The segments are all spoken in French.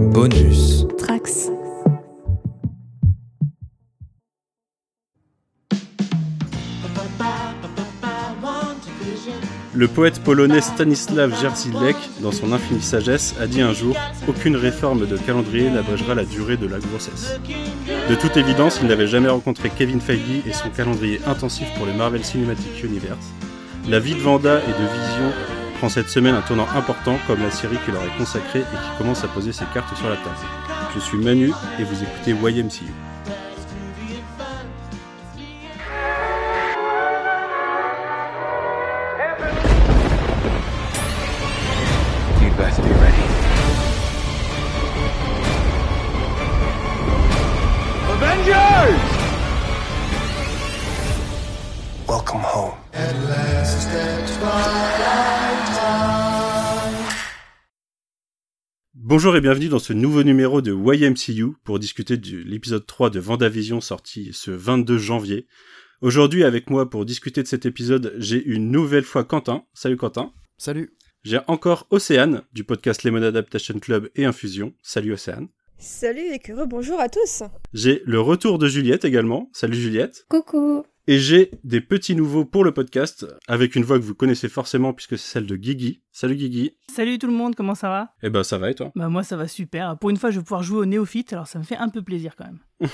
Bonus. Trax. Le poète polonais Stanisław Jerzylek, dans son infinie sagesse, a dit un jour Aucune réforme de calendrier n'abrégera la durée de la grossesse. De toute évidence, il n'avait jamais rencontré Kevin Feige et son calendrier intensif pour le Marvel Cinematic Universe. La vie de Vanda et de Vision prend cette semaine un tournant important comme la série qui leur est consacrée et qui commence à poser ses cartes sur la table. Je suis Manu et vous écoutez YMCU. Bonjour et bienvenue dans ce nouveau numéro de YMCU pour discuter de l'épisode 3 de Vendavision sorti ce 22 janvier. Aujourd'hui avec moi pour discuter de cet épisode, j'ai une nouvelle fois Quentin. Salut Quentin. Salut. J'ai encore Océane du podcast Lemon Adaptation Club et Infusion. Salut Océane. Salut et que bonjour à tous. J'ai le retour de Juliette également. Salut Juliette. Coucou. Et j'ai des petits nouveaux pour le podcast avec une voix que vous connaissez forcément puisque c'est celle de Guigui. Salut Guigui. Salut tout le monde, comment ça va? Eh ben ça va et toi? Bah moi ça va super. Pour une fois je vais pouvoir jouer au néophyte, alors ça me fait un peu plaisir quand même.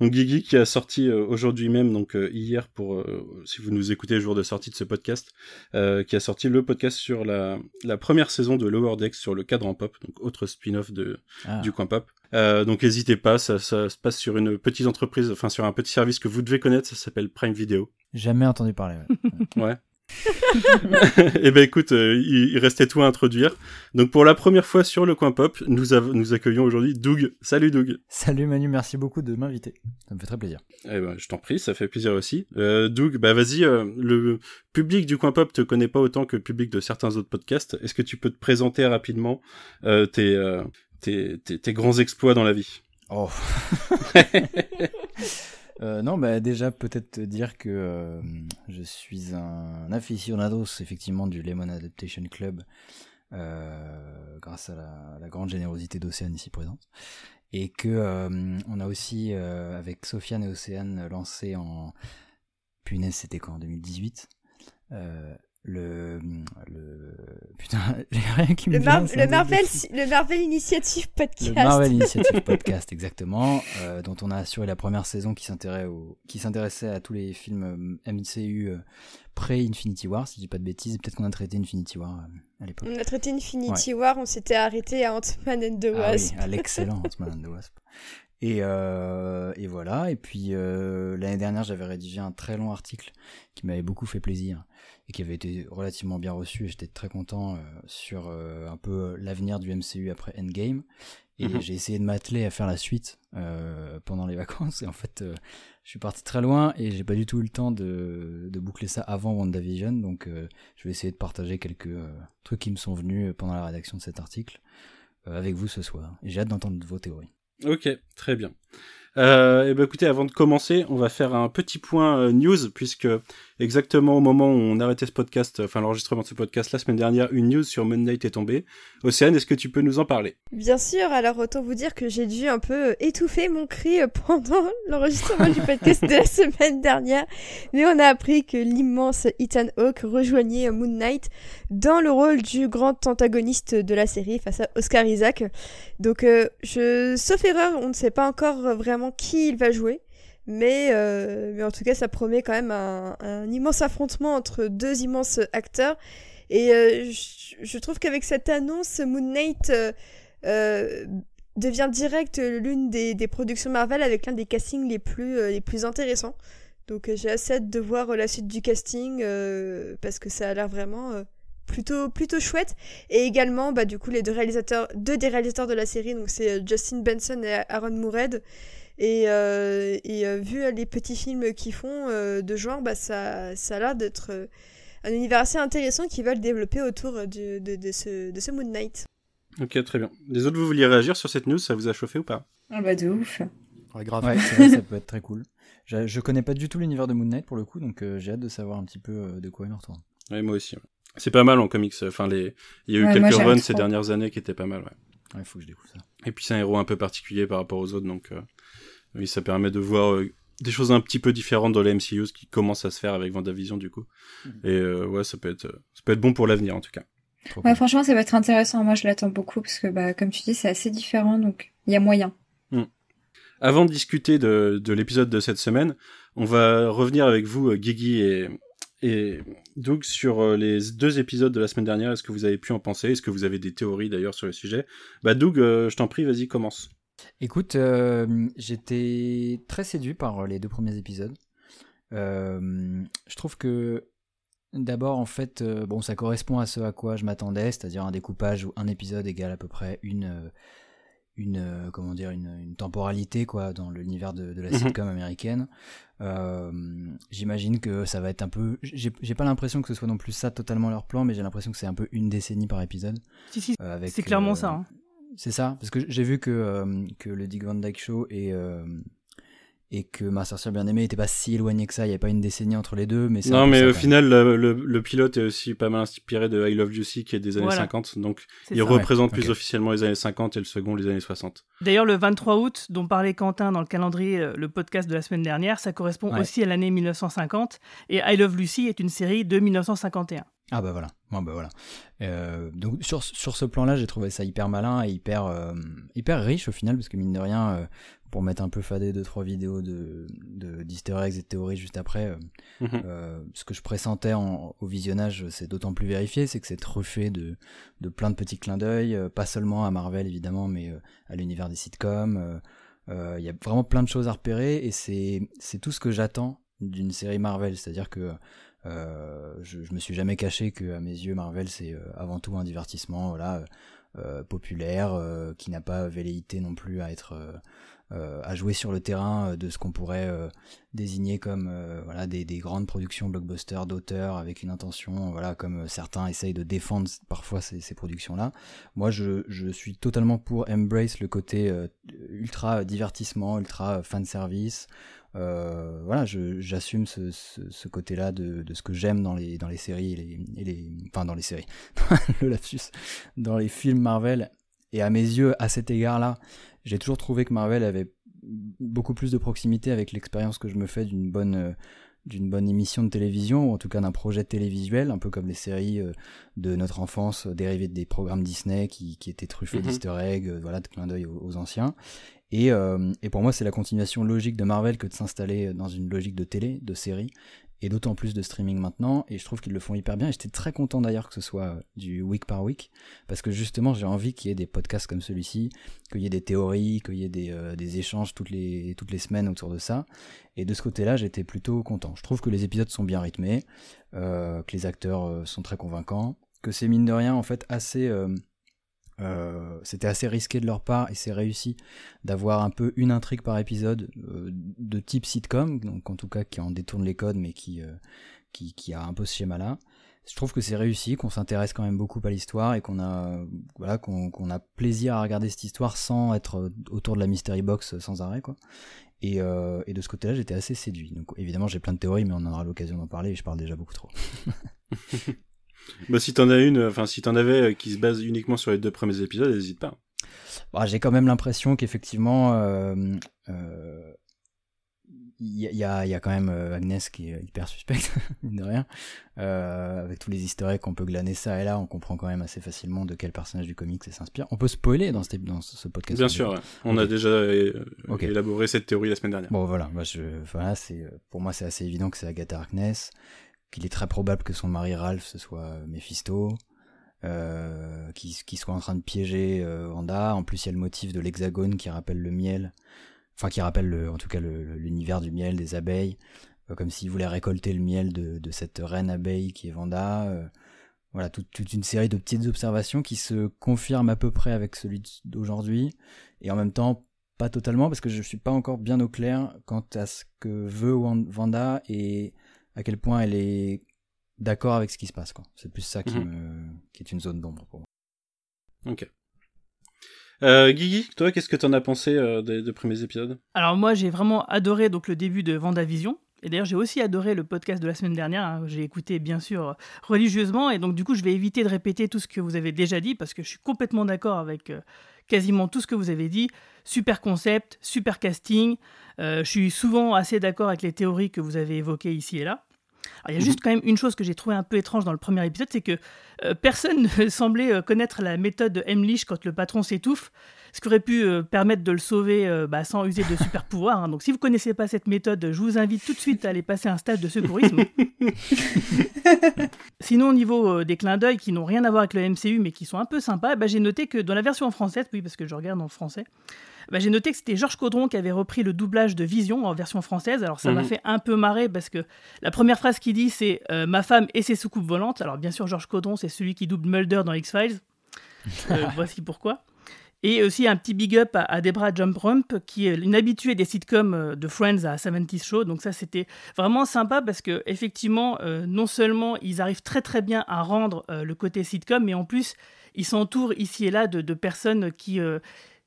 Donc Guigui qui a sorti euh, aujourd'hui même, donc euh, hier pour euh, si vous nous écoutez le jour de sortie de ce podcast, euh, qui a sorti le podcast sur la, la première saison de Lower Decks sur le cadran pop, donc autre spin-off de Ah. du coin pop. Euh, donc n'hésitez pas, ça, ça se passe sur une petite entreprise, enfin sur un petit service que vous devez connaître, ça s'appelle Prime Video. Jamais entendu parler. ouais. Ouais. Eh ben écoute, euh, il, il restait tout à introduire. Donc pour la première fois sur le coin pop, nous, accueillons aujourd'hui Doug. Salut Doug. Salut Manu, merci beaucoup de m'inviter. Ça me fait très plaisir. Eh ben, je t'en prie, ça fait plaisir aussi. Euh, Doug, bah vas-y, euh, le public du coin pop te connaît pas autant que le public de certains autres podcasts. Est-ce que tu peux te présenter rapidement tes, tes, tes, tes grands exploits dans la vie? Oh. Euh, non, bah déjà peut-être te dire que euh, je suis un aficionados effectivement du Lemon Adaptation Club euh, grâce à la, grande générosité d'Océane ici présente. Et que on a aussi avec Sofiane et Océane lancé en punaise c'était quand? En 2018 euh, le le putain j'ai rien qui me Le, Mar- vient, c'est le Marvel, le Marvel Initiative Podcast. Le Marvel Initiative Podcast, exactement, euh, dont on a assuré la première saison qui s'intéressait au- qui s'intéressait à tous les films euh, MCU euh, pré-Infinity War, si je dis pas de bêtises, peut-être qu'on a traité Infinity War euh, à l'époque. On a traité Infinity War, on s'était arrêté à Ant-Man and the Ah oui, Wasp. à l'excellent Ant-Man and the Wasp. Et, euh, et voilà, et puis euh, l'année dernière j'avais rédigé un très long article qui m'avait beaucoup fait plaisir et qui avait été relativement bien reçu et j'étais très content euh, sur un peu l'avenir du MCU après Endgame. Et Mhm. j'ai essayé de m'atteler à faire la suite pendant les vacances et en fait je suis parti très loin et j'ai pas du tout eu le temps de, de boucler ça avant WandaVision donc je vais essayer de partager quelques trucs qui me sont venus pendant la rédaction de cet article avec vous ce soir. Et j'ai hâte d'entendre vos théories. Ok, très bien. Euh, et ben écoutez, avant de commencer, on va faire un petit point euh, news, puisque exactement au moment où on arrêtait ce podcast, enfin l'enregistrement de ce podcast la semaine dernière, une news sur Moon Knight est tombée. Océane, est-ce que tu peux nous en parler? Bien sûr, alors autant vous dire que j'ai dû un peu euh, étouffer mon cri euh, pendant l'enregistrement du podcast de la semaine dernière. Mais on a appris que l'immense Ethan Hawke rejoignait euh, Moon Knight dans le rôle du grand antagoniste de la série face à Oscar Isaac. Donc, euh, je, sauf erreur, on ne sait pas encore vraiment qui il va jouer. Mais, euh, mais en tout cas, ça promet quand même un, immense affrontement entre deux immenses acteurs. Et euh, je, trouve qu'avec cette annonce, Moon Knight euh, euh, devient direct l'une des, productions Marvel avec l'un des castings les plus, euh, les plus intéressants. Donc euh, j'ai assez hâte de voir la suite du casting parce que ça a l'air vraiment plutôt plutôt chouette. Et également, bah du coup les deux réalisateurs, deux des réalisateurs de la série, donc c'est Justin Benson et Aaron Moorhead. Et, euh, et euh, vu les petits films qu'ils font euh, de genre, bah ça, ça a l'air d'être un univers assez intéressant qu'ils veulent développer autour du- de, de, ce, de ce Moon Knight. Ok, très bien. Les autres, vous vouliez réagir sur cette news Ça vous a chauffé ou pas? Ah bah de ouf. Ouais, grave. Ouais, vrai, ça peut être très cool. Je, je connais pas du tout l'univers de Moon Knight pour le coup, donc euh, j'ai hâte de savoir un petit peu euh, de quoi il en retourne. Ouais, moi aussi. ouais. C'est pas mal en comics. Enfin, les... il y a eu Ouais, quelques runs ces dernières années qui étaient pas mal. Ouais. Il faut que je découvre ça. Et puis c'est un héros un peu particulier par rapport aux autres, donc euh, oui, ça permet de voir euh, des choses un petit peu différentes dans les MCU, ce qui commence à se faire avec WandaVision du coup. Mhm. Et euh, ouais, ça peut être, ça peut être bon pour l'avenir en tout cas. Trop Ouais, cool. franchement, ça va être intéressant. Moi, je l'attends beaucoup parce que, bah, comme tu dis, c'est assez différent, donc il y a moyen. Avant de discuter de, de l'épisode de cette semaine, on va revenir avec vous, euh, Guigui et, et Doug, sur euh, les deux épisodes de la semaine dernière. Est-ce que vous avez pu en penser? Est-ce que vous avez des théories d'ailleurs sur le sujet? Bah Doug, euh, je t'en prie, vas-y, commence. Écoute, euh, j'étais très séduit par les deux premiers épisodes. Euh, je trouve que d'abord, en fait, euh, bon, ça correspond à ce à quoi je m'attendais, c'est-à-dire un découpage où un épisode égale à peu près une, euh, une euh, comment dire, une, une temporalité quoi dans l'univers de, de la Mhm. sitcom américaine. Euh, J'imagine que ça va être un peu. J'ai pas l'impression que ce soit non plus ça totalement leur plan, mais j'ai l'impression que c'est un peu une décennie par épisode. Si, si, euh, c'est clairement euh, ça. hein. C'est ça, parce que j'ai vu que, euh, que le Dick Van Dyke Show et, euh, et que Ma sorcière bien-aimée n'étaient pas si éloignés que ça, il n'y avait pas une décennie entre les deux, mais Non, mais ça, au final, le, le- le pilote est aussi pas mal inspiré de I Love Lucy qui est des années Voilà. 50, donc il ça. représente Ouais, plus officiellement les années 50 et le second les années 60. D'ailleurs, le 23 août, dont parlait Quentin dans le calendrier, euh, le podcast de la semaine dernière, ça correspond Ouais. aussi à l'année 1950. Et I Love Lucy est une série de 1951. Ah bah voilà, Bon, bah voilà. Euh, donc sur, sur ce plan-là, j'ai trouvé ça hyper malin et hyper, euh, hyper riche au final, parce que mine de rien, euh, pour mettre un peu fadé deux trois vidéos de de- d'easter eggs et de théories juste après, euh, Mhm. euh, ce que je pressentais en- au visionnage, c'est d'autant plus vérifié, c'est que c'est truffé de, de plein de petits clins d'œil, euh, pas seulement à Marvel évidemment, mais euh, à l'univers des sitcoms. Il y a vraiment plein de choses à repérer et c'est c'est tout ce que j'attends d'une série Marvel, c'est-à-dire que je, je me suis jamais caché que à mes yeux Marvel c'est euh, avant tout un divertissement, voilà, euh, populaire, euh, qui n'a pas velléité non plus à être euh, euh, à jouer sur le terrain euh, de ce qu'on pourrait euh, désigner comme euh, voilà des, des grandes productions blockbusters d'auteurs avec une intention voilà comme euh, certains essayent de défendre parfois ces, productions là moi je, je suis totalement pour embrace le côté euh, ultra divertissement ultra fan service euh, voilà j'assume ce, ce, ce côté là de, de ce que j'aime dans les dans les séries et les, et les enfin dans les séries le lapsus dans les films Marvel et à mes yeux à cet égard là j'ai toujours trouvé que Marvel avait beaucoup plus de proximité avec l'expérience que je me fais d'une bonne euh, d'une bonne émission de télévision ou en tout cas d'un projet télévisuel un peu comme les séries euh, de notre enfance dérivées des programmes Disney qui, qui étaient truffés Mhm. d'easter eggs voilà de clins d'œil aux, aux anciens et, euh, et pour moi c'est la continuation logique de Marvel que de s'installer dans une logique de télé de série et d'autant plus de streaming maintenant et je trouve qu'ils le font hyper bien et j'étais très content d'ailleurs que ce soit euh, du week par week parce que justement j'ai envie qu'il y ait des podcasts comme celui-ci qu'il y ait des théories, qu'il y ait des, euh, échanges toutes les, semaines autour de ça. Et de ce côté-là, j'étais plutôt content. Je trouve que les épisodes sont bien rythmés, euh, que les acteurs euh, sont très convaincants, que c'est mine de rien en fait assez... euh, c'était assez risqué de leur part et c'est réussi d'avoir un peu une intrigue par épisode euh, de type sitcom, donc en tout cas qui en détourne les codes mais qui, euh, qui, qui a un peu ce schéma-là je trouve que c'est réussi, qu'on s'intéresse quand même beaucoup à l'histoire et qu'on a, voilà, a plaisir à regarder cette histoire sans être autour de la mystery box sans arrêt, quoi. Et, et de ce côté-là, j'étais assez séduit. Donc évidemment, j'ai plein de théories, mais on aura l'occasion d'en parler et je parle déjà beaucoup trop. Bah, si t'en as une, euh, enfin, si t'en avais euh, qui se base uniquement sur les deux premiers épisodes, n'hésite pas. Bon, j'ai quand même l'impression qu'effectivement, euh, euh, il y, a- il y a, il y a quand même Agnès qui est hyper suspecte, mine de rien. Euh, avec tous les eggs qu'on peut glaner ça et là, on comprend quand même assez facilement de quel personnage du comics ça s'inspire. On peut spoiler dans, ce- dans ce podcast. Bien sûr, on a déjà élaboré cette théorie la semaine dernière. Bon voilà, moi, je, voilà pour moi c'est assez évident que c'est Agatha Harkness, qu'il est très probable que son mari Ralph ce soit euh, Mephisto, euh, qu'il soit en train de piéger euh, Wanda. En plus il y a le motif de l'hexagone qui rappelle le miel, enfin qui rappelle le- en tout cas l'univers du miel, des abeilles, euh, comme s'il voulait récolter le miel de, cette reine abeille qui est Wanda. euh, voilà, toute, une série de petites observations qui se confirment à peu près avec celui d'aujourd'hui, et en même temps pas totalement parce que je suis pas encore bien au clair quant à ce que veut Wan- Wanda et à quel point elle est d'accord avec ce qui se passe quoi. C'est plus ça qui Mhm. me qui est une zone d'ombre pour moi. Ok. Euh, Guigui, toi, qu'est-ce que t'en as pensé euh, des deux premiers épisodes? Alors moi j'ai vraiment adoré donc le début de Vendavision Et d'ailleurs, j'ai aussi adoré le podcast de la semaine dernière. hein. J'ai écouté, bien sûr, religieusement. Et donc, du coup, je vais éviter de répéter tout ce que vous avez déjà dit parce que je suis complètement d'accord avec euh, quasiment tout ce que vous avez dit. Super concept, super casting. Euh, je suis souvent assez d'accord avec les théories que vous avez évoquées ici et là. Alors, il y a juste quand même une chose que j'ai trouvé un peu étrange dans le premier épisode, c'est que euh, personne ne semblait euh, connaître la méthode de Emlich quand le patron s'étouffe, ce qui aurait pu euh, permettre de le sauver euh, bah, sans user de super pouvoirs. hein. Donc si vous connaissez pas cette méthode, je vous invite tout de suite à aller passer un stage de secourisme. Sinon, au niveau des clins d'œil qui n'ont rien à voir avec le MCU mais qui sont un peu sympas, bah, j'ai noté que dans la version française, oui parce que je regarde en français, bah, j'ai noté que c'était Georges Caudron qui avait repris le doublage de Vision en version française. Alors ça m'a Mhm. fait un peu marrer parce que la première phrase qu'il dit c'est euh, ma femme et ses soucoupes volantes. Alors bien sûr Georges Caudron c'est celui qui double Mulder dans X-Files. Euh, voici pourquoi. Et aussi un petit big up à, à Debra Jumprump, qui est une habituée des sitcoms euh, de Friends à 70 Show. Donc ça, c'était vraiment sympa parce que effectivement, euh, non seulement ils arrivent très très bien à rendre euh, le côté sitcom, mais en plus, ils s'entourent ici et là de, de personnes qui, euh,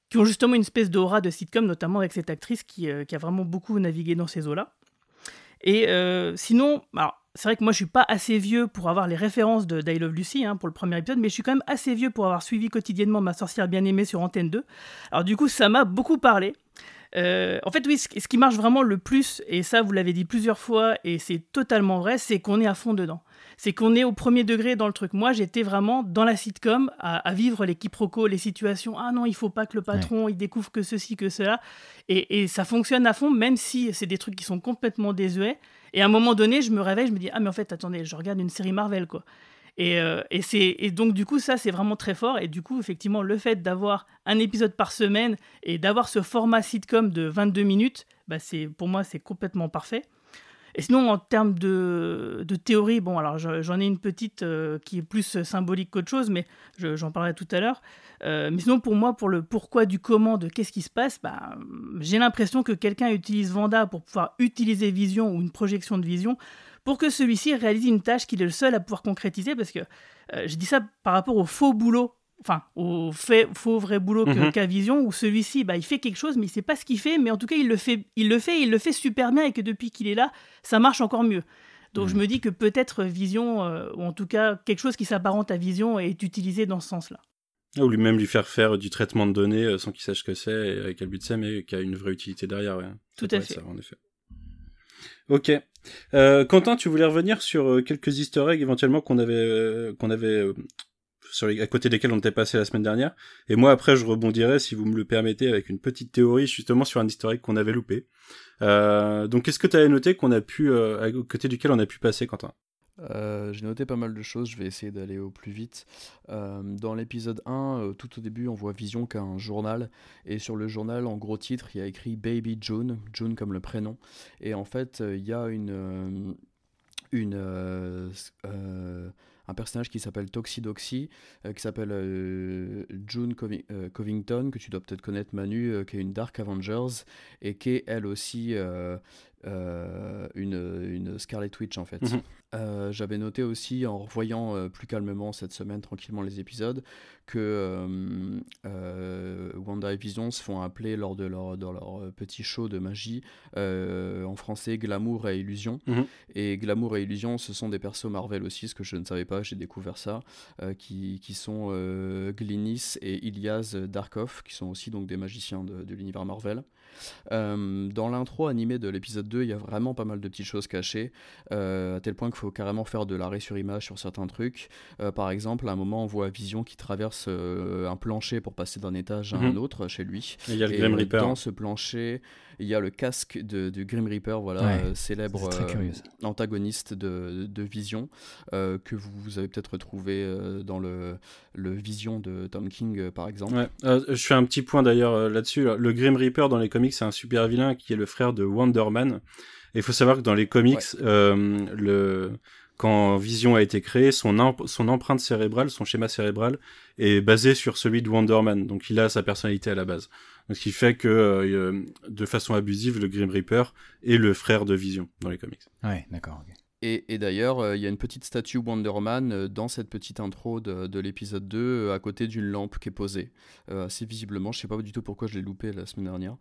qui ont justement une espèce d'aura de sitcom, notamment avec cette actrice qui, euh, a vraiment beaucoup navigué dans ces eaux-là. Et euh, sinon, c'est vrai que moi je suis pas assez vieux pour avoir les références de I Love Lucy hein, pour le premier épisode, mais je suis quand même assez vieux pour avoir suivi quotidiennement ma sorcière bien aimée sur Antenne 2. Alors du coup, ça m'a beaucoup parlé. Euh, en fait, oui, ce qui marche vraiment le plus, et ça vous l'avez dit plusieurs fois, et c'est totalement vrai, c'est qu'on est à fond dedans. C'est qu'on est au premier degré dans le truc. Moi, j'étais vraiment dans la sitcom, à, à vivre les quiproquos, les situations. Ah non, il faut pas que le patron, il découvre que ceci, que cela. Et, et ça fonctionne à fond, même si c'est des trucs qui sont complètement désuets. Et à un moment donné, je me réveille, je me dis, ah mais en fait, attendez, je regarde une série Marvel, quoi. Et, euh, et, c'est, et donc, du coup, ça, c'est vraiment très fort. Et du coup, effectivement, le fait d'avoir un épisode par semaine et d'avoir ce format sitcom de 22 minutes, bah, c'est, pour moi, c'est complètement parfait. Et sinon, en termes de, théorie, bon, alors je- j'en ai une petite euh, qui est plus symbolique qu'autre chose, mais je- j'en parlerai tout à l'heure. Euh, mais sinon, pour moi, pour le pourquoi du comment, de qu'est-ce qui se passe, bah, j'ai l'impression que quelqu'un utilise Vanda pour pouvoir utiliser Vision ou une projection de Vision pour que celui-ci réalise une tâche qu'il est le seul à pouvoir concrétiser, parce que euh, je dis ça par rapport au faux boulot, enfin au fait, faux vrai boulot Mhm. qu'a Vision, où celui-ci, bah, il fait quelque chose, mais il sait pas ce qu'il fait, mais en tout cas, il le fait, il le fait, il le fait super bien, et que depuis qu'il est là, ça marche encore mieux. Donc je me dis que peut-être Vision, euh, ou en tout cas quelque chose qui s'apparente à Vision, est utilisé dans ce sens-là. Ou lui-même lui faire faire du traitement de données euh, sans qu'il sache ce que c'est et avec quel but c'est, mais qui a une vraie utilité derrière. ouais. Tout à fait. Ça, en effet. Ok. Euh, Quentin, tu voulais revenir sur quelques easter eggs éventuellement qu'on avait, euh, qu'on avait à côté desquels on était passé la semaine dernière. Et moi, après, je rebondirai, si vous me le permettez, avec une petite théorie justement sur un egg qu'on avait loupé. Euh, donc, qu'est-ce que tu avais noté qu'on a pu, euh, à côté duquel on a pu passer, Quentin? Euh, J'ai noté pas mal de choses, je vais essayer d'aller au plus vite. Dans l'épisode 1, euh, tout au début, on voit Vision qui a un journal, et sur le journal, en gros titre, il y a écrit Baby June, June comme le prénom, et en fait, il y a une, une, un personnage qui s'appelle Toxidoxy, euh, qui s'appelle euh, June euh, Covington, que tu dois peut-être connaître Manu, euh, qui est une Dark Avengers, et qui est elle aussi euh, une, une Scarlet Witch en fait. Mhm. Euh, J'avais noté aussi en revoyant euh, plus calmement cette semaine tranquillement les épisodes que Wanda et Vision se font appeler lors de leur, dans leur petit show de magie en français Glamour et Illusion. Mhm. Et Glamour et Illusion, ce sont des persos Marvel aussi, ce que je ne savais pas, j'ai découvert ça, qui, qui sont Glynis et Ilias Darkov, qui sont aussi donc des magiciens de, de l'univers Marvel. Euh, dans l'intro animé de l'épisode 2, il y a vraiment pas mal de petites choses cachées, euh, à tel point qu'il faut carrément faire de l'arrêt sur image sur certains trucs. Euh, par exemple, à un moment, on voit Vision qui traverse un plancher pour passer d'un étage à un Mhm. autre chez lui. Et Il y a le Grim Reaper. dans ce plancher, il y a le casque de, du Grim Reaper, voilà, Ouais, euh, célèbre euh, antagoniste de, de Vision, euh, que vous, vous avez peut-être retrouvé euh, dans le, le Vision de Tom King, euh, par exemple. Ouais. Euh, je fais un petit point d'ailleurs euh, là-dessus. Le Grim Reaper dans les comics, c'est un super vilain qui est le frère de Wonder Man. Et il faut savoir que dans les comics, euh, le quand Vision a été créé, son, em- son empreinte cérébrale, son schéma cérébral est basé sur celui de Wonder Man. Donc il a sa personnalité à la base. Ce qui fait que euh, de façon abusive, le Grim Reaper est le frère de Vision dans les comics. Ouais, d'accord. Et, d'ailleurs, euh, il y a une petite statue Wonder Man euh, dans cette petite intro de, l'épisode 2, euh, à côté d'une lampe qui est posée. assez visiblement, je sais pas du tout pourquoi je l'ai loupé la semaine dernière.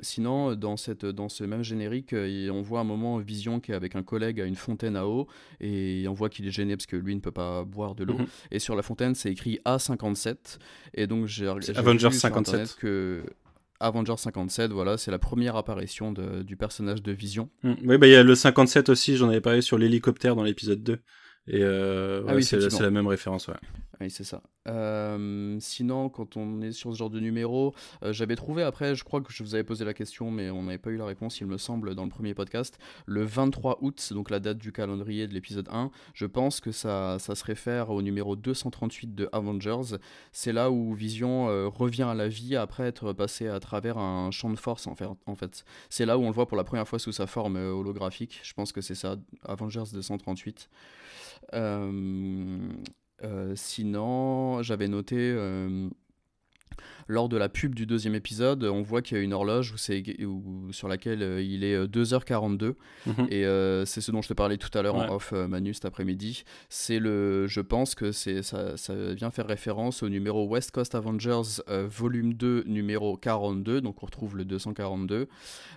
sinon, dans, cette, dans ce même générique, on voit un moment Vision qui est avec un collègue à une fontaine à eau, et on voit qu'il est gêné parce que lui ne peut pas boire de l'eau. Mhm. Et sur la fontaine, c'est écrit A57. Et donc, j'ai Avengers 57. que Avengers 57, voilà, c'est la première apparition de, du personnage de Vision. Mm. Oui, bah il y a le 57 aussi, j'en avais parlé sur l'hélicoptère dans l'épisode 2. Et euh, ah c'est la même référence, ouais. Oui, c'est ça. Euh, sinon, quand on est sur ce genre de numéro, euh, j'avais trouvé après, je crois que je vous avais posé la question, mais on n'avait pas eu la réponse, il me semble, dans le premier podcast. Le 23 août, donc la date du calendrier de l'épisode 1, je pense que ça, ça se réfère au numéro 238 de Avengers. C'est là où Vision euh, revient à la vie après être passé à travers un champ de force, en fait. En fait. C'est là où on le voit pour la première fois sous sa forme holographique. Je pense que c'est ça, Avengers 238. Euh, sinon, j'avais noté euh, lors de la pub du deuxième épisode, on voit qu'il y a une horloge où sur laquelle euh, il est 2h42. Euh, mhm. Et euh, c'est ce dont je te parlais tout à l'heure en off, Manu, cet après-midi. C'est le, je pense que c'est, ça, ça, vient faire référence au numéro West Coast Avengers, volume 2, numéro 42. Donc on retrouve le 242.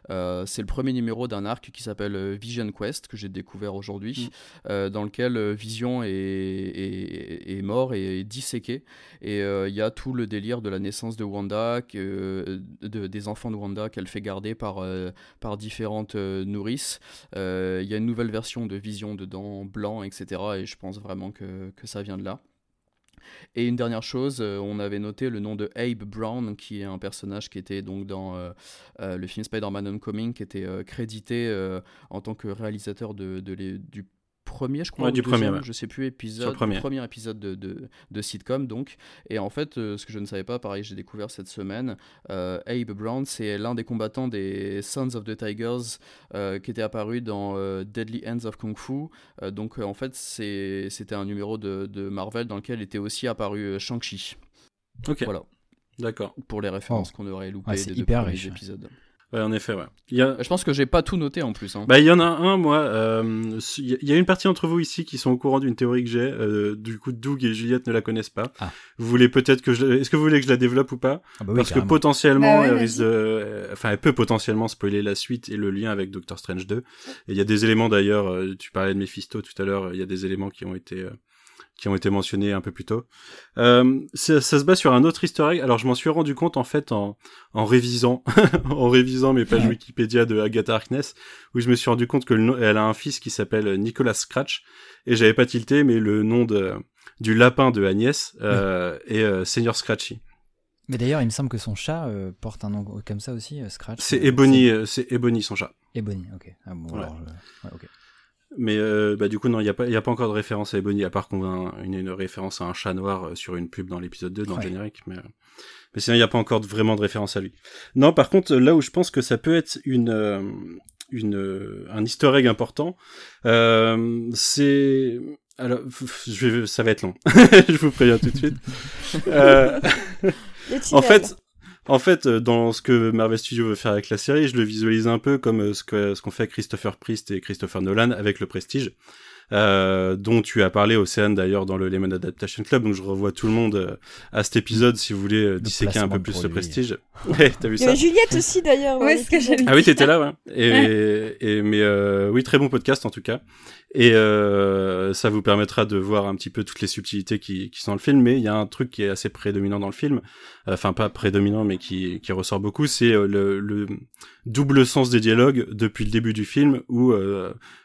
c'est le premier numéro d'un arc qui s'appelle Vision Quest, que j'ai découvert aujourd'hui, mhm. dans lequel Vision est, est, est, mort et est disséqué. Et il y a tout le délire de la naissance de Wanda, que, de, des enfants de Wanda qu'elle fait garder par, euh, par différentes euh, nourrices. Euh, il y a une nouvelle version de Vision dedans, blanc, etc. Et je pense vraiment que, que ça vient de là. Et une dernière chose, on avait noté le nom de Abe Brown, qui est un personnage qui était donc dans le film Spider-Man Homecoming, qui était crédité en tant que réalisateur de, de les, du premier, je crois, du premier, je sais plus, épisode, premier. premier épisode de, de, de, sitcom, donc. Et en fait, euh, ce que je ne savais pas, pareil, j'ai découvert cette semaine, euh, Abe Brown, c'est l'un des combattants des Sons of the Tigers euh, qui était apparu dans Deadly Ends of Kung Fu. donc, en fait, c'était un numéro de, de, Marvel dans lequel était aussi apparu Shang-Chi. Ok. Voilà. D'accord. Pour les références oh. qu'on aurait loupées des deux premiers épisodes. Ouais, en effet, ouais. Il y a... Je pense que j'ai pas tout noté en plus. Hein. Bah, il y en a un, moi. Euh, il y a une partie d'entre vous ici qui sont au courant d'une théorie que j'ai. Euh, du coup, Doug et Juliette ne la connaissent pas. Ah. Vous voulez peut-être que je. Est-ce que vous voulez que je la développe ou pas? Ah bah oui, Parce que potentiellement, bah elle risque de. Enfin, elle peut potentiellement spoiler la suite et le lien avec Doctor Strange 2. Et il y a des éléments d'ailleurs. Euh, tu parlais de Mephisto tout à l'heure. Il y a des éléments qui ont été euh, qui ont été mentionnés un peu plus tôt. Euh, ça, se base sur un autre easter egg. Alors je m'en suis rendu compte en fait en, en révisant, en révisant mes pages Wikipédia de Agatha Harkness, où je me suis rendu compte que elle a un fils qui s'appelle Nicolas Scratch, et j'avais pas tilté, mais le nom de du lapin de Agnès euh, est euh, Senior Scratchy. Mais d'ailleurs, il me semble que son chat euh, porte un nom comme ça aussi, Scratch. C'est Ebony, c'est Ebony son chat. Ebony, ok. Ah bon, alors ouais, ok. Mais euh, bah, du coup, non, il n'y a, pas, y a pas encore de référence à Ebony, à part qu'on a une, une, référence à un chat noir euh, sur une pub dans l'épisode 2, dans le générique. Mais, euh, mais sinon, il n'y a pas encore vraiment de référence à lui. Non, par contre, là où je pense que ça peut être une, une, un easter egg important, c'est... Alors, je vais, ça va être long. je vous préviens tout de suite. en fait, en fait, euh, dans ce que Marvel Studios veut faire avec la série, je le visualise un peu comme euh, ce qu'ont ce qu'on fait Christopher Priest et Christopher Nolan avec le Prestige. Euh, dont tu as parlé, Océane, d'ailleurs, dans le Lemon Adaptation Club. Donc, je revois tout le monde euh, à cet épisode si vous voulez euh, disséquer un peu plus le prestige. t'as vu ça Juliette aussi, d'ailleurs. Ouais, que Ah oui, t'étais là, ouais. Et, et, mais oui, très bon podcast, en tout cas. Et ça vous permettra de voir un petit peu toutes les subtilités qui, qui sont dans le film. Mais il y a un truc qui est assez prédominant dans le film. Enfin, pas prédominant, mais qui, qui ressort beaucoup. C'est le, le double sens des dialogues depuis le début du film où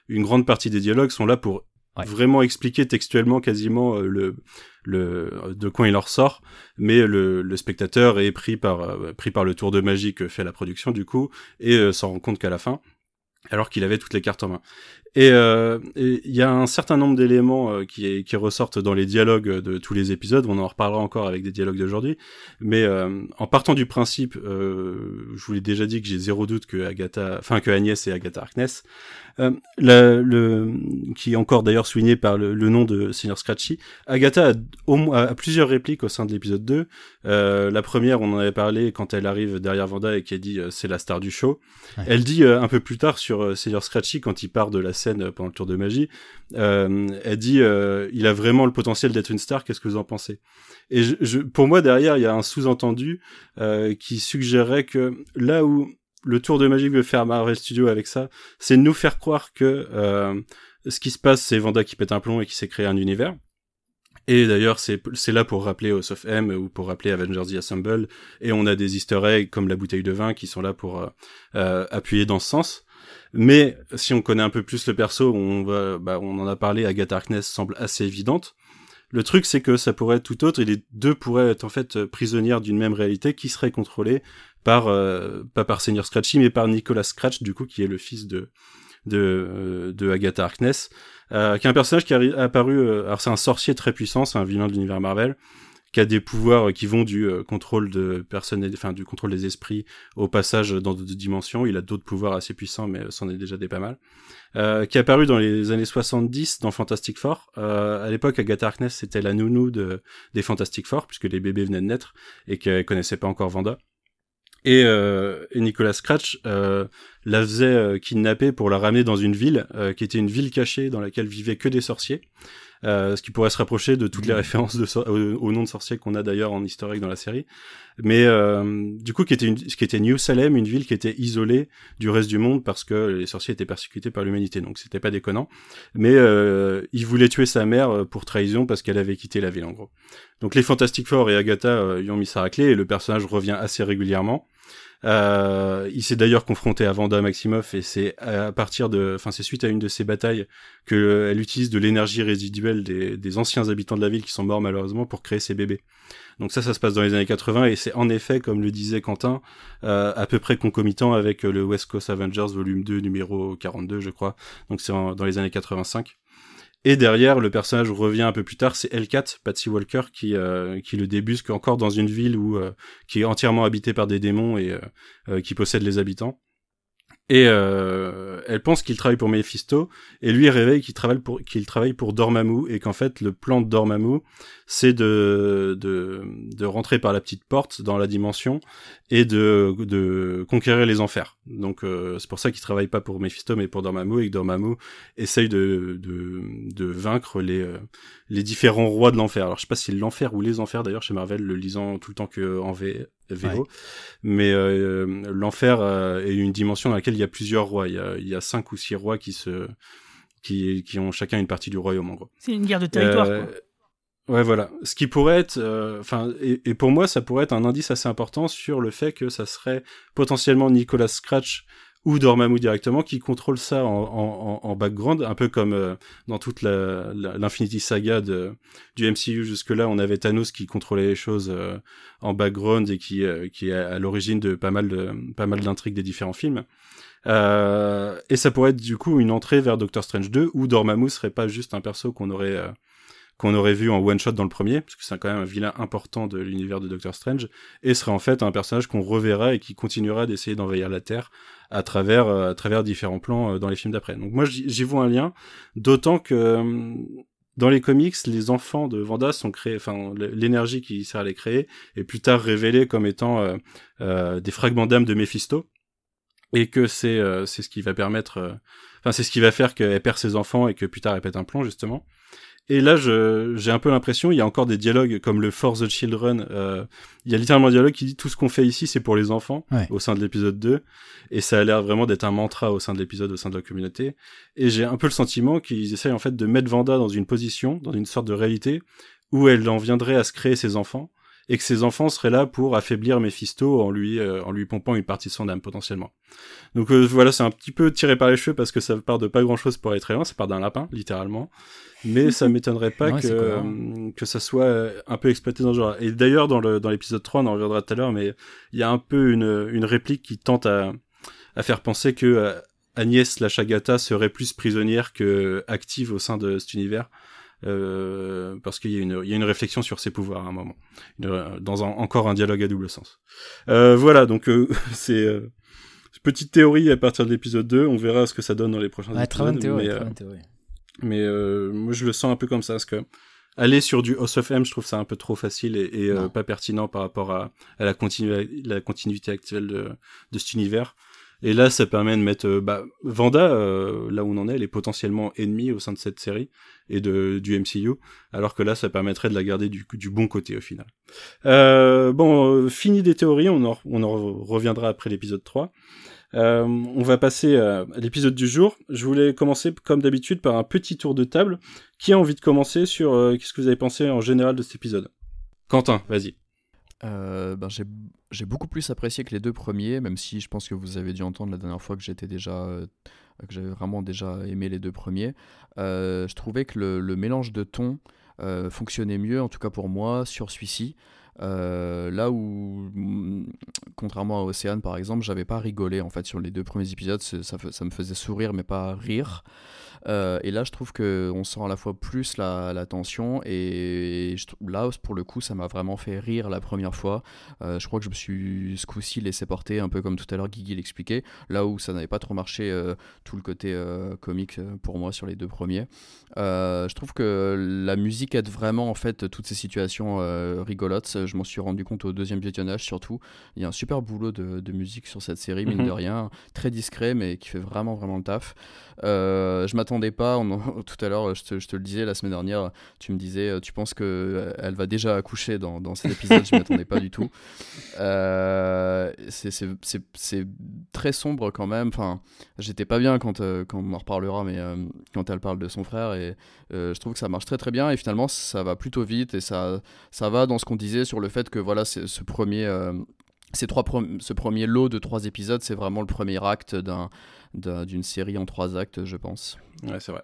une grande partie des dialogues sont là pour vraiment expliquer textuellement quasiment euh, le, le de quoi il leur sort, mais le, le spectateur est pris par euh, pris par le tour de magie que fait la production du coup et euh, s'en rend compte qu'à la fin alors qu'il avait toutes les cartes en main. Et il y a un certain nombre d'éléments qui, qui ressortent dans les dialogues de tous les épisodes. On en reparlera encore avec des dialogues d'aujourd'hui. Mais en partant du principe, je vous l'ai déjà dit que j'ai zéro doute que Agatha, enfin que Agnès et Agatha Harkness. Euh, la- le, qui est encore d'ailleurs souligné par le, le nom de Senior Scratchy. Agatha a, au moins- a plusieurs répliques au sein de l'épisode 2. Euh, la première, on en avait parlé quand elle arrive derrière Vanda et qui a dit euh, c'est la star du show. Ouais. Elle dit euh, un peu plus tard sur euh, Senior Scratchy quand il part de la euh, pendant le tour de magie, euh, elle dit euh, il a vraiment le potentiel d'être une star. Qu'est-ce que vous en pensez? Et je, je- pour moi derrière, il y a un sous-entendu qui suggérait que là où le tour de magie veut faire Marvel Studios avec ça, c'est nous faire croire que ce qui se passe, c'est Vanda qui pète un plomb et qui s'est créé un univers. Et d'ailleurs, c'est là pour rappeler House of M ou pour rappeler Avengers The Assemble. Et on a des easter eggs comme la bouteille de vin qui sont là pour appuyer dans ce sens. Mais si on connaît un peu plus le perso, on, va, bah, on en a parlé, Agatha Harkness semble assez évidente. Le truc, c'est que ça pourrait être tout autre, et les deux pourraient être en fait prisonnières d'une même réalité qui serait contrôlée par, euh, pas par Senior Scratchy, mais par Nicolas Scratch, du coup, qui est le fils de, de, euh, de Agatha Harkness, euh, qui est un personnage qui est apparu, euh, alors c'est un sorcier très puissant, c'est un vilain de l'univers Marvel, qui a des pouvoirs euh, qui vont du euh, contrôle de personnes, enfin du contrôle des esprits au passage dans d'autres dimensions. Il a d'autres pouvoirs assez puissants, mais c'en est déjà des pas mal. Euh, qui est apparu dans les années 70 dans Fantastic Four. Euh, à l'époque, Agatha Harkness c'était la nounou de, des Fantastic Four, puisque les bébés venaient de naître et qu'elle connaissait pas encore Vanda. Et, Nicolas Scratch euh, la faisait kidnapper pour la ramener dans une ville qui était une ville cachée dans laquelle vivaient que des sorciers. Euh, ce qui pourrait se rapprocher de toutes les références de sor- au, au nom de sorciers qu'on a d'ailleurs en historique dans la série. Mais euh, du coup, qui était, une, qui était New Salem, une ville qui était isolée du reste du monde parce que les sorciers étaient persécutés par l'humanité, donc c'était pas déconnant. Mais euh, il voulait tuer sa mère euh, pour trahison parce qu'elle avait quitté la ville en gros. Donc les Fantastic Four et Agatha euh, y ont mis ça à clé et le personnage revient assez régulièrement. Euh, il s'est d'ailleurs confronté à Vanda Maximoff et c'est à partir de, enfin c'est suite à une de ses batailles que euh, utilise de l'énergie résiduelle des, anciens habitants de la ville qui sont morts malheureusement pour créer ses bébés. Donc ça, ça se passe dans les années 80 et c'est en effet, comme le disait Quentin, euh, à peu près concomitant avec euh, le West Coast Avengers volume 2 numéro 42 je crois. Donc c'est dans les années 85. Et derrière, le personnage revient un peu plus tard, c'est Hellcat, Patsy Walker, qui, euh, qui le débusque encore dans une ville où, euh, qui est entièrement habitée par des démons et euh, qui possède les habitants. Et euh, elle pense qu'il travaille pour Mephisto, et lui réveille qu'il travaille pour qu'il travaille pour Dormammu, et qu'en fait le plan de Dormammu, c'est de, de de rentrer par la petite porte dans la dimension et de de conquérir les enfers. Donc euh, c'est pour ça qu'il travaille pas pour Mephisto, mais pour Dormammu, et que Dormammu essaye de de de vaincre les euh, les différents rois de l'enfer. Alors je sais pas si l'enfer ou les enfers d'ailleurs chez Marvel, le lisant tout le temps que V Ouais. Mais euh, l'enfer euh, est une dimension dans laquelle il y a plusieurs rois. Il y a, il y a cinq ou six rois qui se qui, qui ont chacun une partie du royaume en gros. C'est une guerre de territoire. Euh, quoi. Ouais, voilà. Ce qui pourrait être, euh, enfin, et, et pour moi, ça pourrait être un indice assez important sur le fait que ça serait potentiellement Nicolas Scratch ou Dormammu directement qui contrôle ça en, en, en- background, un peu comme euh, dans toute l'Infinity Saga de, du MCU jusque-là, on avait Thanos qui contrôlait les choses euh, en background et qui, euh, qui est à l'origine de pas mal de d'intrigues des différents films. Euh, et ça pourrait être du coup une entrée vers Doctor Strange 2 où Dormammu serait pas juste un perso qu'on aurait euh, qu'on aurait vu en one shot dans le premier, parce que c'est quand même un vilain important de l'univers de Doctor Strange, et serait en fait un personnage qu'on reverra et qui continuera d'essayer d'envahir la Terre à travers euh, à travers différents plans euh, dans les films d'après. Donc moi j'y vois un lien, d'autant que euh, dans les comics, les enfants de Vanda sont créés, enfin l'énergie qui sert à les créer est plus tard révélée comme étant des fragments d'âme de Mephisto, et que c'est c'est ce qui va permettre, enfin c'est ce qui va faire qu'elle perd ses enfants et que plus tard elle pète un plomb justement. Et là, je- j'ai un peu l'impression, il y a encore des dialogues comme le For the Children. euh, il y a littéralement un dialogue qui dit tout ce qu'on fait ici, c'est pour les enfants, Ouais. au sein de l'épisode 2. Et ça a l'air vraiment d'être un mantra au sein de l'épisode, au sein de la communauté. Et j'ai un peu le sentiment qu'ils essayent en fait de mettre Vanda dans une position, dans une sorte de réalité, où elle en viendrait à se créer ses enfants, et que ses enfants seraient là pour affaiblir Mephisto en lui, euh, en lui pompant une partie de son âme potentiellement. Donc euh, voilà, c'est un petit peu tiré par les cheveux parce que ça part de pas grand chose pour très loin, ça part d'un lapin, littéralement. Mais ça m'étonnerait pas Ouais, que, euh, que ça soit euh, un peu exploité dans ce genre. Et d'ailleurs, dans le dans l'épisode 3, on en reviendra tout à l'heure, mais il y a un peu une, une réplique qui tente à, à faire penser que Agnès la Agatha serait plus prisonnière que active au sein de cet univers. Euh, parce qu'il y, a une- il y a une réflexion sur ses pouvoirs à un moment, dans un- encore un dialogue à double sens. Euh, voilà, donc euh, c'est petite théorie à partir de l'épisode 2, on verra ce que ça donne dans les prochains Ouais, très bonne épisodes. théorie, mais, très bonne théorie. mais moi je le sens un peu comme ça, parce que aller sur du House of M, je trouve ça un peu trop facile et, pas pertinent par rapport à, à la, continu la continuité actuelle de, de cet univers. Et là, ça permet de mettre euh, bah, Vanda, euh, là où on en est, elle est potentiellement ennemie au sein de cette série et de, du MCU, alors que là, ça permettrait de la garder du, bon côté au final. Euh, bon, fini des théories, on en, on en reviendra après l'épisode 3. Euh, on va passer à l'épisode du jour. Je voulais commencer, comme d'habitude, par un petit tour de table. Qui a envie de commencer sur qu'est-ce que vous avez pensé en général de cet épisode? Quentin, vas-y. Euh, ben, j'ai beaucoup plus apprécié que les deux premiers, même si je pense que vous avez dû entendre la dernière fois que j'étais déjà euh, que j'avais vraiment déjà aimé les deux premiers. Euh, je trouvais que le, mélange de tons fonctionnait mieux, en tout cas pour moi, sur celui-ci. Là où, mm, contrairement à Océane par exemple, j'avais pas rigolé en fait sur les deux premiers épisodes, ça me faisait sourire mais pas rire. Euh, et là, je trouve que on sent à la fois plus la, la tension et je là, pour le coup, ça m'a vraiment fait rire la première fois. Euh, je crois que je me suis ce coup-ci laissé porter, un peu comme tout à l'heure Guigui l'expliquait, là où ça n'avait pas trop marché euh, tout le côté comique pour moi sur les deux premiers. Je trouve que la musique aide vraiment en fait toutes ces situations rigolotes. Je m'en suis rendu compte au deuxième visionnage surtout. Il y a un super boulot de, de musique sur cette série, mine Mhm. de rien, très discret mais qui fait vraiment vraiment le taf. Je pas, on tout à l'heure je te, je te le disais la semaine dernière, tu me disais euh, tu penses que euh, elle va déjà accoucher dans, dans cet épisode, je m'y attendais pas du tout. Euh, c'est- très sombre quand même, enfin j'étais pas bien quand, euh, quand on en reparlera, mais euh, quand elle parle de son frère et je trouve que ça marche très très bien. Et finalement ça va plutôt vite et ça, ça va dans ce qu'on disait sur le fait que voilà ce premier... euh, ces trois prom- ce premier lot de trois épisodes, c'est vraiment le premier acte d'un, d'un- d'une série en trois actes, je pense. Ouais, c'est vrai.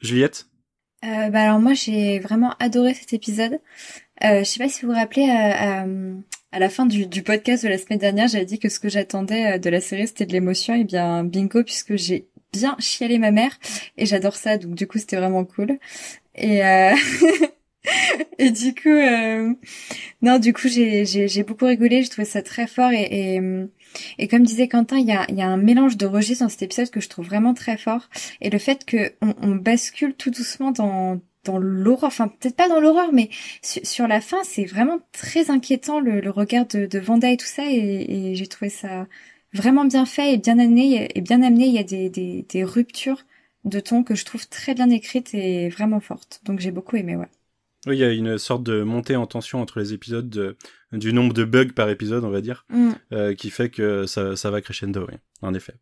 Juliette? Euh, bah alors moi j'ai vraiment adoré cet épisode. Euh, je sais pas si vous vous rappelez à, à, à la fin du, du podcast de la semaine dernière, j'avais dit que ce que j'attendais euh, de la série c'était de l'émotion. Et bien bingo puisque j'ai bien chialé ma mère et j'adore ça donc du coup c'était vraiment cool. Et euh... et du coup euh... non du coup j'ai beaucoup rigolé, j'ai trouvé ça très fort et, et et comme disait Quentin, il y a, y a un mélange de registres dans cet épisode que je trouve vraiment très fort. Et le fait que on, bascule tout doucement dans, dans l'horreur, enfin peut-être pas dans l'horreur, mais su- sur la fin, c'est vraiment très inquiétant le, le regard de, de Vanda et tout ça. Et, et j'ai trouvé ça vraiment bien fait et bien amené. Et bien amené, il y a des, des, des ruptures de ton que je trouve très bien écrites et vraiment fortes. Donc j'ai beaucoup aimé, ouais. Oui, il y a une sorte de montée en tension entre les épisodes, de- du nombre de bugs par épisode, on va dire, Mm. euh, qui fait que ça, ça va crescendo, oui, en effet.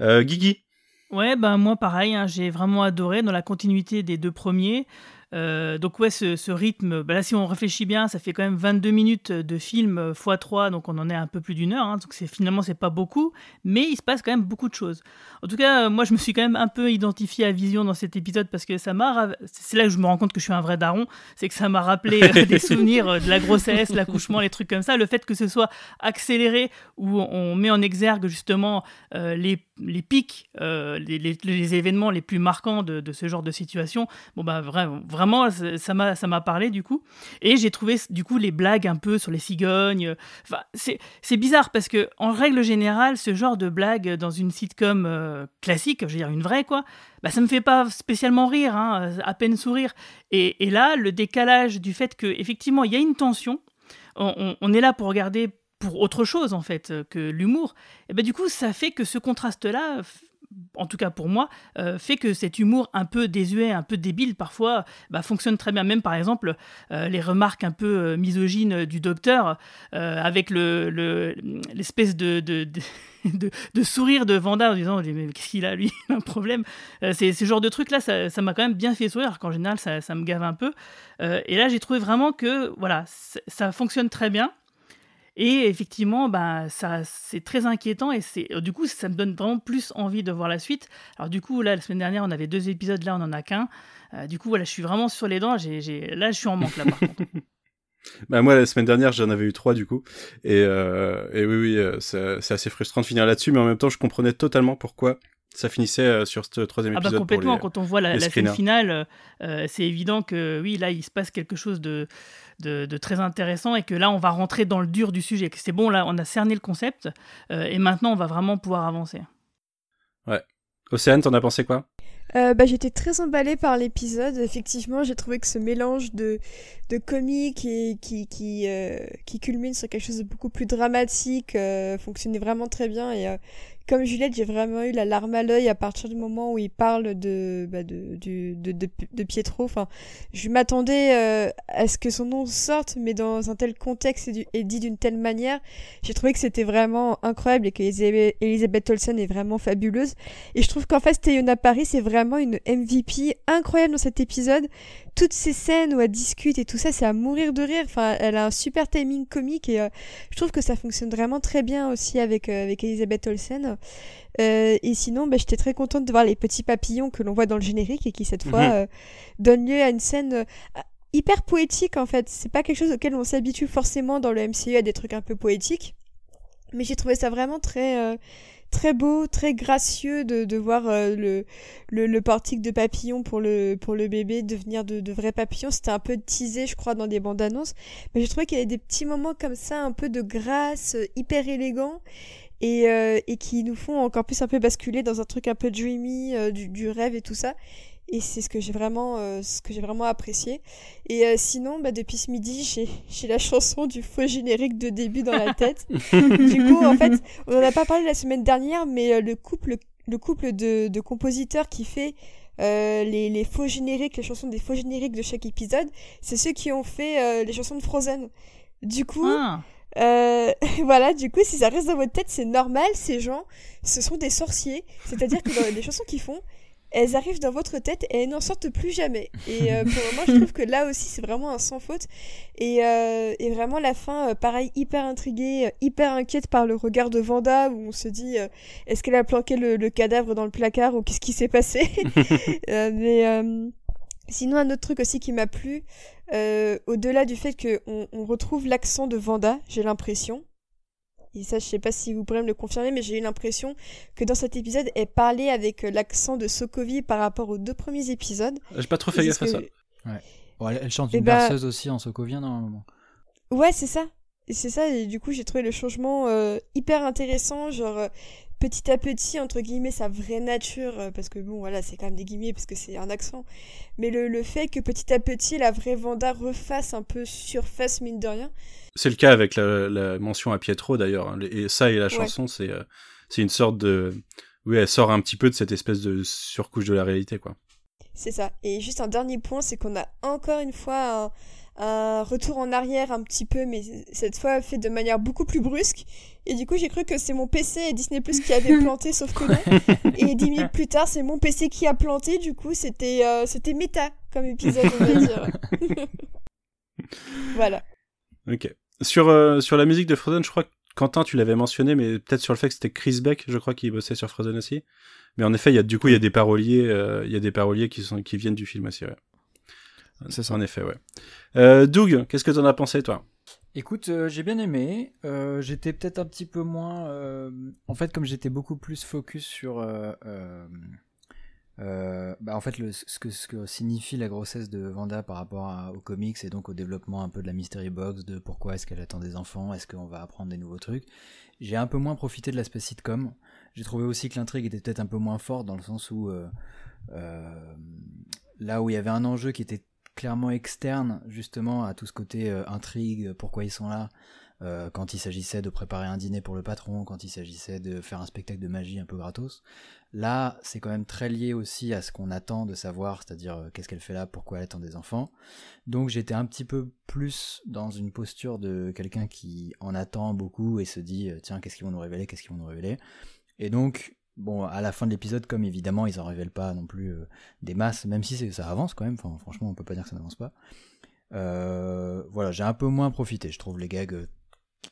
Euh, Guigui? Ouais, ben moi pareil, hein, j'ai vraiment adoré dans la continuité des deux premiers. Euh, donc ouais, ce, ce rythme, bah là si on réfléchit bien, ça fait quand même 22 minutes de film x 3, donc on en est à un peu plus d'une heure, hein, donc c'est finalement c'est pas beaucoup, mais il se passe quand même beaucoup de choses. En tout cas, moi je me suis quand même un peu identifié à Vision dans cet épisode parce que ça m'a, c'est là que je me rends compte que je suis un vrai daron, c'est que ça m'a rappelé euh, des souvenirs euh, de la grossesse, l'accouchement, les trucs comme ça, le fait que ce soit accéléré où on met en exergue justement euh, les, les pics, euh, les, les- les événements les plus marquants de, de ce genre de situation. Bon bah vraiment, vraiment ça m'a ça m'a parlé du coup. Et j'ai trouvé du coup les blagues un peu sur les cigognes. Enfin c'est bizarre parce que en règle générale ce genre de blague dans une sitcom euh, classique, je veux dire une vraie quoi, bah ça me fait pas spécialement rire, hein, à peine sourire. Et, et là le décalage du fait que effectivement il y a une tension. On, on- on est là pour regarder pour autre chose en fait que l'humour, et ben du coup ça fait que ce contraste-là, en tout cas pour moi, euh, fait que cet humour un peu désuet, un peu débile parfois, bah, fonctionne très bien. Même par exemple euh, les remarques un peu euh, misogynes du docteur avec le le- l'espèce de, sourire de Vanda en disant mais qu'est-ce qu'il a lui un problème? C'est ce genre de truc là, ça m'a quand même bien fait sourire. Alors qu'en général ça, ça me gave un peu. Et là j'ai trouvé vraiment que voilà ça fonctionne très bien. Et effectivement, bah, ça, c'est très inquiétant et c'est, du coup, ça me donne vraiment plus envie de voir la suite. Alors du coup, là, la semaine dernière, on avait deux épisodes, là, on en a qu'un. Euh, du coup, voilà, je suis vraiment sur les dents. J'ai, j'ai- Là, je suis en manque, là, par contre. Bah moi la semaine dernière j'en avais eu trois du coup et, euh, et oui oui euh, c'est c'est assez frustrant de finir là-dessus mais en même temps je comprenais totalement pourquoi ça finissait euh, sur ce troisième ah bah épisode. complètement, pour les... quand on voit la, scène finale, euh, c'est évident que oui, là, il se passe quelque chose de, de, de très intéressant et que là, on va rentrer dans le dur du sujet. Que c'est bon, là, on a cerné le concept euh, et maintenant, on va vraiment pouvoir avancer. Océane, t'en as pensé quoi? Euh, bah, j'étais très emballée par l'épisode. Effectivement, j'ai trouvé que ce mélange de, de comique et qui, qui, euh, qui culmine sur quelque chose de beaucoup plus dramatique euh, fonctionnait vraiment très bien. Et euh, comme Juliette, j'ai vraiment eu la larme à l'œil à partir du moment où il parle de, bah, de, de, de, de Pietro. Enfin, je m'attendais euh, à ce que son nom sorte, mais dans un tel contexte et, dit d'une telle manière, j'ai trouvé que c'était vraiment incroyable et qu'Elisabeth Elisabeth Olsen est vraiment fabuleuse. Et je trouve qu'en fait, Teyona Paris, c'est vraiment une MVP incroyable dans cet épisode. Toutes ces scènes où elle discute et tout ça, c'est à mourir de rire. Enfin, elle a un super timing comique et euh, je trouve que ça fonctionne vraiment très bien aussi avec, euh, avec Elisabeth Olsen. Euh, et sinon, bah, j'étais très contente de voir les petits papillons que l'on voit dans le générique et qui, cette fois, Mhm. donnent lieu à une scène hyper poétique en fait. C'est pas quelque chose auquel on s'habitue forcément dans le MCU à des trucs un peu poétiques. Mais j'ai trouvé ça vraiment très, très beau, très gracieux de, de voir euh, le, le, le portique de papillon pour le, pour le bébé devenir de, de vrais papillons. C'était un peu teasé, je crois, dans des bandes annonces. Mais j'ai trouvé qu'il y avait des petits moments comme ça, un peu de grâce, euh, hyper élégants. Et, euh, et qui nous font encore plus un peu basculer dans un truc un peu dreamy, euh, du, du rêve et tout ça. Et c'est ce que j'ai vraiment, euh, ce que j'ai vraiment apprécié. Et euh, sinon, bah, depuis ce midi, j'ai, j'ai la chanson du faux générique de début dans la tête. du coup, en fait, on en a pas parlé la semaine dernière, mais euh, le couple, le couple de, de compositeurs qui fait les, les faux génériques, les chansons des faux génériques de chaque épisode, c'est ceux qui ont fait les chansons de Frozen. Du coup, Ah, euh, voilà, du coup, si ça reste dans votre tête, c'est normal, ces gens, ce sont des sorciers. C'est-à-dire que dans les chansons qu'ils font, elles arrivent dans votre tête et elles n'en sortent plus jamais. Et euh, pour le moment, je trouve que là aussi, c'est vraiment un sans faute. Et, euh, et vraiment, la fin, euh, pareil, hyper intriguée, euh, hyper inquiète par le regard de Vanda, où on se dit, euh, est-ce qu'elle a planqué le, le cadavre dans le placard ou qu'est-ce qui s'est passé? Euh, Mais euh, sinon, un autre truc aussi qui m'a plu, euh, au-delà du fait qu'on on retrouve l'accent de Vanda, j'ai l'impression. Et ça, je sais pas si vous pourrez me le confirmer, mais j'ai eu l'impression que dans cet épisode, elle parlait avec euh, l'accent de Sokovie par rapport aux deux premiers épisodes. J'ai pas trop fait gaffe à ça. que- Bon, elle, elle chante Eh une bah- berceuse aussi en sokovien moment. Ouais, c'est ça. Et c'est ça, et du coup, j'ai trouvé le changement euh, hyper intéressant, genre euh, petit à petit, entre guillemets, sa vraie nature, euh, parce que bon, voilà, c'est quand même des guillemets, parce que c'est un accent. Mais le, le fait que petit à petit, la vraie Vanda refasse un peu surface, mine de rien, C'est le cas avec la, la mention à Pietro d'ailleurs. hein. Et ça et la chanson, c'est euh, c'est une sorte de. Oui, elle sort un petit peu de cette espèce de surcouche de la réalité, quoi. c'est ça. Et juste un dernier point, c'est qu'on a encore une fois un, un retour en arrière un petit peu, mais cette fois fait de manière beaucoup plus brusque. Et du coup, j'ai cru que c'est mon PC et Disney Plus qui avaient planté, sauf que non. Et dix minutes plus tard, c'est mon PC qui a planté. Du coup, c'était euh, c'était méta comme épisode, on va dire. voilà. Ok. Sur, euh, sur la musique de Frozen, je crois que Quentin, tu l'avais mentionné, mais peut-être sur le fait que c'était Chris Beck, je crois, qui bossait sur Frozen aussi. Mais en effet, il y a, du coup, il y a des paroliers, euh, il y a des paroliers qui, sont, qui viennent du film aussi, ouais. C'est ça. En effet, ouais. Euh, Doug, qu'est-ce que t'en as pensé, toi? Écoute, euh, j'ai bien aimé. Euh, j'étais peut-être un petit peu moins. euh, En fait, comme j'étais beaucoup plus focus sur. euh, euh, euh, bah, en fait, le, ce, que, ce que signifie la grossesse de Vanda par rapport à- aux comics et donc au développement un peu de la mystery box, de pourquoi est-ce qu'elle attend des enfants, est-ce qu'on va apprendre des nouveaux trucs. J'ai un peu moins profité de l'aspect sitcom. J'ai trouvé aussi que l'intrigue était peut-être un peu moins forte dans le sens où euh, euh, là où il y avait un enjeu qui était clairement externe justement à tout ce côté euh, intrigue, pourquoi ils sont là, euh, quand il s'agissait de préparer un dîner pour le patron, quand il s'agissait de faire un spectacle de magie un peu gratos. Là, c'est quand même très lié aussi à ce qu'on attend de savoir, c'est-à-dire euh, qu'est-ce qu'elle fait là, pourquoi elle attend des enfants. Donc j'étais un petit peu plus dans une posture de quelqu'un qui en attend beaucoup et se dit tiens qu'est-ce qu'ils vont nous révéler, qu'est-ce qu'ils vont nous révéler. Et donc bon à la fin de l'épisode comme évidemment ils en révèlent pas non plus euh, des masses, même si c'est- ça avance quand même. Enfin franchement on peut pas dire que ça n'avance pas. Euh, voilà j'ai un peu moins profité. Je trouve les gags euh,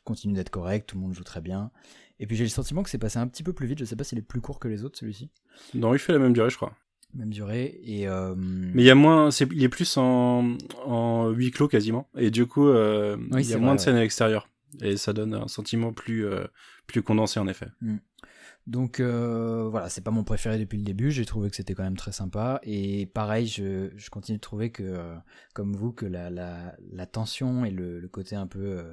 continuent d'être corrects, tout le monde joue très bien. Et puis j'ai le sentiment que c'est passé un petit peu plus vite. Je sais pas s'il est plus court que les autres celui-ci. Non, il fait la même durée, je crois. Même durée et euh, Mais il y a moins, c'est, il est plus en, en huis clos quasiment. Et du coup, Oui, il y a moins vrai, de scènes à l'extérieur. Et ça donne un sentiment plus, plus condensé, en effet. Donc euh, voilà, c'est pas mon préféré depuis le début. J'ai trouvé que c'était quand même très sympa. Et pareil, je, je continue de trouver que, euh, comme vous, que la, la, la tension et le, le côté un peu euh,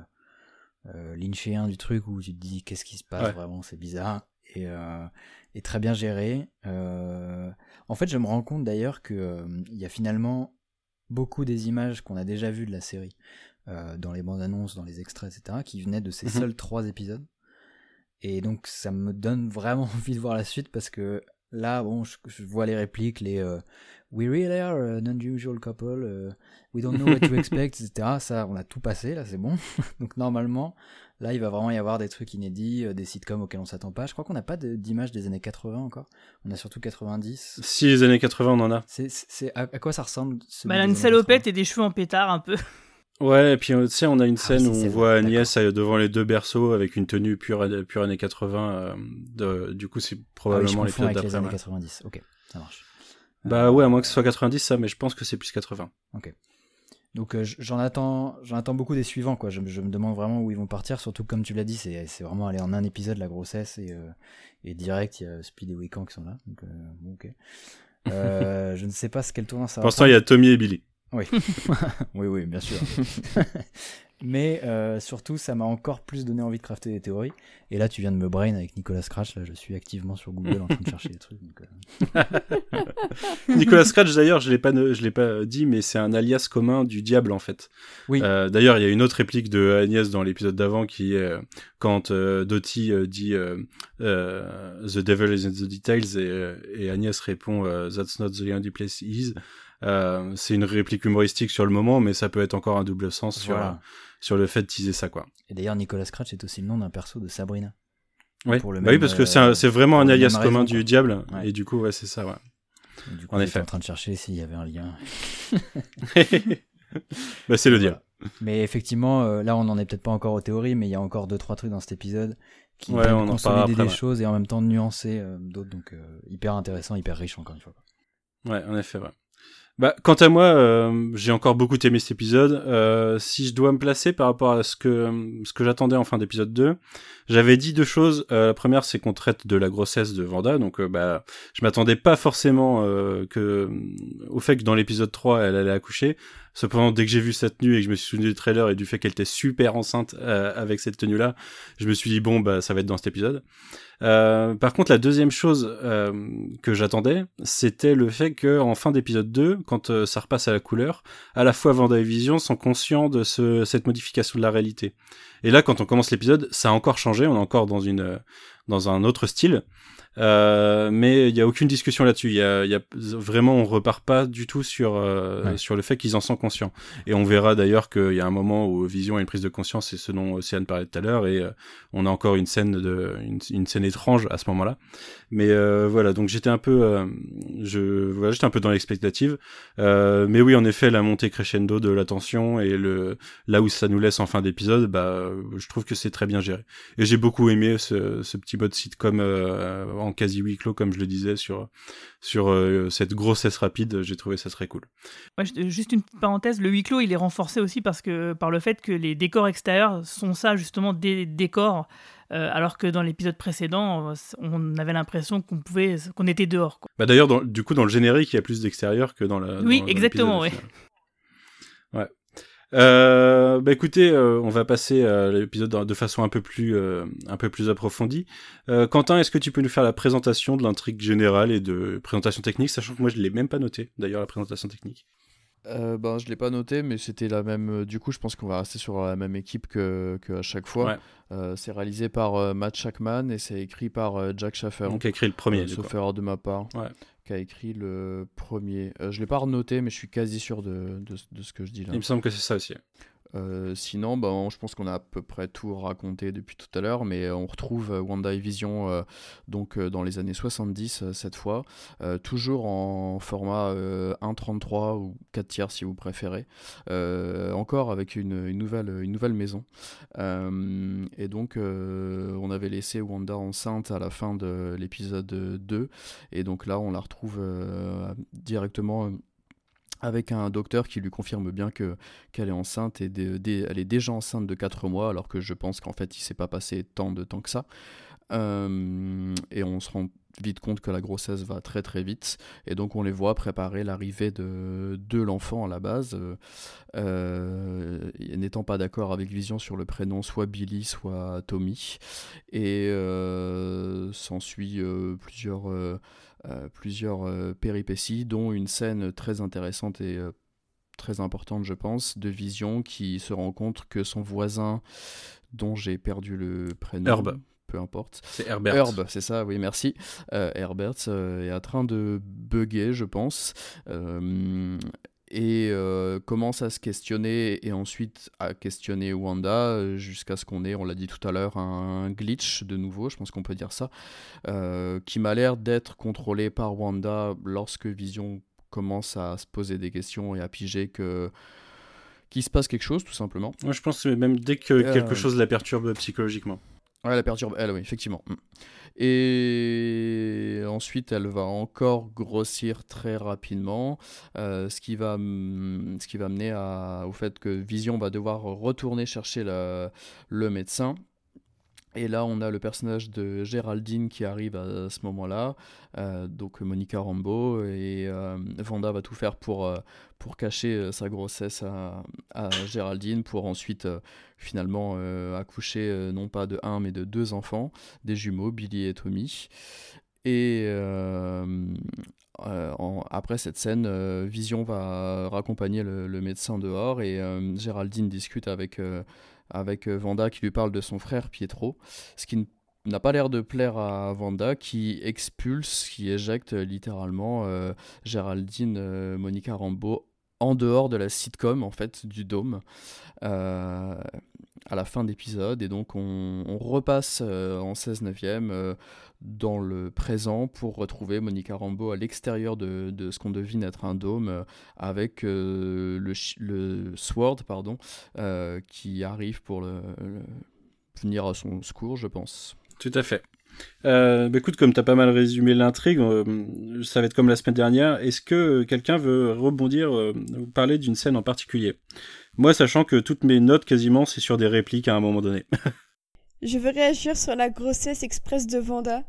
euh, lynchéen du truc où tu te dis qu'est-ce qui se passe Ouais. vraiment, c'est bizarre. Et, euh, et très bien géré. Euh, en fait, je me rends compte d'ailleurs que euh, il y a finalement beaucoup des images qu'on a déjà vues de la série euh, dans les bandes annonces, dans les extraits, etc., qui venaient de ces Mhm. seuls trois épisodes. Et donc ça me donne vraiment envie de voir la suite parce que là, bon, je, je vois les répliques, les euh, We really are an unusual couple, euh, we don't know what to expect, etc. Ça, on a tout passé, là, c'est bon. donc normalement, là, il va vraiment y avoir des trucs inédits, euh, des sitcoms auxquels on s'attend pas. Je crois qu'on n'a pas de- d'image des années 80 encore. On a surtout 90. Si les années 80, on en a. C'est, à, à quoi ça ressemble celui Bah, elle a des une salopette 80? et des cheveux en pétard un peu. Ouais, et puis euh, tu sais, on a une Ah scène oui, où on voit Agnès euh, devant les deux berceaux avec une tenue pure, pure années 80. euh, de- du coup, c'est Ah oui, probablement l'épisode avec les d'après. années ouais. 90. Ok, ça marche. Bah ouais, à moins que ce soit 90, ça, mais je pense que c'est plus 80. Donc euh, j- j'en attends, j'en attends beaucoup des suivants quoi. Je, me- je me demande vraiment où ils vont partir. Surtout comme tu l'as dit, c'est vraiment aller en un épisode la grossesse et euh, et direct il y a Speed et Wiccan qui sont là. Donc euh, bon, ok. Euh, je ne sais pas ce quel tournant ça va. Pour l'instant, il y a Tommy et Billy. Oui, oui, oui, bien sûr. Mais euh, surtout, ça m'a encore plus donné envie de crafter des théories. Et là, tu viens de me brain avec Nicolas Scratch. Là, je suis activement sur Google en train de chercher des trucs. donc, euh, Nicolas Scratch, d'ailleurs, je l'ai pas, ne- je l'ai pas dit, mais c'est un alias commun du diable en fait. Oui. Euh, d'ailleurs, il y a une autre réplique de Agnès dans l'épisode d'avant qui est quand euh, euh, dit euh, euh, The devil is in the details et, et Agnès répond euh, That's not the only place he is. Euh, c'est une réplique humoristique sur le moment, mais ça peut être encore un double sens sur, Voilà. euh, sur le fait de teaser ça, quoi. Et d'ailleurs, Nicolas Scratch est aussi le nom d'un perso de Sabrina. Ouais. Pour le Bah oui, parce que euh, c'est vraiment un alias commun raison, du diable, Ouais. et du coup, ouais, c'est ça, ouais. Et Du coup, En effet. en train de chercher s'il y avait un lien. bah, c'est le diable. Mais effectivement, là, on n'en est peut-être pas encore aux théories, mais il y a encore deux trois trucs dans cet épisode qui Ouais, on consolider des ouais. choses et en même temps nuancer euh, d'autres. Donc, euh, hyper intéressant, hyper riche encore une fois. Ouais, en effet, ouais. Bah, quant à moi, euh, j'ai encore beaucoup aimé cet épisode. Euh, si je dois me placer par rapport à ce que ce que j'attendais en fin d'épisode 2, j'avais dit deux choses. Euh, la première, c'est qu'on traite de la grossesse de Vanda, donc euh, bah, je m'attendais pas forcément euh, que au fait que dans l'épisode 3, elle allait accoucher. Cependant, dès que j'ai vu cette tenue et que je me suis souvenu du trailer et du fait qu'elle était super enceinte euh, avec cette tenue-là, je me suis dit bon bah ça va être dans cet épisode. Euh, par contre, la deuxième chose euh, que j'attendais, c'était le fait que en fin d'épisode 2, quand euh, ça repasse à la couleur, à la fois Vanda et Vision sont conscients de ce, cette modification de la réalité. Et là, quand on commence l'épisode, ça a encore changé, on est encore dans une euh, dans un autre style. Euh, mais il y a aucune discussion là-dessus. Il y a, y a vraiment, on repart pas du tout sur euh, Ouais. sur le fait qu'ils en sont conscients. Et on verra d'ailleurs qu'il y a un moment où Vision a une prise de conscience, et ce dont Océane parlait tout à l'heure, et euh, on a encore une scène de une, une scène étrange à ce moment-là. Mais euh, voilà, donc j'étais un peu, euh, je voilà, j'étais un peu dans l'expectative. Euh, mais oui, en effet, la montée crescendo de la tension et le là où ça nous laisse en fin d'épisode, bah, je trouve que c'est très bien géré. Et j'ai beaucoup aimé ce, ce petit mode sitcom euh, en quasi huis clos, comme je le disais, sur sur euh, cette grossesse rapide. J'ai trouvé ça très cool. Ouais, juste une parenthèse, le huis clos, il est renforcé aussi parce que, par le fait que les décors extérieurs sont ça, justement, des décors, euh, alors que dans l'épisode précédent, euh, on avait l'impression qu'on pouvait, qu'on était dehors. Quoi. Bah d'ailleurs, dans- du coup, dans le générique, il y a plus d'extérieur que dans la. Oui, dans- exactement, ouais. Euh, bah écoutez, euh, on va passer à l'épisode de de façon un peu plus, euh, un peu plus approfondie. Euh, Quentin, est-ce que tu peux nous faire la présentation de l'intrigue générale et de présentation technique, sachant que moi je l'ai même pas noté, d'ailleurs la présentation technique? Euh, ben, je l'ai pas noté, mais c'était la même. euh, Du coup, je pense qu'on va rester sur la même équipe que, que à chaque fois. Ouais. Euh, c'est réalisé par euh, Matt Shackman et c'est écrit par Jack Schaffer. Donc écrit le premier. Sauf erreur de ma part, Ouais. qui a écrit le premier. Je l'ai pas renoté, mais je suis quasi sûr de, de, de ce que je dis là. Il me semble que c'est ça aussi. Euh, sinon, ben, je pense qu'on a à peu près tout raconté depuis tout à l'heure, mais euh, on retrouve WandaVision euh, donc, euh, dans les années 70 euh, cette fois, toujours en format euh, 1.33 ou 4 tiers si vous préférez, encore avec une, nouvelle, une nouvelle maison. Et donc, on avait laissé Wanda enceinte à la fin de l'épisode 2, et donc là, on la retrouve directement. Euh, avec un docteur qui lui confirme bien que qu'elle est enceinte et elle est déjà enceinte de 4 mois alors que je pense qu'en fait il s'est pas passé tant de temps que ça. et on se rend vite compte que la grossesse va très très vite. Et donc on les voit préparer l'arrivée de, de l'enfant à la base. Euh, euh, n'étant pas d'accord avec Vision sur le prénom soit Billy soit Tommy. Et euh, s'ensuit plusieurs, plusieurs péripéties dont une scène très intéressante et très importante je pense de Vision qui se rend compte que son voisin dont j'ai perdu le prénom Herb peu importe. C'est Herbert. Herb, c'est ça, oui, merci. Euh, Herbert euh, est en train de bugger, je pense. Euh, et commence à se questionner et ensuite à questionner Wanda jusqu'à ce qu'on ait, on l'a dit tout à l'heure, un glitch de nouveau, je pense qu'on peut dire ça, qui m'a l'air d'être contrôlé par Wanda lorsque Vision commence à se poser des questions et à piger que qu'il se passe quelque chose tout simplement. Moi je pense que même dès que quelque chose la perturbe psychologiquement. Ouais, la perturbe, elle, oui, effectivement. Mm. Et ensuite, elle va encore grossir très rapidement, euh, ce, qui va, ce mener au fait que Vision va devoir retourner chercher le médecin et là, on a le personnage de Géraldine qui arrive à ce moment-là, euh, donc Monica Rambeau, et euh, Vanda va tout faire pour, euh, pour cacher sa grossesse à, Géraldine, pour ensuite finalement accoucher non pas de un, mais de deux enfants, des jumeaux, Billy et Tommy. Et après cette scène, Vision va raccompagner le, médecin dehors, et Géraldine discute avec avec euh, Vanda qui lui parle de son frère Pietro, ce qui n'a pas l'air de plaire à Vanda qui expulse, qui éjecte euh, littéralement euh, Géraldine Monica Rambeau en dehors de la sitcom en fait du dôme à la fin d'épisode et donc on, repasse en 16 neuvième dans le présent pour retrouver Monica Rambeau à l'extérieur de, ce qu'on devine être un dôme euh, avec euh, le, le, Sword pardon, euh, qui arrive pour venir à son secours, je pense. Tout à fait. bah écoute, comme tu as pas mal résumé l'intrigue, ça va être comme la semaine dernière. Est-ce que quelqu'un veut rebondir ou parler d'une scène en particulier? Moi, sachant que toutes mes notes quasiment, c'est sur des répliques à un moment donné. Je veux réagir sur la grossesse express de Vanda.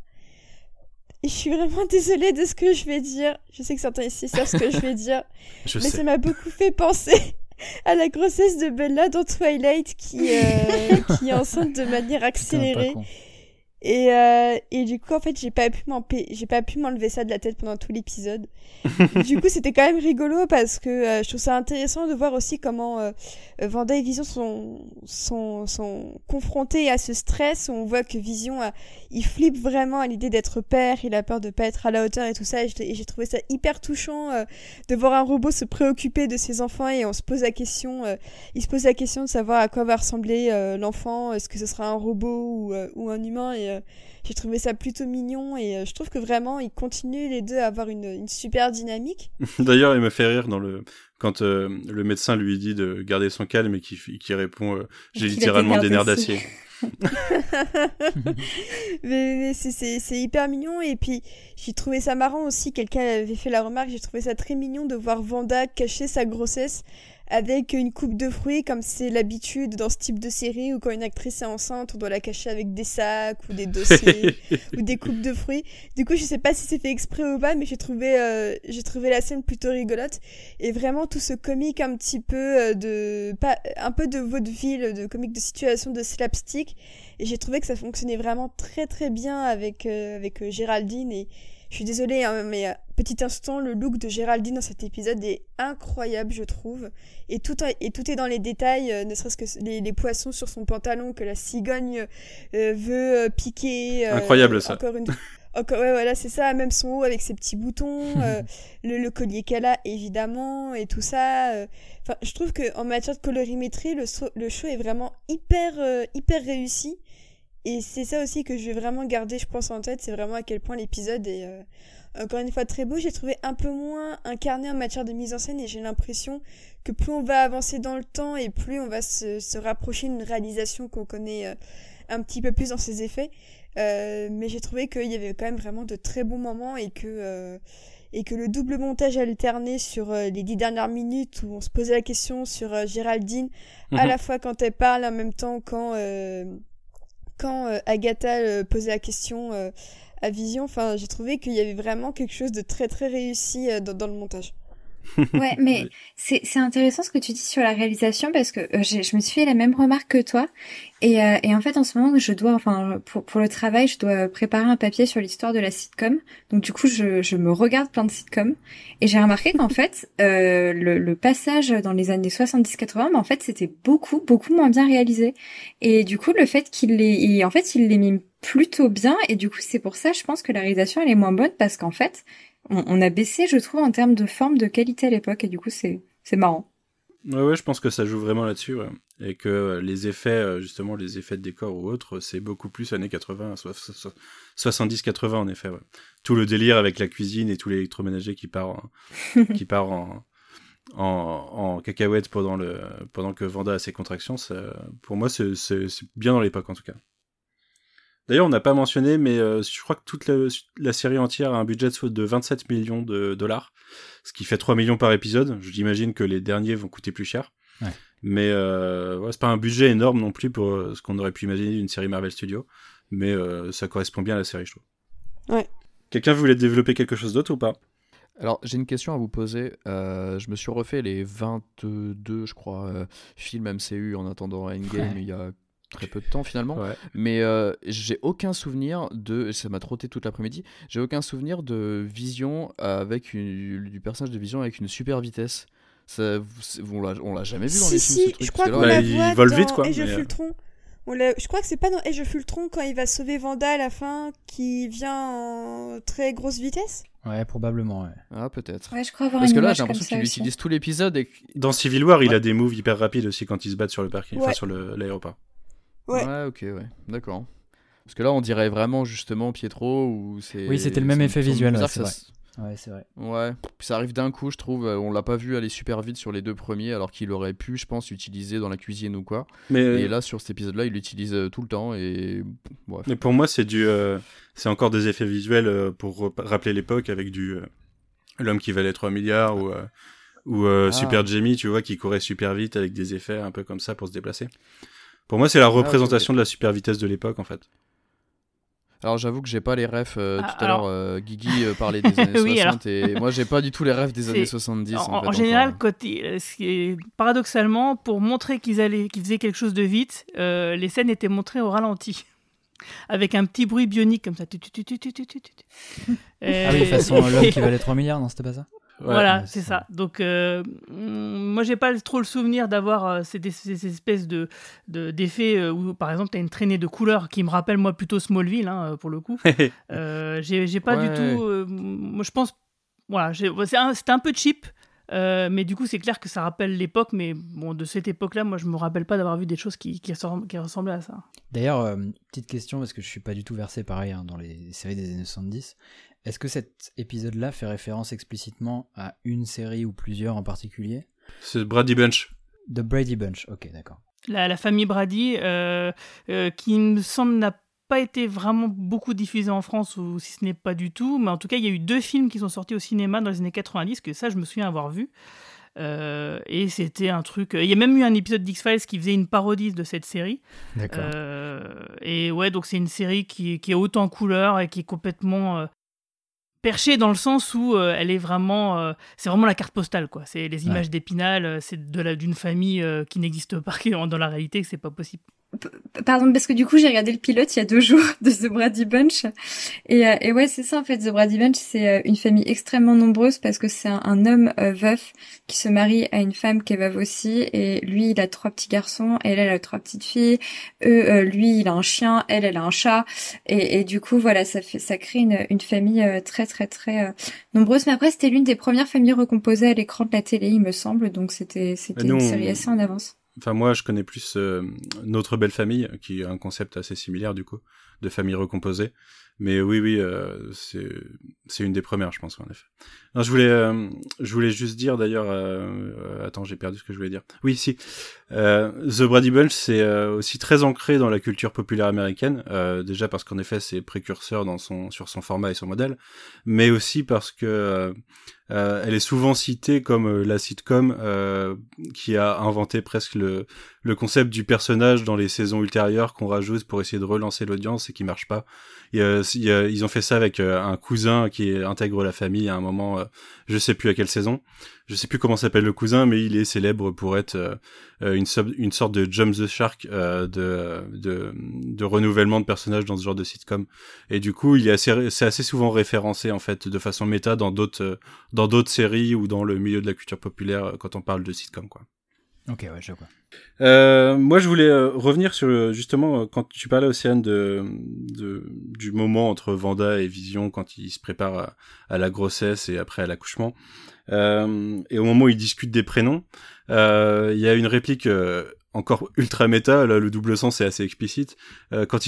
Et je suis vraiment désolée de ce que je vais dire. Je sais que certains ici savent ce que je vais dire. mais ça m'a beaucoup fait penser à la grossesse de Bella dans Twilight qui, euh, qui est enceinte de manière accélérée. Et, euh, et du coup, en fait, j'ai pas pu j'ai pas pu m'enlever ça de la tête pendant tout l'épisode. du coup, c'était quand même rigolo parce que euh, je trouve ça intéressant de voir aussi comment euh, Vanda et Vision sont, sont, sont confrontés à ce stress. On voit que Vision, il flippe vraiment à l'idée d'être père, il a peur de pas être à la hauteur et tout ça. Et j'ai trouvé ça hyper touchant de voir un robot se préoccuper de ses enfants et on se pose la question, il se pose la question de savoir à quoi va ressembler l'enfant, est-ce que ce sera un robot ou, ou un humain et euh, j'ai trouvé ça plutôt mignon et euh, je trouve que vraiment ils continuent les deux à avoir une, super dynamique. D'ailleurs, il me fait rire dans le quand euh, le médecin lui dit de garder son calme et qui, qui répond j'ai littéralement des nerfs d'acier. mais, c'est hyper mignon et puis j'ai trouvé ça marrant aussi quelqu'un avait fait la remarque j'ai trouvé ça très mignon de voir Vanda cacher sa grossesse avec une coupe de fruits comme c'est l'habitude dans ce type de série où quand une actrice est enceinte on doit la cacher avec des sacs ou des dossiers ou des coupes de fruits. Du coup je sais pas si c'est fait exprès ou pas mais j'ai trouvé euh, j'ai trouvé la scène plutôt rigolote. Et vraiment tout ce comique un petit peu euh, de pas un peu de vaudeville de comique de situation de slapstick. Et j'ai trouvé que ça fonctionnait vraiment très très bien avec euh, avec Géraldine et je suis désolée, hein, mais euh, petit instant, le look de Géraldine dans cet épisode est incroyable, je trouve. Et tout, et tout est dans les détails, euh, ne serait-ce que les, poissons sur son pantalon que la cigogne euh, veut piquer. incroyable ça. Encore une Encore, ouais, voilà, c'est ça, même son haut avec ses petits boutons, le, collier qu'elle a, évidemment, et tout ça. Enfin, je trouve que en matière de colorimétrie, le, le show est vraiment hyper, hyper réussi. Et c'est ça aussi que je vais vraiment garder, je pense, en tête, c'est vraiment à quel point l'épisode est euh, encore une fois très beau. J'ai trouvé un peu moins incarné en matière de mise en scène et j'ai l'impression que plus on va avancer dans le temps et plus on va se, se rapprocher d'une réalisation qu'on connaît euh, un petit peu plus dans ses effets. Euh, mais j'ai trouvé qu'il y avait quand même vraiment de très bons moments et que et que le double montage alterné sur les dix dernières minutes où on se posait la question sur Géraldine, à mhm. la fois quand elle parle, en même temps quand quand euh, Agatha euh, posait la question euh, à Vision, j'ai trouvé qu'il y avait vraiment quelque chose de très très réussi dans le montage. Ouais, mais c'est c'est intéressant ce que tu dis sur la réalisation parce que euh, je me suis fait la même remarque que toi. Et, euh, et en fait en ce moment je dois enfin pour pour le travail je dois préparer un papier sur l'histoire de la sitcom. Donc du coup je je me regarde plein de sitcoms. Et j'ai remarqué qu'en fait euh, le le passage dans les années 70-80 mais en fait c'était beaucoup beaucoup moins bien réalisé. Et du coup le fait qu'il les en fait il les mime plutôt bien. Et du coup c'est pour ça je pense que la réalisation elle est moins bonne parce qu'en fait on, on a baissé, je trouve, en termes de forme, de qualité à l'époque, et du coup, c'est marrant. Ouais, ouais, je pense que ça joue vraiment là-dessus, ouais. Et que euh, les effets, euh, justement, les effets de décor ou autres, c'est beaucoup plus années 80, so- so- so- 70-80 en effet, ouais. Tout le délire avec la cuisine et tout l'électroménager qui part en, qui part en, en, en cacahuète pendant le, pendant que Vanda a ses contractions, ça, pour moi, c'est bien dans l'époque, en tout cas. D'ailleurs, on n'a pas mentionné, mais euh, je crois que toute la, la série entière a un budget de de 27 millions de dollars, ce qui fait 3 millions par épisode. J'imagine que les derniers vont coûter plus cher. Ouais. Mais euh, ouais, c'est pas un budget énorme non plus pour euh, ce qu'on aurait pu imaginer d'une série Marvel Studios, mais euh, ça correspond bien à la série, je trouve. Ouais. Quelqu'un voulait développer quelque chose d'autre ou pas? Alors, j'ai une question à vous poser. Euh, je me suis refait les 22, je crois, euh, films MCU en attendant Endgame Ouais. il y a très peu de temps finalement. Ouais. Mais euh, j'ai aucun souvenir de. Ça m'a trotté toute l'après-midi. J'ai aucun souvenir de Vision avec une, du personnage de Vision avec une super vitesse. Ça, on l'a on l'a jamais vu dans si, les films si, ce truc je crois qu'on là, Bah, la il voit vole dans vite, quoi, Age of mais, euh, Ultron. On l'a- je crois que c'est pas dans Age of Ultron quand il va sauver Vanda à la fin qui vient en très grosse vitesse. Ouais, probablement, ouais. Ah, peut-être. Ouais, je crois avoir Parce que là, j'ai l'impression qu'il utilise tout l'épisode et. Dans Civil War, il a des moves hyper rapides aussi quand ils se battent sur le parking, enfin sur le- l'aéroport. Ouais. ok, ouais, d'accord. Parce que là, on dirait vraiment justement Pietro ou c'est. Oui, c'était le même effet visuel, bizarre ouais, c'est ça Ouais, c'est vrai. Ouais, puis ça arrive d'un coup, je trouve. euh, On l'a pas vu aller super vite sur les deux premiers, alors qu'il aurait pu, je pense, l'utiliser dans la cuisine ou quoi. Mais, Et là, sur cet épisode-là, il l'utilise euh, tout le temps et. Bref. mais pour moi, c'est du, euh, c'est encore des effets visuels euh, pour rappeler l'époque avec du euh, l'homme qui valait 3 milliards ou euh, ou euh, Ah. Super Jamie, tu vois, qui courait super vite avec des effets un peu comme ça pour se déplacer. Pour moi, c'est la ok, représentation de la super vitesse de l'époque en fait. Alors, j'avoue que j'ai pas les refs. euh, Ah, tout à alors- l'heure, euh, Guigui euh, parlait des années Oui, 60 et moi, j'ai pas du tout les refs des années 70. En, En, fait, en général, encore. quand il- euh, est- paradoxalement, pour montrer qu'ils allaient, qu'ils faisaient quelque chose de vite, euh, les scènes étaient montrées au ralenti, avec un petit bruit bionique comme ça. Tu, tu, tu, tu, tu, tu, tu, tu. Ah oui, Euh, façon l'homme qui valait 3 milliards, non, c'était pas ça? Ouais. voilà, c'est ça. Donc, euh, mm, moi, j'ai pas trop le souvenir d'avoir euh, ces, ces- ces espèces de de- d'effets euh, où, par exemple, tu as une traînée de couleurs qui me rappelle, moi, plutôt Smallville, hein, pour le coup. Euh, j'ai pas Ouais. du tout. euh, moi, je pense. Voilà, j'ai- c'est un, c'était un peu cheap. mais du coup, c'est clair que ça rappelle l'époque, mais bon, de cette époque-là, moi, je me rappelle pas d'avoir vu des choses qui, qui, ressemb- qui ressemblaient à ça. D'ailleurs, petite question, parce que je suis pas du tout versé pareil hein, dans les séries des années 70. Est-ce que cet épisode-là fait référence explicitement à une série ou plusieurs en particulier? C'est Brady Bunch. The Brady Bunch, ok, d'accord. La, la famille Brady, euh, euh, qui il me semble n'a pas été vraiment beaucoup diffusée en France, ou si ce n'est pas du tout, mais en tout cas, il y a eu deux films qui sont sortis au cinéma dans les années 90, que ça, je me souviens avoir vu. Euh, et c'était un truc. Il y a même eu un épisode d'X-Files qui faisait une parodie de cette série. D'accord. Euh, et ouais, donc c'est une série qui, qui est haute en couleurs et qui est complètement euh, perchée dans le sens où euh, elle est vraiment, euh, c'est vraiment la carte postale quoi. C'est les images d'Épinal, euh, c'est de la d'une famille qui n'existe pas dans la réalité, que c'est pas possible. Pardon, parce que du coup, j'ai regardé le pilote il y a deux jours de The Brady Bunch. Et, euh, et ouais, c'est ça, en fait. The Brady Bunch, c'est euh, une famille extrêmement nombreuse parce que c'est un, un homme euh, veuf qui se marie à une femme qui est veuve aussi. Et lui, il a trois petits garçons, elle, elle a trois petites filles. Eux, euh, lui, il a un chien, elle, elle a un chat. Et, et du coup, voilà, ça fait, ça crée une, une famille euh, très, très, très euh, nombreuse. Mais après, c'était l'une des premières familles recomposées à l'écran de la télé, il me semble. Donc, c'était, c'était nous, une série assez en avance. Enfin, moi, je connais plus euh, Notre Belle Famille, qui est un concept assez similaire, du coup, de famille recomposée. Mais oui, oui, euh, c'est une des premières, je pense, en effet. Non, je voulais, euh, je voulais juste dire, d'ailleurs... euh, euh, attends, j'ai perdu ce que je voulais dire. Oui, si. Euh, The Brady Bunch, c'est aussi très ancré dans la culture populaire américaine, déjà parce qu'en effet, c'est précurseur dans son, sur son format et son modèle, mais aussi parce que... euh, euh, elle est souvent citée comme euh, la sitcom euh, qui a inventé presque le, le concept du personnage dans les saisons ultérieures qu'on rajoute pour essayer de relancer l'audience et qui marche pas. Et, euh, ils ont fait ça avec euh, un cousin qui intègre la famille à un moment, euh, je sais plus à quelle saison, je sais plus comment s'appelle le cousin, mais il est célèbre pour être une, une sorte de Jump the Shark de, de, de renouvellement de personnages dans ce genre de sitcom. Et du coup, il est assez, c'est assez souvent référencé en fait de façon méta dans d'autres, dans d'autres séries ou dans le milieu de la culture populaire quand on parle de sitcom quoi. Ok, ouais, je vois. Euh, moi, je voulais euh, revenir sur justement euh, quand tu parlais, Océane, de, de, du moment entre Vanda et Vision quand ils se préparent à, la grossesse et après à l'accouchement. Euh, et au moment où ils discutent des prénoms, il y a une réplique encore ultra méta. Là, le double sens est assez explicite. quand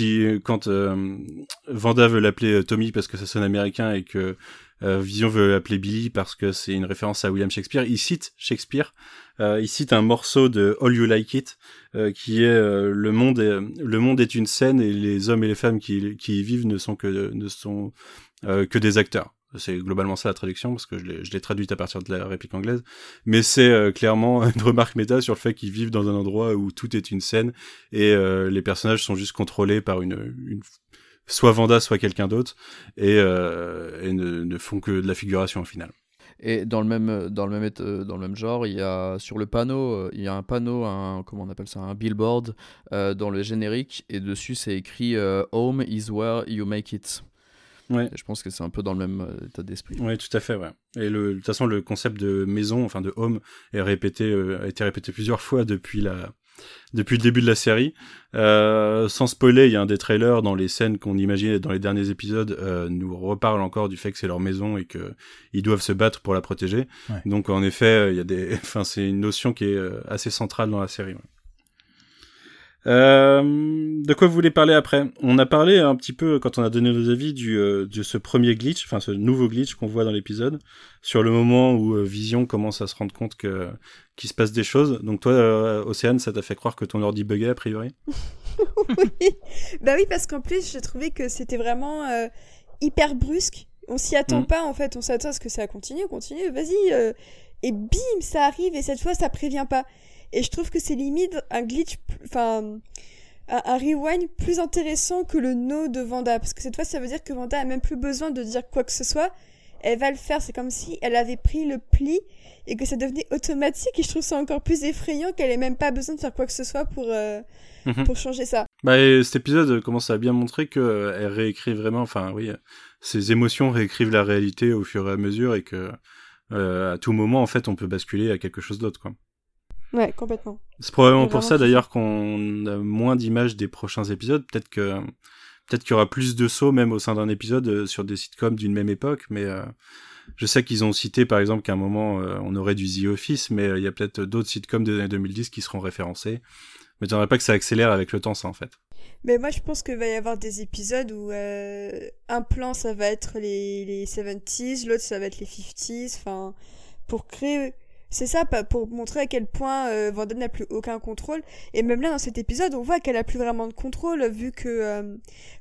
Vanda veut l'appeler Tommy parce que ça sonne américain et que Vision veut l'appeler Billy parce que c'est une référence à William Shakespeare, il cite Shakespeare. Euh, il cite un morceau de All You Like It, euh, qui est euh, le monde est, une scène et les hommes et les femmes qui, y vivent ne sont que des acteurs. C'est globalement ça la traduction parce que je l'ai traduite à partir de la réplique anglaise, mais c'est clairement une remarque méta sur le fait qu'ils vivent dans un endroit où tout est une scène et les personnages sont juste contrôlés par une, soit Vanda, soit quelqu'un d'autre, et, et ne, font que de la figuration au final. Et dans le même dans le même euh, dans le même genre, il y a sur le panneau, euh, il y a un panneau, un comment on appelle ça, un billboard euh, dans le générique et dessus c'est écrit Home is where you make it. Ouais. je pense que c'est un peu dans le même état d'esprit. Oui, tout à fait, ouais. Et le, de toute façon, le concept de maison, enfin de home, est répété, a été répété plusieurs fois depuis la, depuis le début de la série. Euh, sans spoiler, il y a un des trailers dans les scènes qu'on imaginait dans les derniers épisodes euh, nous reparle encore du fait que c'est leur maison et que ils doivent se battre pour la protéger. Donc en effet, il y a des, enfin c'est une notion qui est euh, assez centrale dans la série. Euh, de quoi vous voulez parler après? On a parlé un petit peu quand on a donné nos avis du, euh, de ce premier glitch, enfin ce nouveau glitch qu'on voit dans l'épisode, sur le moment où euh, Vision commence à se rendre compte que qu'il se passe des choses. Donc toi, Océane, ça t'a fait croire que ton ordi buguait a priori? Oui, bah oui, parce qu'en plus j'ai trouvé que c'était vraiment hyper brusque. On s'y attend mm. pas en fait, on s'attend à ce que ça continue, continue, vas-y. et bim, ça arrive et cette fois ça prévient pas. Et je trouve que c'est limite un glitch, enfin, un, rewind plus intéressant que le no de Vanda. Parce que cette fois, ça veut dire que Vanda a même plus besoin de dire quoi que ce soit. Elle va le faire. C'est comme si elle avait pris le pli et que ça devenait automatique. Et je trouve ça encore plus effrayant qu'elle ait même pas besoin de faire quoi que ce soit pour, euh, mhm. pour changer ça. Bah, cet épisode commence à bien montrer qu'elle euh, réécrit vraiment, enfin, oui, ses émotions réécrivent la réalité au fur et à mesure et que, euh, à tout moment, en fait, on peut basculer à quelque chose d'autre, quoi. Ouais, complètement. C'est probablement pour ça d'ailleurs qu'on a moins d'images des prochains épisodes. Peut-être que peut-être qu'il y aura plus de sauts même au sein d'un épisode euh, sur des sitcoms d'une même époque, mais euh, je sais qu'ils ont cité par exemple qu'à un moment euh, on aurait du The Office, mais il y a peut-être d'autres sitcoms des années 2010 qui seront référencés. Mais tu pas que ça accélère avec le temps, ça en fait. Mais moi je pense qu'il va y avoir des épisodes où un plan ça va être les, les 70s, l'autre ça va être les 50s, enfin pour créer c'est ça, pour montrer à quel point euh, n'a plus aucun contrôle. Et même là, dans cet épisode, on voit qu'elle a plus vraiment de contrôle, vu que euh,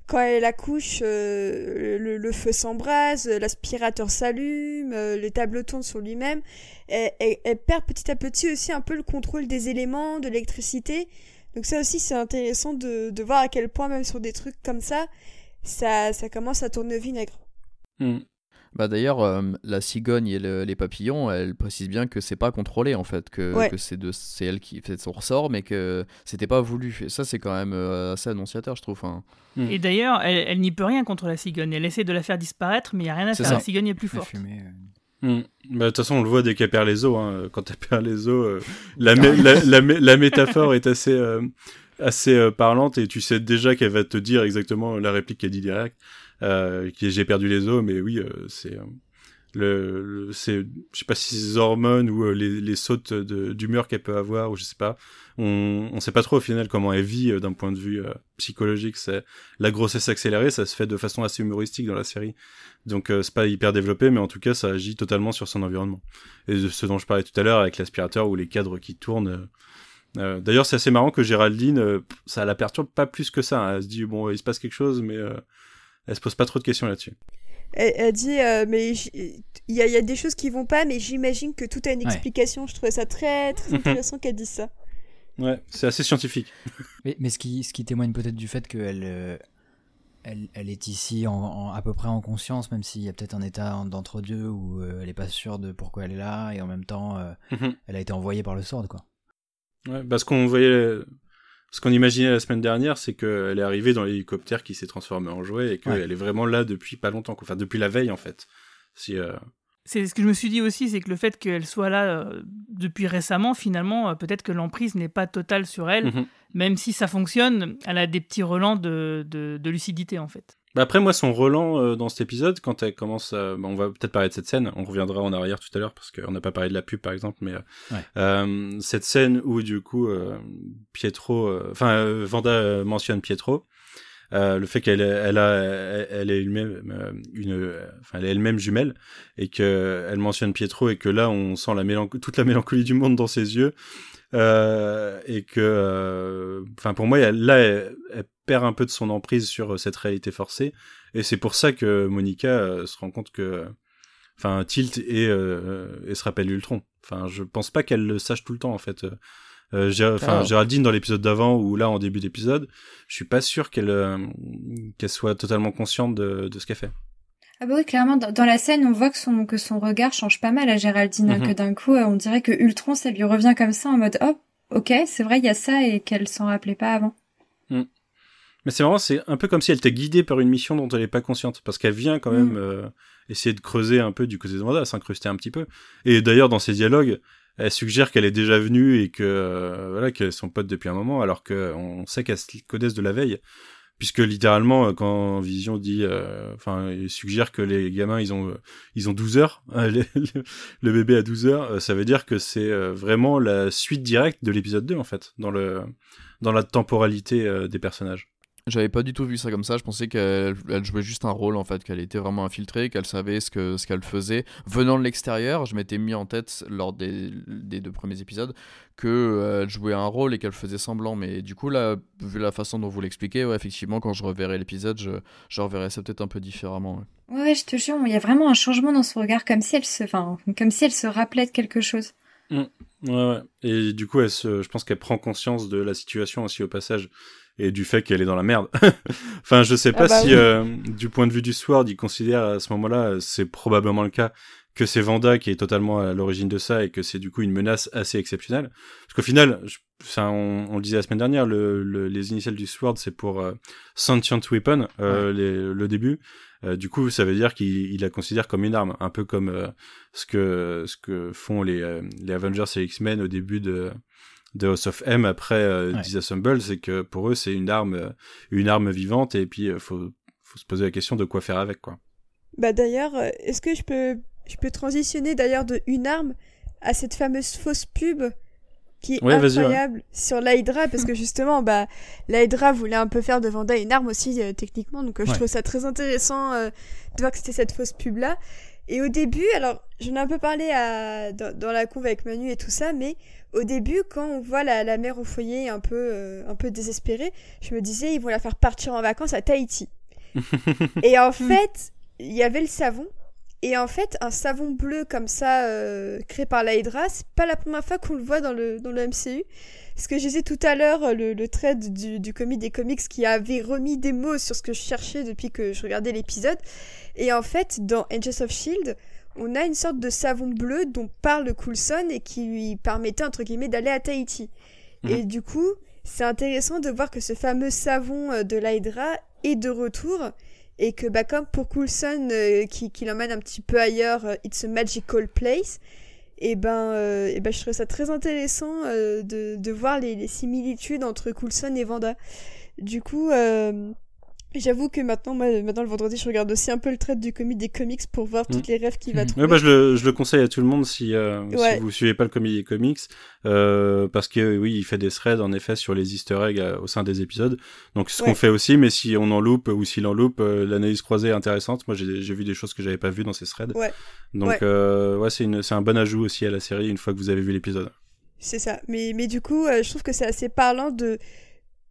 quand elle accouche, euh, le, feu s'embrase, l'aspirateur s'allume, les tables tournent sur lui-même. Elle, perd petit à petit aussi un peu le contrôle des éléments, de l'électricité. Donc ça aussi, c'est intéressant de, voir à quel point, même sur des trucs comme ça, ça, ça commence à tourner vinaigre. Hmm. Bah d'ailleurs, euh, la cigogne et les papillons, elle précise bien que c'est pas contrôlé en fait, que, que c'est de c'est elle qui fait son ressort, mais que c'était pas voulu. Et ça, c'est quand même euh, assez annonciateur, je trouve. Hein. Hmm. Et d'ailleurs, elle, n'y peut rien contre la cigogne. Elle essaie de la faire disparaître, mais il y a rien à faire. La cigogne est plus forte. Euh. Hmm. Bah, de toute façon, on le voit dès qu'elle perd les os. Hein. Quand elle perd les os, la, la, la, métaphore est assez, assez parlante et tu sais déjà qu'elle va te dire exactement la réplique qu'elle dit direct euh, qui j'ai perdu les os, mais oui, euh, c'est euh, le, c'est je sais pas si c'est hormones ou les, les sautes d'humeur qu'elle peut avoir ou je sais pas on on sait pas trop au final comment elle vit d'un point de vue psychologique c'est la grossesse accélérée ça se fait de façon assez humoristique dans la série donc c'est pas hyper développé mais en tout cas ça agit totalement sur son environnement et de ce dont je parlais tout à l'heure avec l'aspirateur ou les cadres qui tournent euh, D'ailleurs, c'est assez marrant que Géraldine, ça la perturbe pas plus que ça. Hein. Elle se dit bon, il se passe quelque chose, mais elle se pose pas trop de questions là-dessus. Elle, dit, euh, mais il y, a, des choses qui vont pas, mais j'imagine que tout a une explication. Je trouvais ça très, très intéressant qu'elle dise ça. Ouais, c'est assez scientifique. Mais, mais ce, qui, ce qui témoigne peut-être du fait qu'elle euh, elle, elle est ici en, en- à peu près en conscience, même s'il y a peut-être un état d'entre-deux où euh, elle est pas sûre de pourquoi elle est là, et en même temps, euh, Mhm. elle a été envoyée par le Sword, quoi. Ouais, parce qu'on voyait, ce qu'on imaginait la semaine dernière, c'est qu'elle est arrivée dans l'hélicoptère qui s'est transformé en jouet et qu'elle Ouais. est vraiment là depuis pas longtemps, enfin depuis la veille en fait. Si, euh, C'est ce que je me suis dit aussi, c'est que le fait qu'elle soit là euh, depuis récemment, finalement, euh, peut-être que l'emprise n'est pas totale sur elle, mhm. même si ça fonctionne, elle a des petits relents de, de, de lucidité en fait. Bah après moi son relan euh, dans cet épisode quand elle commence à... bah, on va peut-être parler de cette scène on reviendra en arrière tout à l'heure parce qu'on n'a pas parlé de la pub par exemple mais euh, Ouais. euh, cette scène où du coup euh, Pietro enfin Vanda mentionne Pietro le fait qu'elle elle a elle, est elle-même une enfin elle est elle-même jumelle et que elle mentionne Pietro et que là on sent la mélanc- toute la mélancolie du monde dans ses yeux et que enfin pour moi là elle, elle perd un peu de son emprise sur euh, cette réalité forcée et c'est pour ça que Monica euh, se rend compte que enfin tilt et, euh, et se rappelle Ultron enfin je pense pas qu'elle le sache tout le temps en fait euh, enfin Ah. Géraldine dans l'épisode d'avant ou là en début d'épisode je suis pas sûr qu'elle euh, qu'elle soit totalement consciente de, de ce qu'elle fait Ah bah oui, clairement, dans, dans la scène, on voit que son, que son regard change pas mal à Géraldine, hein, Mhm. que d'un coup, on dirait que Ultron, ça lui revient comme ça en mode, oh, ok, c'est vrai, il y a ça et qu'elle s'en rappelait pas avant. Mais c'est marrant, c'est un peu comme si elle était guidée par une mission dont elle n'est pas consciente, parce qu'elle vient quand même euh, essayer de creuser un peu du côté de Wanda, s'incruster un petit peu. Et d'ailleurs, dans ses dialogues, elle suggère qu'elle est déjà venue et que euh, voilà qu'elles sont potes depuis un moment, alors qu'on sait qu'elles se connaissent de la veille, puisque littéralement, euh, quand Vision dit, euh, enfin, il suggère que les gamins ils ont euh, ils ont 12 heures, les- le, le bébé a 12 heures, ça veut dire que c'est vraiment la suite directe de l'épisode 2 en fait, dans le dans la temporalité des personnages. J'avais pas du tout vu ça comme ça. Je pensais qu'elle elle jouait juste un rôle en fait, qu'elle était vraiment infiltrée, qu'elle savait ce que ce qu'elle faisait. Venant de l'extérieur, je m'étais mis en tête lors des, des deux premiers épisodes que euh, elle jouait un rôle et qu'elle faisait semblant. Mais du coup là, vu la façon dont vous l'expliquez, ouais, effectivement, quand je reverrai l'épisode, je, je reverrai ça peut-être un peu différemment. ouais. Je te jure, il y a vraiment un changement dans son regard, comme si elle se, enfin, comme si elle se rappelait de quelque chose. Ouais, ouais. Et du coup, elle se, je pense qu'elle prend conscience de la situation aussi au passage et du fait qu'elle est dans la merde. enfin, je sais pas Ah bah si, oui. euh, du point de vue du Sword, il considère à ce moment-là, euh, c'est probablement le cas, que c'est Vanda qui est totalement à l'origine de ça et que c'est du coup une menace assez exceptionnelle. Parce qu'au final, je- enfin, on, on le disait la semaine dernière, le, le- les initiales du Sword, c'est pour euh, Sentient Weapon, euh, les- le début. Euh, du coup, ça veut dire qu'il il la considère comme une arme, un peu comme euh, ce que ce que font les euh, les Avengers et X-Men au début de de House of M après euh, Ouais. Disassemble, c'est que pour eux c'est une arme euh, une arme vivante et puis euh, faut faut se poser la question de quoi faire avec quoi. Bah d'ailleurs, euh, est-ce que je peux, je peux transitionner d'ailleurs de une arme à cette fameuse fausse pub qui est Ouais, vas-y, ouais. incroyable sur l'Hydra? Parce que justement, bah, l'Hydra voulait un peu faire de Vanda une arme aussi euh, techniquement, donc euh, je trouve ça très intéressant euh, de voir que c'était cette fausse pub là. Et au début, alors j'en ai un peu parlé à, dans, dans la conve avec Manu et tout ça, mais au début, quand on voit la, la mère au foyer un peu, euh, un peu désespérée, je me disais ils vont la faire partir en vacances à Tahiti. Et en fait, il y avait le savon. Et en fait, un savon bleu comme ça, euh, créé par la Hydra, c'est pas la première fois qu'on le voit dans le, dans le MCU. Parce que j'ai disais tout à l'heure le, le trade du, du comic des comics qui avait remis des mots sur ce que je cherchais depuis que je regardais l'épisode. Et en fait, dans Angels of Shield, on a une sorte de savon bleu dont parle Coulson et qui lui permettait, entre guillemets, d'aller à Tahiti. Et du coup, c'est intéressant de voir que ce fameux savon euh, de l'Hydra est de retour et que bah, comme pour Coulson euh, qui, qui l'emmène un petit peu ailleurs, euh, It's a Magical Place, et ben, euh, et ben je trouve ça très intéressant de, de voir les, les similitudes entre Coulson et Vanda. Du coup, j'avoue que maintenant, moi, maintenant le vendredi, je regarde aussi un peu le trait du comic des comics pour voir toutes les rêves qu'il va Mhm. trouver. Ouais, bah, je, le, je le conseille à tout le monde si, euh, Ouais. si vous suivez pas le comic des comics, euh, parce que oui, il fait des threads en effet sur les Easter eggs euh, au sein des épisodes. Donc ce Ouais. qu'on fait aussi, mais si on en loupe ou s'il en loupe, euh, l'analyse croisée est intéressante. Moi, j'ai vu des choses que j'avais pas vues dans ces threads. Ouais. Donc Ouais. c'est un bon ajout aussi à la série une fois que vous avez vu l'épisode. C'est ça. Mais, mais du coup, je trouve que c'est assez parlant de.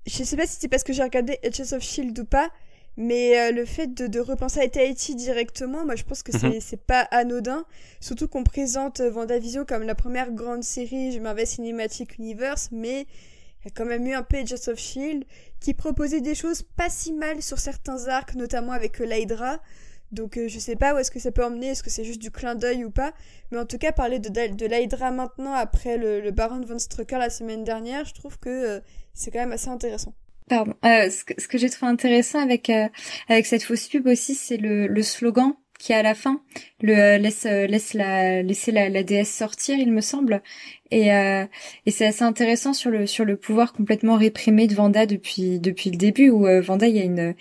Je sais pas si c'est parce que j'ai regardé Edges of Shield ou pas, mais euh, le fait de, de repenser à Tahiti directement, moi je pense que c'est Mhm. c'est pas anodin. Surtout qu'on présente euh, WandaVision comme la première grande série du Marvel Cinematic Universe, mais Il y a quand même eu un peu Agents of Shield qui proposait des choses pas si mal sur certains arcs, notamment avec l'Hydra. Donc je sais pas où est-ce que ça peut emmener, est-ce que c'est juste du clin d'œil ou pas. Mais en tout cas, parler de, de l'Hydra maintenant après le, Baron von Strucker la semaine dernière, je trouve que c'est quand même assez intéressant. Pardon. Euh, ce que, que j'ai trouvé intéressant avec avec cette fausse pub aussi, c'est le, le slogan qui est à la fin, le euh, laisse euh, laisse la laisser la, la déesse sortir, il me semble. Et, euh, et c'est assez intéressant sur le sur le pouvoir complètement réprimé de Vanda depuis depuis le début où euh, Vanda il y a une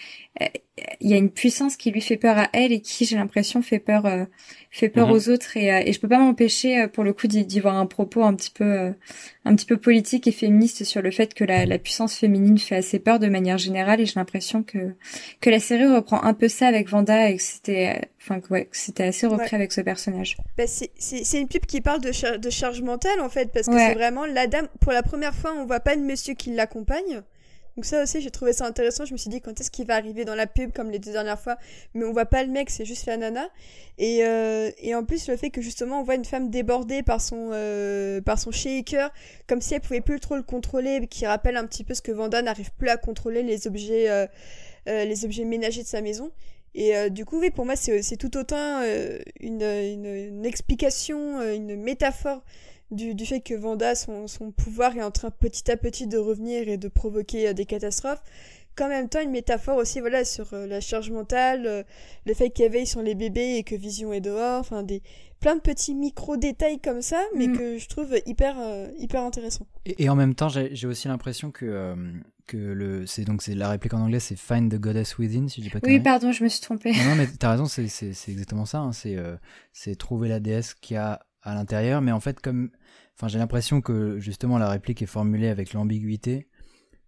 il y a une puissance qui lui fait peur à elle et qui j'ai l'impression fait peur euh, fait peur mhm. aux autres et, euh, et je peux pas m'empêcher euh, pour le coup d'y voir un propos un petit peu un petit peu politique et féministe sur le fait que la, la puissance féminine fait assez peur de manière générale et j'ai l'impression que que la série reprend un peu ça avec Vanda et que c'était enfin ouais c'était assez repris avec ce personnage. Bah c'est c'est une pub qui parle de, de charge mentale en fait parce que c'est vraiment la dame pour la première fois on voit pas de monsieur qui l'accompagne donc ça aussi, j'ai trouvé ça intéressant. Je me suis dit quand est-ce qu'il va arriver dans la pub comme les deux dernières fois, mais on voit pas le mec, c'est juste la nana. Et, euh, et en plus le fait que justement on voit une femme débordée par son euh, par son shaker, comme si elle pouvait plus trop le contrôler, qui rappelle un petit peu ce que Vanda n'arrive plus à contrôler les objets euh, euh les objets ménagers de sa maison. Et du coup, oui, pour moi, c'est tout autant une, une, une, explication, une métaphore du, du fait que Vanda, son, son pouvoir est en train petit à petit de revenir et de provoquer euh, des catastrophes, qu'en même temps une métaphore aussi voilà sur euh, la charge mentale, euh, le fait qu'elle veille sur les bébés et que Vision est dehors, enfin des plein de petits micro détails comme ça, mais mm. que je trouve hyper hyper intéressant. Et, en même temps, j'ai aussi l'impression que que le c'est donc c'est la réplique en anglais, c'est Find the Goddess Within, si je dis pas. Oui, pardon, je me suis trompé. Non, non mais t'as raison, c'est c'est exactement ça. Hein, c'est c'est trouver la déesse qui a à l'intérieur, mais en fait, comme, enfin, j'ai l'impression que justement la réplique est formulée avec l'ambiguïté,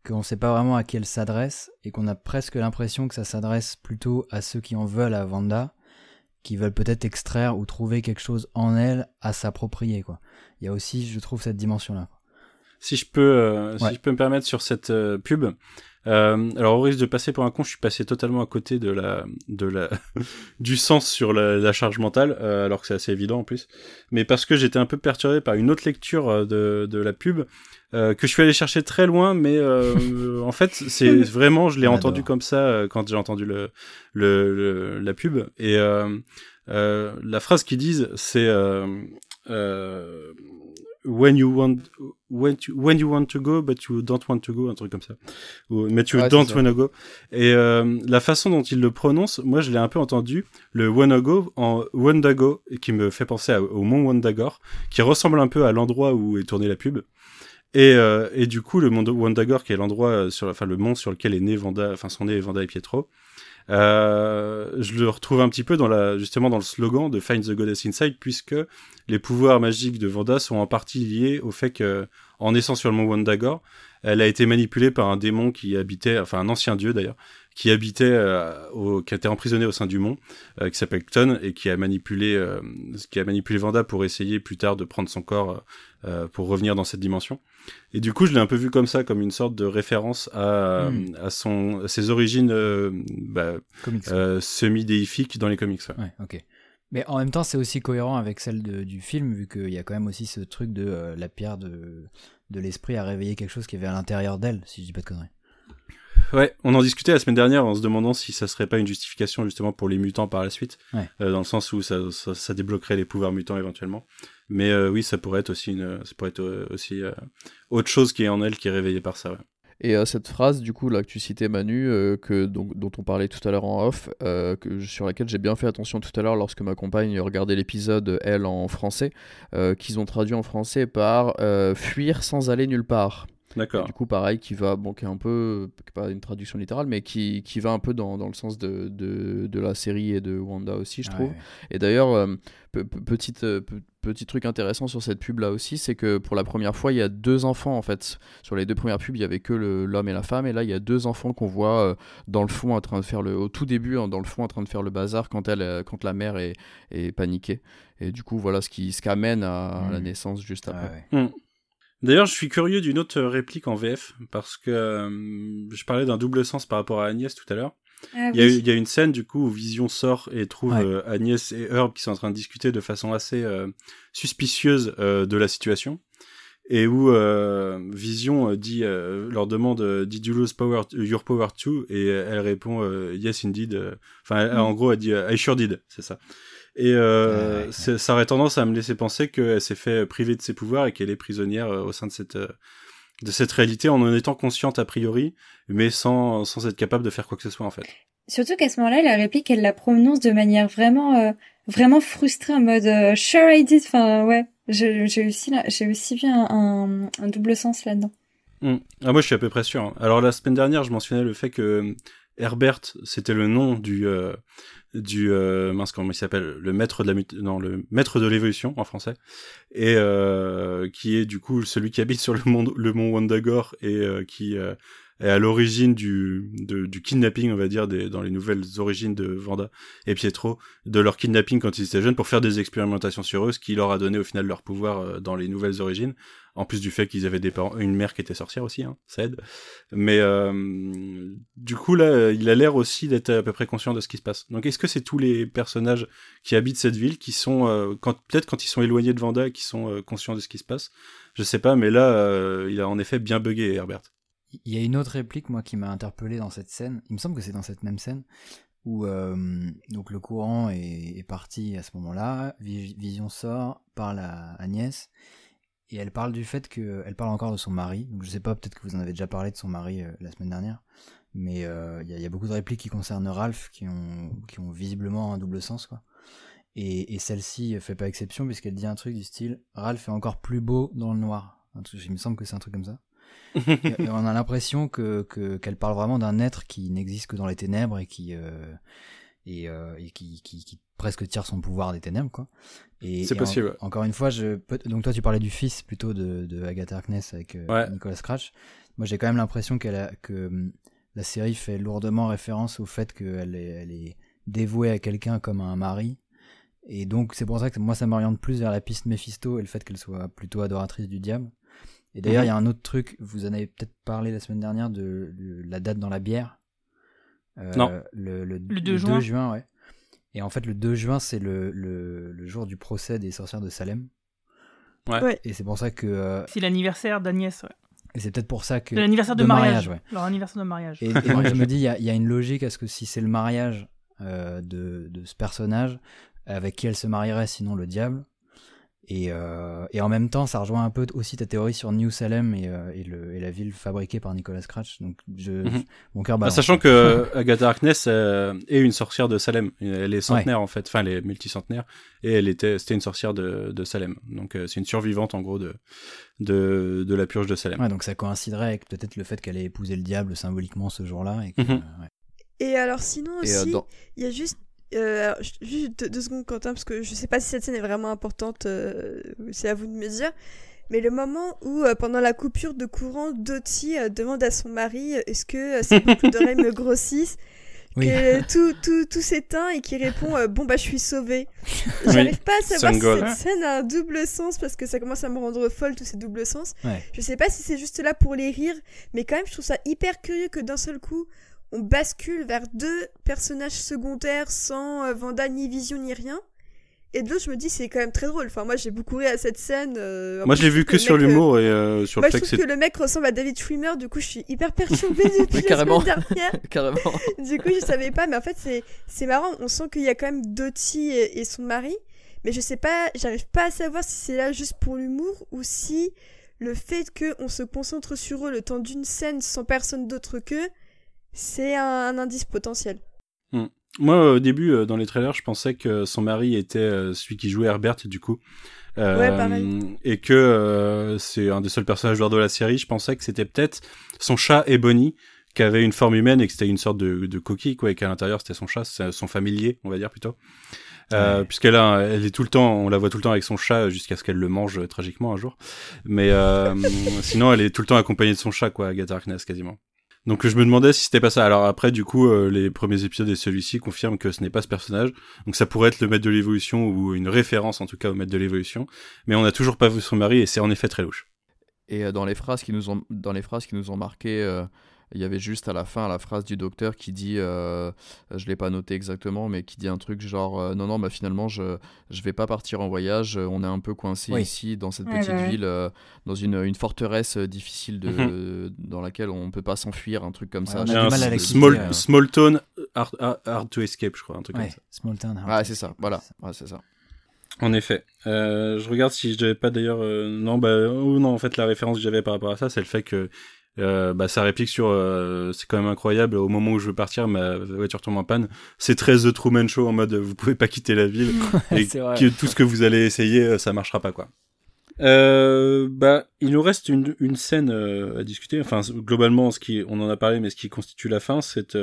qu'on ne sait pas vraiment à qui elle s'adresse, et qu'on a presque l'impression que ça s'adresse plutôt à ceux qui en veulent à Vanda, qui veulent peut-être extraire ou trouver quelque chose en elle à s'approprier, quoi. Il y a aussi, je trouve, cette dimension-là. Si je peux, euh, si je peux me permettre sur cette euh, pub, euh, alors au risque de passer pour un con, je suis passé totalement à côté de la, de la, du sens sur la, charge mentale, euh, alors que c'est assez évident en plus. Mais parce que j'étais un peu perturbé par une autre lecture euh, de, de la pub euh, que je suis allé chercher très loin, mais euh, en fait c'est vraiment, je l'ai entendu comme ça quand j'ai entendu le, le, la pub. Et la phrase qu'ils disent c'est when you want when you, when you want to go but you don't want to go un truc comme ça. Ou mais tu don't wanna go. Et euh, la façon dont il le prononce moi je l'ai un peu entendu le wanna go en Wandago qui me fait penser au mont Wandagore qui ressemble un peu à l'endroit où est tournée la pub. Et, euh, et du coup le mont Wandagore qui est l'endroit sur enfin le mont sur lequel est né Vanda enfin son né Vanda et Pietro euh, je le retrouve un petit peu dans la, justement dans le slogan de Find the Goddess Inside, puisque les pouvoirs magiques de Vanda sont en partie liés au fait que, en naissant sur le mont Wandagore, elle a été manipulée par un démon qui habitait, enfin un ancien dieu d'ailleurs, qui habitait, euh, au, qui a été emprisonné au sein du mont, euh, qui s'appelle Ton et qui a manipulé, euh, qui a manipulé Vanda pour essayer plus tard de prendre son corps pour revenir dans cette dimension. Et du coup, je l'ai un peu vu comme ça, comme une sorte de référence à, hmm. à son, à ses origines bah, semi-déifiques dans les comics. Ouais, ok. Mais en même temps, c'est aussi cohérent avec celle de, du film, vu qu'il y a quand même aussi ce truc de la pierre de, de l'esprit à réveiller quelque chose qui avait à l'intérieur d'elle, si je dis pas de conneries. Ouais, on en discutait la semaine dernière en se demandant si ça serait pas une justification justement pour les mutants par la suite, euh, dans le sens où ça, ça, débloquerait les pouvoirs mutants éventuellement. Mais euh, oui, ça pourrait être aussi une, ça pourrait être euh, aussi autre chose qui est en elle qui est réveillée par ça. Ouais. Et cette phrase, du coup, là que tu citais Manu, que, donc, dont on parlait tout à l'heure en off, que, sur laquelle j'ai bien fait attention tout à l'heure lorsque ma compagne regardait l'épisode, elle, en français, qu'ils ont traduit en français par fuir sans aller nulle part. D'accord. Du coup, pareil, qui va, bon, qui est un peu, pas une traduction littérale, mais qui, qui va un peu dans, dans le sens de, de, de, la série et de Wanda aussi, je trouve. Et d'ailleurs, euh, petite, euh, petit truc intéressant sur cette pub là aussi, c'est que pour la première fois, il y a deux enfants en fait. Sur les deux premières pubs, il y avait que l'homme et la femme, et là, il y a deux enfants qu'on voit euh, dans le fond en train de faire le, au tout début, hein, dans le fond en train de faire le bazar quand elle, quand la mère est, est paniquée. Et du coup, voilà ce qui, ce qui amène à, la mmh. naissance juste après. Mmh. D'ailleurs, je suis curieux d'une autre réplique en VF, parce que euh, je parlais d'un double sens par rapport à Agnès tout à l'heure. Ah il, y a, une scène du coup où Vision sort et trouve euh, Agnès et Herb qui sont en train de discuter de façon assez euh, suspicieuse de la situation. et où euh, Vision euh, dit euh, leur demande euh, Did you lose power your power too? Et elle répond euh, Yes indeed. euh. Enfin, Mm. en gros, elle dit euh, I sure did, c'est ça. Et euh, Ouais, ouais. c'est- ça aurait tendance à me laisser penser qu'elle s'est fait priver de ses pouvoirs et qu'elle est prisonnière euh, au sein de cette euh, de cette réalité en en étant consciente a priori, mais sans sans être capable de faire quoi que ce soit en fait. Surtout qu'à ce moment-là, la réplique, elle la prononce de manière vraiment, euh, vraiment frustrée, en mode euh, sure I did. Enfin, ouais, j'ai aussi, j'ai aussi vu un, un, un double sens là-dedans. Hmm. Ah, moi, je suis à peu près sûr. hein. Alors, la semaine dernière, je mentionnais le fait que Herbert, c'était le nom du, euh, du, euh, mince, comment il s'appelle, le maître de la, non, le maître de l'évolution en français, et euh, qui est du coup celui qui habite sur le mont, le mont Wondagore et euh, qui euh, est à l'origine du, du kidnapping, on va dire, des, dans les nouvelles origines de Vanda et Pietro, de leur kidnapping quand ils étaient jeunes pour faire des expérimentations sur eux, ce qui leur a donné au final leur pouvoir dans les nouvelles origines. En plus du fait qu'ils avaient des une mère qui était sorcière aussi, hein, ça aide. Mais euh, du coup là, il a l'air aussi d'être à peu près conscient de ce qui se passe. Donc est-ce que c'est tous les personnages qui habitent cette ville qui sont, euh, peut-être quand ils sont éloignés de Vanda, qui sont euh, conscients de ce qui se passe? Je sais pas, mais là, il a en effet bien bugué Herbert. Il y a une autre réplique, moi, qui m'a interpellé dans cette scène. Il me semble que c'est dans cette même scène où donc le courant est, est parti à ce moment-là. Vi- Vision sort, parle à Agnès et elle parle du fait que elle parle encore de son mari. Donc je sais pas, peut-être que vous en avez déjà parlé de son mari euh, la semaine dernière, mais euh, il y, a- il y a beaucoup de répliques qui concernent Ralph qui ont qui ont visiblement un double sens quoi. Et, et celle-ci fait pas exception puisqu'elle dit un truc du style Ralph est encore plus beau dans le noir. Un truc- il me semble que c'est un truc comme ça. Et on a l'impression que que- qu'elle parle vraiment d'un être qui n'existe que dans les ténèbres et qui euh, et, euh, et qui, qui, qui presque tire son pouvoir des ténèbres quoi. Et C'est et possible, encore une fois, je donc toi tu parlais du fils plutôt de, de Agatha Harkness avec euh, Ouais. Nicolas Scratch. Moi j'ai quand même l'impression qu'elle a que hum, la série fait lourdement référence au fait qu'elle est, elle est dévouée à quelqu'un comme à un mari. Et donc c'est pour ça que moi ça m'oriente plus vers la piste Mephisto et le fait qu'elle soit plutôt adoratrice du diable. Et d'ailleurs, il Mhm. y a un autre truc, vous en avez peut-être parlé la semaine dernière de, de la date dans la bière. Euh, Non. Le, le, Le 2 juin. ouais. Et en fait, le 2 juin, c'est le, le, le jour du procès des sorcières de Salem. Ouais. Ouais. Et c'est pour ça que. euh, C'est l'anniversaire d'Agnès, ouais. et c'est peut-être pour ça que. L'anniversaire de, de mariage. mariage, ouais. Leur anniversaire de mariage. Et, et donc je me dis, il y a, il y a une logique à ce que si c'est le mariage euh, de, de ce personnage, avec qui elle se marierait sinon le diable. Et, euh, et en même temps, ça rejoint un peu aussi ta théorie sur New Salem et, euh, et, le, et la ville fabriquée par Nicolas Scratch. Donc je, Mhm. mon cœur Ah, balance. sachant que Agatha Harkness euh, est une sorcière de Salem. Elle est centenaire en fait, enfin elle est multicentenaire et elle était, c'était une sorcière de, de Salem. Donc euh, c'est une survivante en gros de, de, de la purge de Salem. Ouais, donc ça coïnciderait avec peut-être le fait qu'elle ait épousé le diable symboliquement ce jour-là. Et que, Mhm. euh, ouais. Et alors sinon euh, aussi, dans- il y a juste... euh, alors, juste deux, deux secondes Quentin, parce que je sais pas si cette scène est vraiment importante, euh, c'est à vous de me dire. Mais le moment où, euh, pendant la coupure de courant, Dottie demande à son mari est-ce que ses boucles d'oreilles me grossissent Oui. que tout, tout, tout s'éteint et qui répond bon bah je suis sauvé. J'arrive pas à savoir si cette scène a un double sens parce que ça commence à me rendre folle tous ces doubles sens. Ouais. Je sais pas si c'est juste là pour les rires, mais quand même je trouve ça hyper curieux que d'un seul coup on bascule vers deux personnages secondaires sans euh, Vanda ni Vision ni rien. Et de l'autre je me dis c'est quand même très drôle. Enfin moi j'ai beaucoup ri à cette scène. euh, Moi je l'ai vu que sur euh, l'humour et euh, sur moi, le je fait que trouve que le mec ressemble à David Schwimmer, du coup je suis hyper perturbée depuis la Carrément. semaine dernière. Carrément. Du coup, je savais pas, mais en fait, c'est, c'est marrant. On sent qu'il y a quand même Dottie et, et son mari. Mais je sais pas, j'arrive pas à savoir si c'est là juste pour l'humour ou si le fait qu'on se concentre sur eux le temps d'une scène sans personne d'autre qu'eux, c'est un, un indice potentiel. Moi au début euh, dans les trailers je pensais que son mari était euh, celui qui jouait Herbert du coup. Euh, Ouais, pareil. Et que euh, c'est un des seuls personnages joueurs de la série. Je pensais que c'était peut-être son chat Ebony qui avait une forme humaine et que c'était une sorte de, de coquille quoi et qu'à l'intérieur c'était son chat, son familier on va dire plutôt. Euh, Ouais. puisqu'elle a, elle est tout le temps, on la voit tout le temps avec son chat jusqu'à ce qu'elle le mange tragiquement un jour. Mais euh, sinon, elle est tout le temps accompagnée de son chat, quoi, Agatha Harkness quasiment. Donc je me demandais si c'était pas ça. Alors après, du coup, euh, les premiers épisodes et celui-ci confirment que ce n'est pas ce personnage. Donc ça pourrait être le maître de l'évolution ou une référence en tout cas au maître de l'évolution. Mais on n'a toujours pas vu son mari et c'est en effet très louche. Et euh, dans les phrases qui nous ont, dans les phrases qui nous ont marqué, euh, il y avait juste à la fin la phrase du docteur qui dit, euh, je l'ai pas noté exactement, mais qui dit un truc genre euh, non non bah finalement je je vais pas partir en voyage, on est un peu coincé ici dans cette petite ville, euh, dans une, une forteresse difficile de mhm. dans laquelle on peut pas s'enfuir, un truc comme ça. small, small town hard, hard, to escape, je crois, un truc comme ça. Small town. Ah c'est ça, voilà, c'est ça. En effet. je regarde si je n'avais pas d'ailleurs. non, bah, ou non, en fait, la référence que j'avais par rapport à ça, c'est le fait que euh, bah, ça réplique sur euh, c'est quand même incroyable au moment où je veux partir ma voiture tombe en panne. C'est très The Truman Show en mode vous pouvez pas quitter la ville. Et que tout ce que vous allez essayer euh, ça marchera pas quoi. Euh, bah il nous reste une, une scène à discuter. Enfin globalement ce qui on en a parlé mais ce qui constitue la fin c'est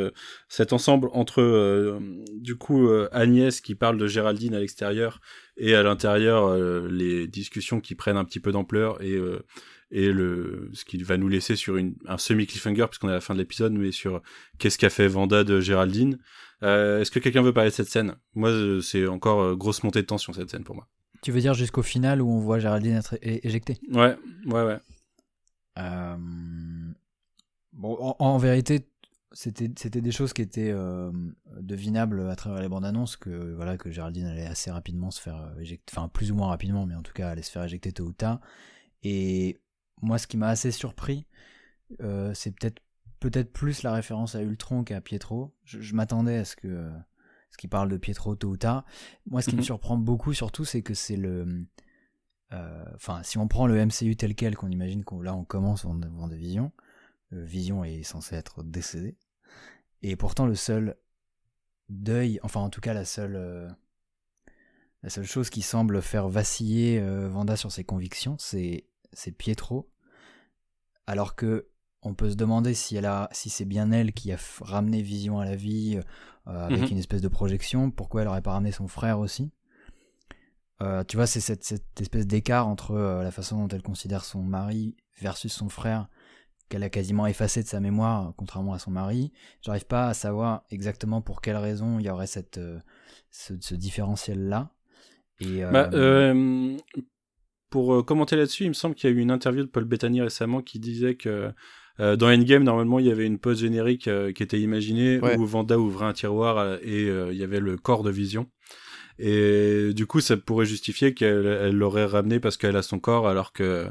cet ensemble entre du coup Agnès qui parle de Géraldine à l'extérieur et à l'intérieur les discussions qui prennent un petit peu d'ampleur et et le ce qui va nous laisser sur une, un semi cliffhanger puisqu'on est à la fin de l'épisode mais sur qu'est-ce qu'a fait Vanda de Géraldine. Euh, est-ce que quelqu'un veut parler de cette scène? Moi euh, c'est encore euh, grosse montée de tension cette scène pour moi. Tu veux dire jusqu'au final où on voit Géraldine être éjectée? Ouais ouais ouais. Bon en, vérité c'était c'était des choses qui étaient devinables à travers les bandes annonces que voilà que Géraldine allait assez rapidement se faire éjecter enfin plus ou moins rapidement mais en tout cas allait se faire éjecter tôt ou tard. Et moi, ce qui m'a assez surpris, euh, c'est peut-être peut-être plus la référence à Ultron qu'à Pietro. Je, m'attendais à ce que ce qui parle de Pietro tôt ou tard. Moi, ce qui me mhm. surprend beaucoup, surtout, c'est que c'est le euh, Enfin, si on prend le MCU tel quel, qu'on imagine qu'on là on commence en de Vision, euh, Vision est censé être décédé, et pourtant le seul deuil, enfin en tout cas la seule la seule chose qui semble faire vaciller Vanda sur ses convictions, c'est Pietro alors que on peut se demander si elle a, si c'est bien elle qui a ramené Vision à la vie euh, avec mhm. une espèce de projection. Pourquoi elle aurait pas ramené son frère aussi? Euh, Tu vois, c'est cette, espèce d'écart entre euh, la façon dont elle considère son mari versus son frère qu'elle a quasiment effacé de sa mémoire, contrairement à son mari. J'arrive pas à savoir exactement pour quelle raison il y aurait cette, ce, différentiel là. Et, bah, pour euh, commenter là-dessus, il me semble qu'il y a eu une interview de Paul Bettany récemment qui disait que euh, dans Endgame, normalement, il y avait une pause générique euh, qui était imaginée où Vanda ouvrait un tiroir et il y avait le corps de Vision. Et du coup, ça pourrait justifier qu'elle l'aurait ramené parce qu'elle a son corps, alors que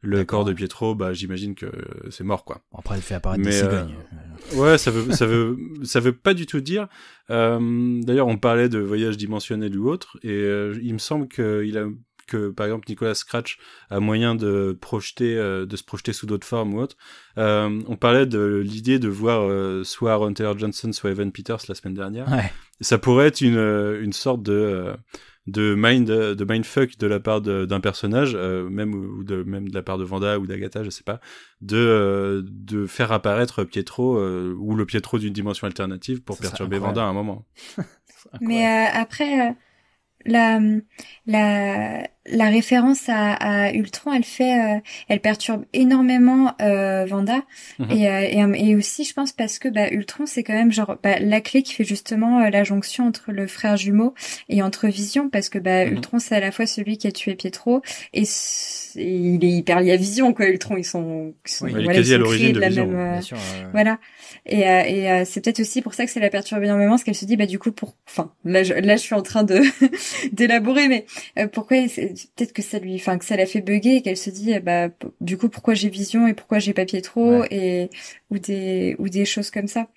le corps de Pietro, bah, j'imagine que c'est mort, quoi. Après, elle fait apparaître des cigognes. ouais, ça veut, ça veut, ça veut pas du tout dire. D'ailleurs, on parlait de voyage dimensionnel ou autre, et il me semble qu'il a que par exemple Nicolas Scratch a moyen de projeter, euh, de se projeter sous d'autres formes ou autre. Euh, on parlait de l'idée de voir euh, soit Aaron Taylor Johnson, soit Evan Peters la semaine dernière. Ça pourrait être une, une sorte de de mind de mindfuck de la part d'un personnage même ou de même de la part de Vanda ou d'Agatha je sais pas de de faire apparaître Pietro ou le Pietro d'une dimension alternative pour perturber Vanda à un moment mais après la, la, la référence à, à, Ultron, elle fait, euh, elle perturbe énormément euh, Vanda mhm. et, euh, et, et, aussi, je pense, parce que bah, Ultron, c'est quand même genre bah, la clé qui fait justement euh, la jonction entre le frère jumeau et entre Vision, parce que bah, mhm. Ultron, c'est à la fois celui qui a tué Pietro et, il est hyper lié à Vision, quoi. Ultron, ils sont, ils sont, voilà, quasi à l'origine de, Vision, même, voilà. Et, et c'est peut-être aussi pour ça que ça la perturbe énormément, parce qu'elle se dit, bah du coup, pour, enfin, là, je, là, je suis en train de d'élaborer, mais pourquoi peut-être que ça lui, enfin que ça l'a fait bugger et qu'elle se dit, bah du coup pourquoi j'ai Vision et pourquoi j'ai pas Pietro et ou des ou des choses comme ça.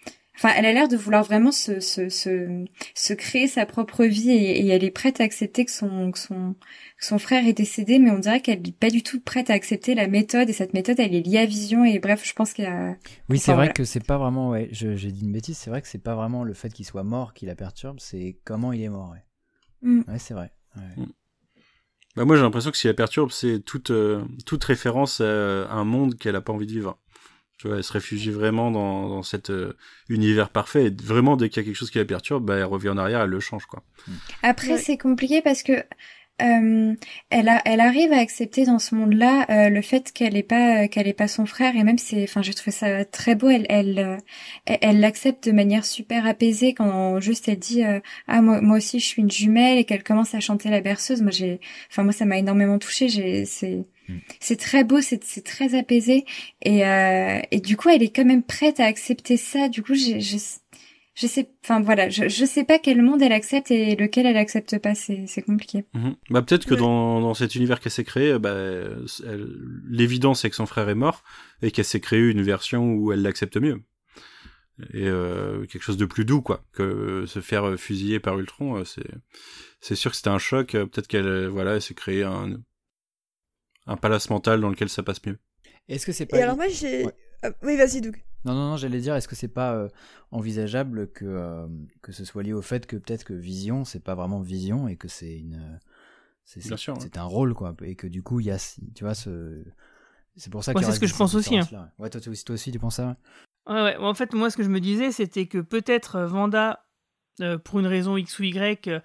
Enfin, elle a l'air de vouloir vraiment se, se, se, se créer sa propre vie et, elle est prête à accepter que son, que son, son frère est décédé, mais on dirait qu'elle n'est pas du tout prête à accepter la méthode et cette méthode, elle est liée à Vision et bref, je pense qu'il y a. Oui, c'est vrai que c'est pas vraiment, ouais, j'ai dit une bêtise, c'est vrai que c'est pas vraiment le fait qu'il soit mort qui la perturbe, c'est comment il est mort, ouais. Mm. Ouais, c'est vrai. Ouais. Mm. Bah moi j'ai l'impression que si elle perturbe, c'est toute, euh, toute référence à un monde qu'elle a pas envie de vivre. Tu vois, elle se réfugie vraiment dans, dans cet euh, univers parfait. Et vraiment, dès qu'il y a quelque chose qui la perturbe, bah, elle revient en arrière, elle le change, quoi. Après, c'est compliqué parce que euh, elle, a, elle arrive à accepter dans ce monde-là euh, le fait qu'elle est pas qu'elle est pas son frère et même c'est enfin j'ai trouvé ça très beau elle elle euh, elle l'accepte de manière super apaisée quand juste elle dit ah moi moi aussi je suis une jumelle et qu'elle commence à chanter la berceuse moi j'ai enfin moi ça m'a énormément touchée j'ai c'est Mm. c'est très beau, c'est c'est très apaisé et euh, et du coup elle est quand même prête à accepter ça. Du coup j'ai je sais, enfin voilà, je je sais pas quel monde elle accepte et lequel elle accepte pas. C'est c'est compliqué. Mhm. Bah, peut-être que Ouais. dans, dans cet univers qu'elle s'est créé, bah, elle- l'évidence c'est que son frère est mort et qu'elle s'est créée une version où elle l'accepte mieux. Et euh, quelque chose de plus doux, quoi. Que se faire fusiller par Ultron, euh, c'est c'est sûr que c'était un choc. euh, Peut-être qu'elle euh, voilà, elle s'est créé un, un palace mental dans lequel ça passe mieux. Est-ce que c'est pas Et alors moi j'ai... Ouais. Ah, oui, vas-y Doug. Non, non, non, j'allais dire, est-ce que c'est pas euh, envisageable que, euh, que ce soit lié au fait que peut-être que Vision, c'est pas vraiment Vision et que c'est une. euh, C'est c'est- sûr, ouais. un rôle, quoi. Et que du coup, il y a. Tu vois, ce. C'est pour ça Ouais, qu'il y c'est ce que je pense aussi, hein. Ouais, Ouais, toi, toi aussi, toi aussi, tu penses ça ouais? Ouais, ouais. En fait, moi, ce que je me disais, c'était que peut-être euh, Vanda, euh, pour une raison X ou Y, euh,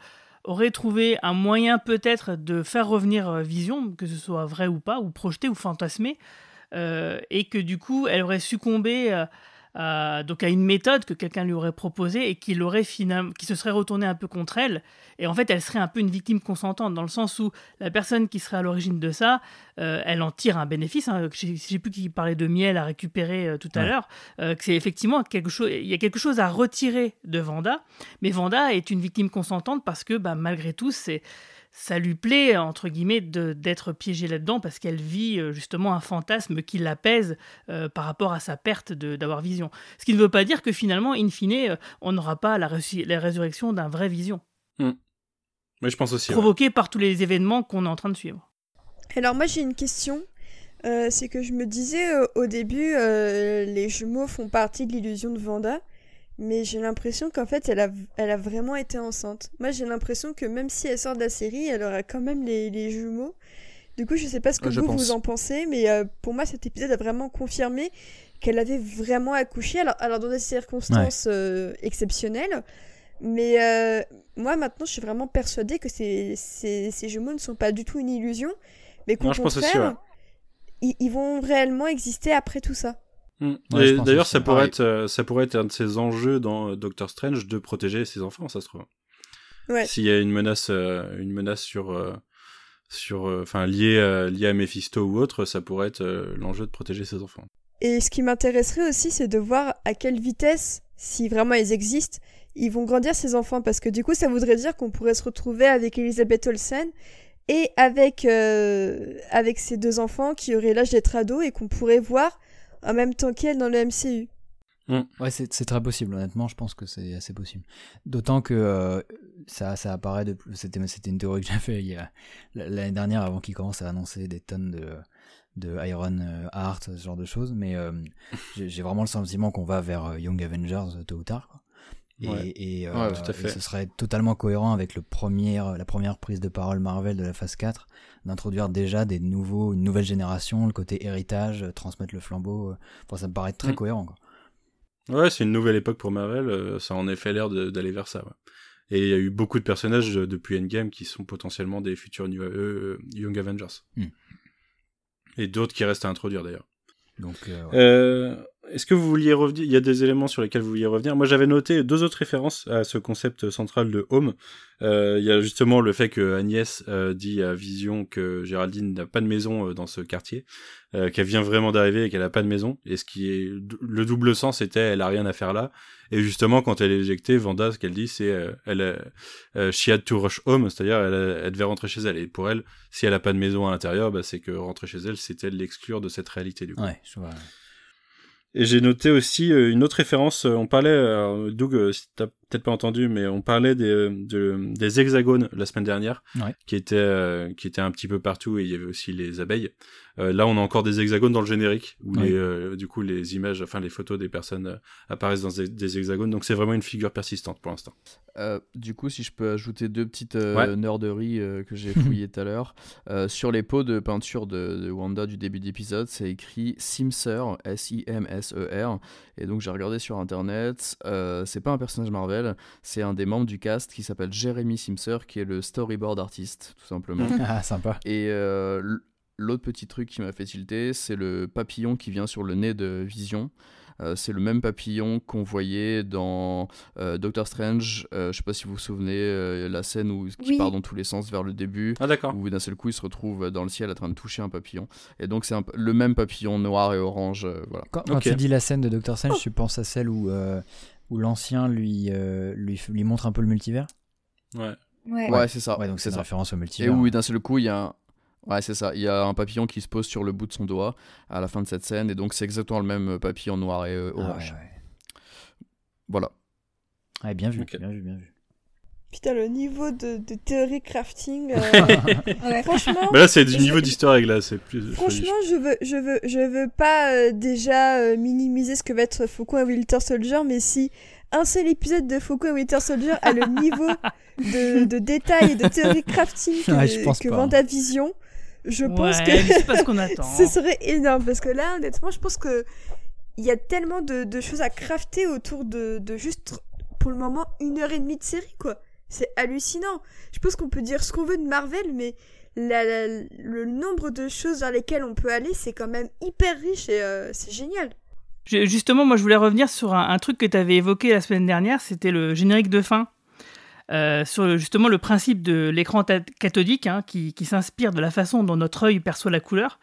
aurait trouvé un moyen peut-être de faire revenir euh, Vision, que ce soit vrai ou pas, ou projeté ou fantasmé, euh, et que du coup, elle aurait succombé euh, à, donc à une méthode que quelqu'un lui aurait proposée et qui l'aurait finalement, qui se serait retourné un peu contre elle. Et en fait, elle serait un peu une victime consentante, dans le sens où la personne qui serait à l'origine de ça, euh, elle en tire un bénéfice. Hein. Sais plus qui parlait de miel à récupérer euh, tout à l'heure. euh, que c'est effectivement quelque chose. Il y a quelque chose à retirer de Vanda, mais Vanda est une victime consentante parce que, bah, malgré tout, c'est ça lui plaît entre guillemets de- d'être piégée là-dedans parce qu'elle vit euh, justement un fantasme qui l'apaise euh, par rapport à sa perte de- d'avoir vision. Ce qui ne veut pas dire que finalement, in fine, euh, on n'aura pas la, résurrection d'un vrai vision, Mais je pense aussi. ouais. provoqué par tous les événements qu'on est en train de suivre. Alors moi j'ai une question. Euh, c'est que je me disais euh, au début, euh, les jumeaux font partie de l'illusion de Vanda, mais j'ai l'impression qu'en fait elle a, elle a vraiment été enceinte. Moi j'ai l'impression que même si elle sort de la série, elle aura quand même les, les jumeaux. Du coup je sais pas ce que je vous pense. vous en pensez, mais euh, pour moi cet épisode a vraiment confirmé qu'elle avait vraiment accouché. Alors, alors dans des circonstances euh, exceptionnelles, mais euh, moi maintenant je suis vraiment persuadée que ces, ces, ces jumeaux ne sont pas du tout une illusion, mais qu'au aussi, contraire, ouais. ils, ils vont réellement exister après tout ça. Mm. Ouais, D'ailleurs, ça pourrait être, euh, ça pourrait être un de ces enjeux dans euh, Doctor Strange de protéger ses enfants, ça se trouve. Ouais. S'il y a une menace, euh, une menace sur, euh, sur, euh, enfin liée, euh, liée à Mephisto ou autre, ça pourrait être euh, l'enjeu de protéger ses enfants. Et ce qui m'intéresserait aussi, c'est de voir à quelle vitesse, si vraiment ils existent, ils vont grandir ces enfants. Parce que du coup, ça voudrait dire qu'on pourrait se retrouver avec Elisabeth Olsen et avec, euh, avec ces deux enfants qui auraient l'âge d'être ados et qu'on pourrait voir en même temps qu'elle dans le MCU. Ouais, c'est très possible, honnêtement, je pense que c'est assez possible. D'autant que euh, ça, ça apparaît de plus. C'était c'était une théorie que a- l'année dernière avant qu'ils commencent à annoncer des tonnes de, de Iron euh, Heart, ce genre de choses. Mais euh, j'ai vraiment le sentiment qu'on va vers Young Avengers tôt ou tard. Quoi. Et, Ouais. et, euh, Ouais, tout à et fait. ce serait totalement cohérent avec le premier, la première prise de parole Marvel de la phase 4, d'introduire déjà des nouveaux, une nouvelle génération, le côté héritage, euh, transmettre le flambeau. euh. Enfin, ça me paraît très Mm. cohérent. Quoi. Ouais, c'est une nouvelle époque pour Marvel, euh, ça a en effet l'air d'aller vers ça. ouais. Et il y a eu beaucoup de personnages euh, depuis Endgame qui sont potentiellement des futurs New- euh, Young Avengers. Hmm. Et d'autres qui restent à introduire d'ailleurs. Donc, euh, ouais. Euh, Est-ce que vous vouliez revenir Il y a des éléments sur lesquels vous vouliez revenir? Moi, j'avais noté deux autres références à ce concept central de home. Euh, Il y a justement le fait que Agnès euh, dit à Vision que Géraldine n'a pas de maison euh, dans ce quartier, euh, qu'elle vient vraiment d'arriver et qu'elle a pas de maison. Et ce qui est le double sens était elle a rien à faire là. Et justement, quand elle est éjectée, Vanda, ce qu'elle dit, c'est euh, elle, she had to rush home, c'est-à-dire elle, elle devait rentrer chez elle. Et pour elle, si elle a pas de maison à l'intérieur, bah, c'est que rentrer chez elle, c'était l'exclure de cette réalité du coup. ouais, je vois. Et j'ai noté aussi euh, une autre référence. euh, On parlait, alors, Doug, euh, si t'as peut-être pas entendu, mais on parlait des, euh, de- des hexagones la semaine dernière, Ouais. qui étaient euh, qui étaient un petit peu partout et il y avait aussi les abeilles. Euh, là, on a encore des hexagones dans le générique où Ouais. les, euh, du coup les images, enfin les photos des personnes euh, apparaissent dans des, des hexagones. Donc c'est vraiment une figure persistante pour l'instant. Euh, du coup, si je peux ajouter deux petites euh, Ouais. nerderies euh, que j'ai fouillées tout à l'heure. Euh, sur les pots de peinture de, de Wanda du début d'épisode, c'est écrit Simser, S-I-M-S-E-R. Et donc j'ai regardé sur internet, euh, c'est pas un personnage Marvel, c'est un des membres du cast qui s'appelle Jeremy Simser, qui est le storyboard artiste, tout simplement. Ah, sympa. Et euh, l'autre petit truc qui m'a fait tilter, c'est le papillon qui vient sur le nez de Vision. Euh, c'est le même papillon qu'on voyait dans euh, Doctor Strange. Euh, je sais pas si vous vous souvenez la scène où qui Oui. part dans tous les sens vers le début, Ah d'accord. où d'un seul coup il se retrouve dans le ciel en train de toucher un papillon. Et donc c'est le même papillon noir et orange. euh, voilà. Quand, tu dis la scène de Doctor Strange, tu penses à celle où, euh, où l'ancien lui, euh, lui, montre un peu le multivers Ouais. Ouais. Ouais, c'est ça. Ouais, donc c'est une ça. référence au Et multivers. où d'un seul coup il y a un... Ouais, c'est ça. Il y a un papillon qui se pose sur le bout de son doigt à la fin de cette scène, et donc c'est exactement le même papillon noir et euh, Ah ouais, orange. ouais. Voilà. Ouais, bien vu, bien vu, bien vu. Putain, le niveau de, de théorie crafting. euh, Ouais. franchement, Mais là c'est du niveau d'histoire egg là, c'est plus. franchement, je veux, je veux, je veux pas euh, déjà euh, minimiser ce que va être Faucon et Winter Soldier, mais si un seul épisode de Faucon et Winter Soldier a le niveau de, de détail et de théorie crafting que, Ouais, je pense que pas. WandaVision, je pense que pas ce qu'on attend. ce serait énorme parce que là, honnêtement, je pense que il y a tellement de, de choses à crafter autour de, de juste, pour le moment, une heure et demie de série, quoi. C'est hallucinant. Je pense qu'on peut dire ce qu'on veut de Marvel, mais le nombre de choses vers lesquelles on peut aller, c'est quand même hyper riche et euh, c'est génial. Justement, moi, je voulais revenir sur un, truc que tu avais évoqué la semaine dernière, c'était le générique de fin. Euh, sur justement le principe de l'écran cathodique hein, qui, s'inspire de la façon dont notre œil perçoit la couleur.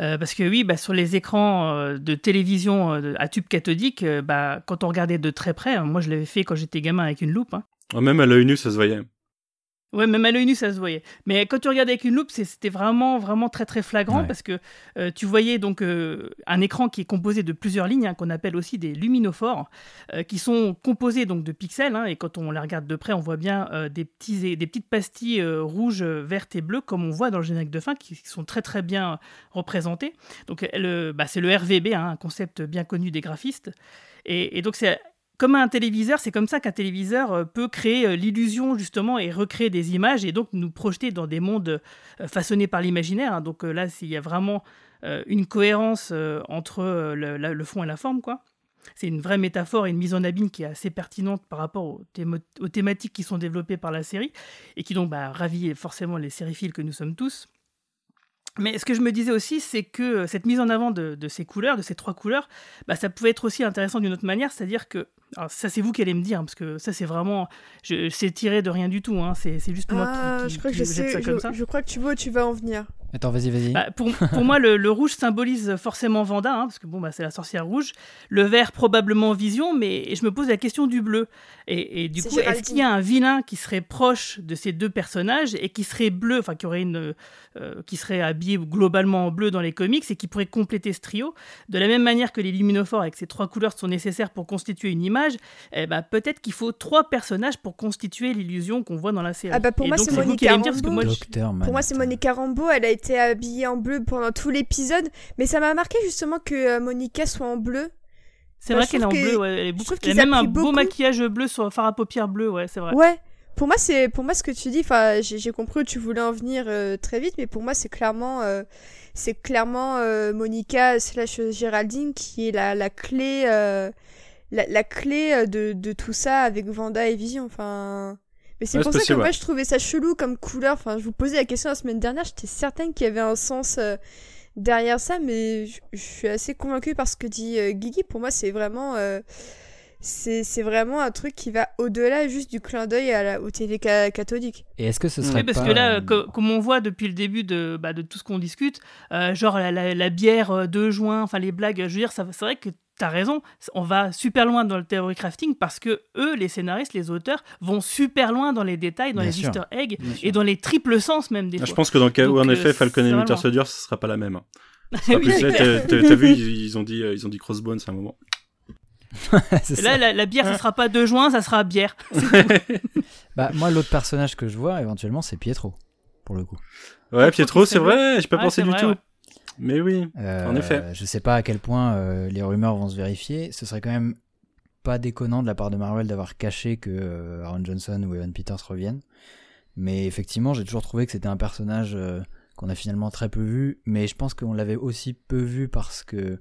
Euh, parce que oui, bah, sur les écrans de télévision à tube cathodique, bah, quand on regardait de très près, hein, moi je l'avais fait quand j'étais gamin avec une loupe, hein, Oh, même à l'œil nu ça se voyait. Ouais, même à l'œil nu, ça se voyait. Mais quand tu regardais avec une loupe, c'était vraiment, vraiment très, très flagrant Ouais. parce que euh, tu voyais donc euh, un écran qui est composé de plusieurs lignes, hein, qu'on appelle aussi des luminophores, euh, qui sont composés donc de pixels. hein, et quand on les regarde de près, on voit bien des, petits, des petites pastilles rouges, vertes et bleues, comme on voit dans le générique de fin, qui sont très, très bien représentées. Donc, bah, c'est le RVB, hein, un concept bien connu des graphistes. Et, et donc, c'est comme un téléviseur, c'est comme ça qu'un téléviseur euh, peut créer euh, l'illusion justement et recréer des images et donc nous projeter dans des mondes euh, façonnés par l'imaginaire. hein. Donc là, s'il y a vraiment une cohérence entre le, fond et la forme, quoi. C'est une vraie métaphore et une mise en abîme qui est assez pertinente par rapport aux thématiques qui sont développées par la série et qui donc bah, ravit forcément les sériphiles que nous sommes tous. Mais ce que je me disais aussi, c'est que euh, cette mise en avant de, de ces couleurs, de ces trois couleurs, bah, ça pouvait être aussi intéressant d'une autre manière, c'est-à-dire que, alors ça c'est vous qui allez me dire, hein, parce que ça c'est vraiment, je, c'est tiré de rien du tout, hein, c'est, c'est juste moi Ah, qui, qui, je crois que je sais, ça je, comme ça. je crois que tu vois où tu vas en venir. Attends, vas-y, vas-y. Bah, pour, pour moi, le, le rouge symbolise forcément Vanda, hein, parce que bon, bah, c'est la sorcière rouge. Le vert, probablement Vision, mais je me pose la question du bleu. Et, et du C'est coup, est-ce qu'il y a un vilain qui serait proche de ces deux personnages et qui serait bleu, enfin, qui aurait une, euh, qui serait habillé globalement en bleu dans les comics et qui pourrait compléter ce trio? De la même manière que les luminophores avec ces trois couleurs sont nécessaires pour constituer une image, eh bah, peut-être qu'il faut trois personnages pour constituer l'illusion qu'on voit dans la série. Ah bah, pour Et moi, c'est Monica Rambeau. Pour moi, c'est Monica Rambeau. Elle a été habillée en bleu pendant tout l'épisode. Mais ça m'a marqué justement que euh, Monica soit en bleu. C'est vrai qu'elle est en bleu, ouais, elle, est beaucoup... elle a même un beau beaucoup. maquillage bleu sur fard à paupières bleu, ouais, c'est vrai. Ouais. Pour moi, c'est pour moi ce que tu dis. Enfin, j'ai compris où tu voulais en venir euh, très vite, mais pour moi, c'est clairement, euh, c'est clairement euh, Monica slash Géraldine qui est la, la clé, la, la clé de, de tout ça avec Vanda et Vision. Enfin, mais c'est Ouais, pour ça que moi ouais. je trouvais ça chelou comme couleur. Enfin, je vous posais la question la semaine dernière. J'étais certaine qu'il y avait un sens euh, derrière ça, mais je je suis assez convaincue par ce que dit euh, Guigui. Pour moi, c'est vraiment. euh, c'est c'est vraiment un truc qui va au-delà juste du clin d'œil à la, au télé ca- cathodique. Et est-ce que ce serait Oui, parce pas, que là, co- comme on voit depuis le début de, bah, de tout ce qu'on discute, euh, genre la, la- la bière de juin, enfin les blagues, je veux dire, ça- c'est vrai que t'as raison, on va super loin dans le theory crafting parce que eux, les scénaristes, les auteurs, vont super loin dans les détails, dans Bien les sûr. easter eggs et dans les triples sens même des fois. je pense que dans le cas où en euh, effet Falcon et Winter Soldier, ce sera pas la même. Oui, t'as- vu, ils, ils ont dit, euh, ils ont dit Crossbones à un moment. Là, la, la bière, ça sera pas de juin, ça sera bière. Bah, moi, l'autre personnage que je vois éventuellement, c'est Pietro, pour le coup. Ouais, Pietro, c'est vrai, j'ai pas Ouais, pensé du vrai, tout. ouais. Mais oui. Euh, En effet. Je sais pas à quel point euh, les rumeurs vont se vérifier. Ce serait quand même pas déconnant de la part de Marvel d'avoir caché que euh, Aaron Johnson ou Evan Peters reviennent. Mais effectivement, j'ai toujours trouvé que c'était un personnage euh, qu'on a finalement très peu vu. Mais je pense qu'on l'avait aussi peu vu parce que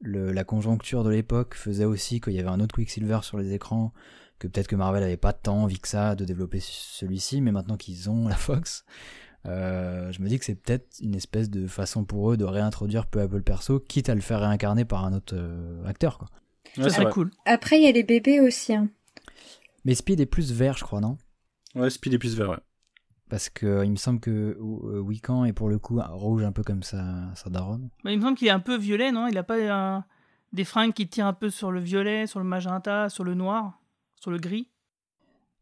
le- la conjoncture de l'époque faisait aussi qu'il y avait un autre Quicksilver sur les écrans. Que peut-être que Marvel avait pas tant envie que ça de développer celui-ci. Mais maintenant qu'ils ont la Fox, Euh, je me dis que c'est peut-être une espèce de façon pour eux de réintroduire peu à peu le perso, quitte à le faire réincarner par un autre euh, acteur. Quoi. Ça Ouais, serait vrai. cool. Après, il y a les bébés aussi. hein. Mais Speed est plus vert, je crois, non? Ouais, Speed est plus vert, ouais. Parce que euh, il me semble que euh, Wiccan est pour le coup rouge un peu comme sa, sa daronne. Mais il me semble qu'il est un peu violet, non? Il a pas un- des fringues qui tirent un peu sur le violet, sur le magenta, sur le noir, sur le gris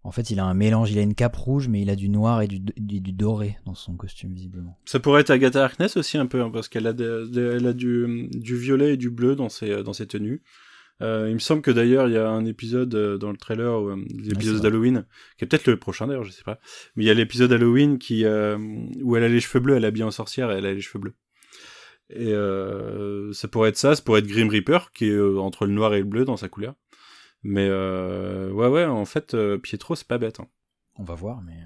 En fait, il a un mélange, il a une cape rouge, mais il a du noir et du, du, du doré dans son costume, visiblement. Ça pourrait être Agatha Harkness aussi un peu, hein, parce qu'elle a, elle du, du violet et du bleu dans ses, dans ses tenues. Euh, il me semble que d'ailleurs il y a un épisode euh, dans le trailer, euh, l'épisode vrai. d'Halloween, qui est peut-être le prochain d'ailleurs, je sais pas. Mais il y a l'épisode Halloween qui euh, où elle a les cheveux bleus, elle est habillée en sorcière et elle a les cheveux bleus. Et euh, ça pourrait être ça, ça pourrait être Grim Reaper qui est euh, entre le noir et le bleu dans sa couleur. Mais euh, ouais ouais, en fait euh, Pietro c'est pas bête. hein. On va voir, mais.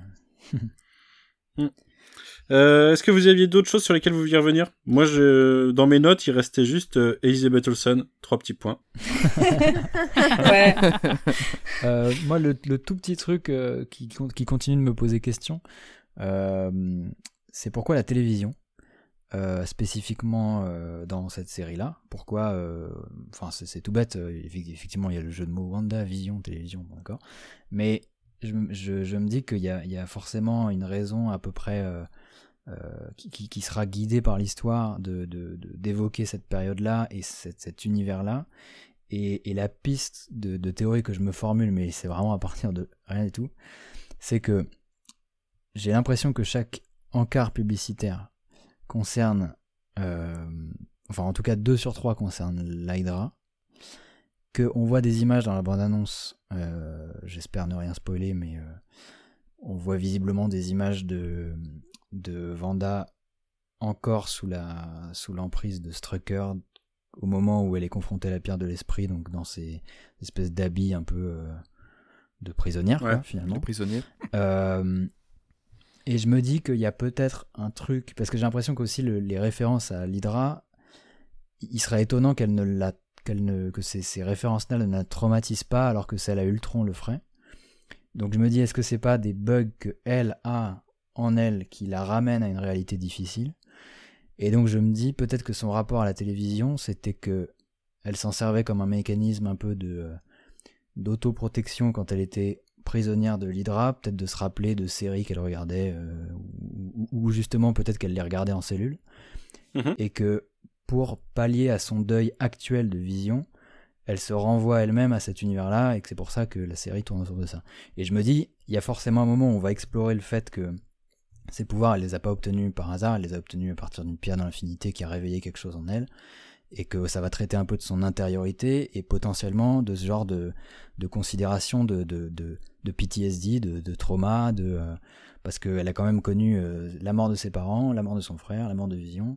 Euh, Est-ce que vous aviez d'autres choses sur lesquelles vous vouliez revenir? Moi, je, dans mes notes, il restait juste euh, Elizabeth Olsen, trois petits points. Ouais. Euh, moi, le, le tout petit truc euh, qui, qui continue de me poser question, euh, c'est pourquoi la télévision, euh, spécifiquement euh, dans cette série-là. Pourquoi euh, Enfin, c'est tout bête. euh, effe- Effectivement, il y a le jeu de mots Wanda, Vision, télévision, d'accord. Mais je, je, je me dis qu'il y y a forcément une raison à peu près euh, qui, qui- sera guidée par l'histoire de- de- d'évoquer cette période-là et cette- cet univers-là. Et, et la piste de, de théorie que je me formule, mais c'est vraiment à partir de rien du tout, c'est que j'ai l'impression que chaque encart publicitaire concerne, euh, enfin en tout cas deux sur trois concernent l'Hydra, qu'on voit des images dans la bande-annonce, euh, j'espère ne rien spoiler, mais euh, on voit visiblement des images de, de Vanda encore sous la sous l'emprise de Strucker au moment où elle est confrontée à la pierre de l'esprit, donc dans ces espèces d'habits un peu de prisonnière, quoi, finalement. Euh, et je me dis qu'il y a peut-être un truc, parce que j'ai l'impression qu'aussi le- les références à l'Hydra, il serait étonnant qu'elle ne la, qu'elle ne, que ces, ces références-là ne la traumatisent pas, alors que celle à Ultron le ferait. Donc je me dis, est-ce que c'est pas des bugs que elle a en elle qui la ramènent à une réalité difficile? Et donc je me dis peut-être que son rapport à la télévision, c'était que elle s'en servait comme un mécanisme un peu de euh, d'autoprotection quand elle était prisonnière de l'Hydra, peut-être de se rappeler de séries qu'elle regardait, euh, ou, ou justement peut-être qu'elle les regardait en cellule, Mhm. et que pour pallier à son deuil actuel de vision, elle se renvoie elle-même à cet univers-là, et que c'est pour ça que la série tourne autour de ça. Et je me dis, il y a forcément un moment où on va explorer le fait que ces pouvoirs, elle les a pas obtenus par hasard, elle les a obtenus à partir d'une pierre dans l'infinité qui a réveillé quelque chose en elle, et que ça va traiter un peu de son intériorité, et potentiellement de ce genre de, de considération de, de, de, de PTSD, de, de trauma, de, euh, parce qu'elle a quand même connu euh, la mort de ses parents, la mort de son frère, la mort de Vision.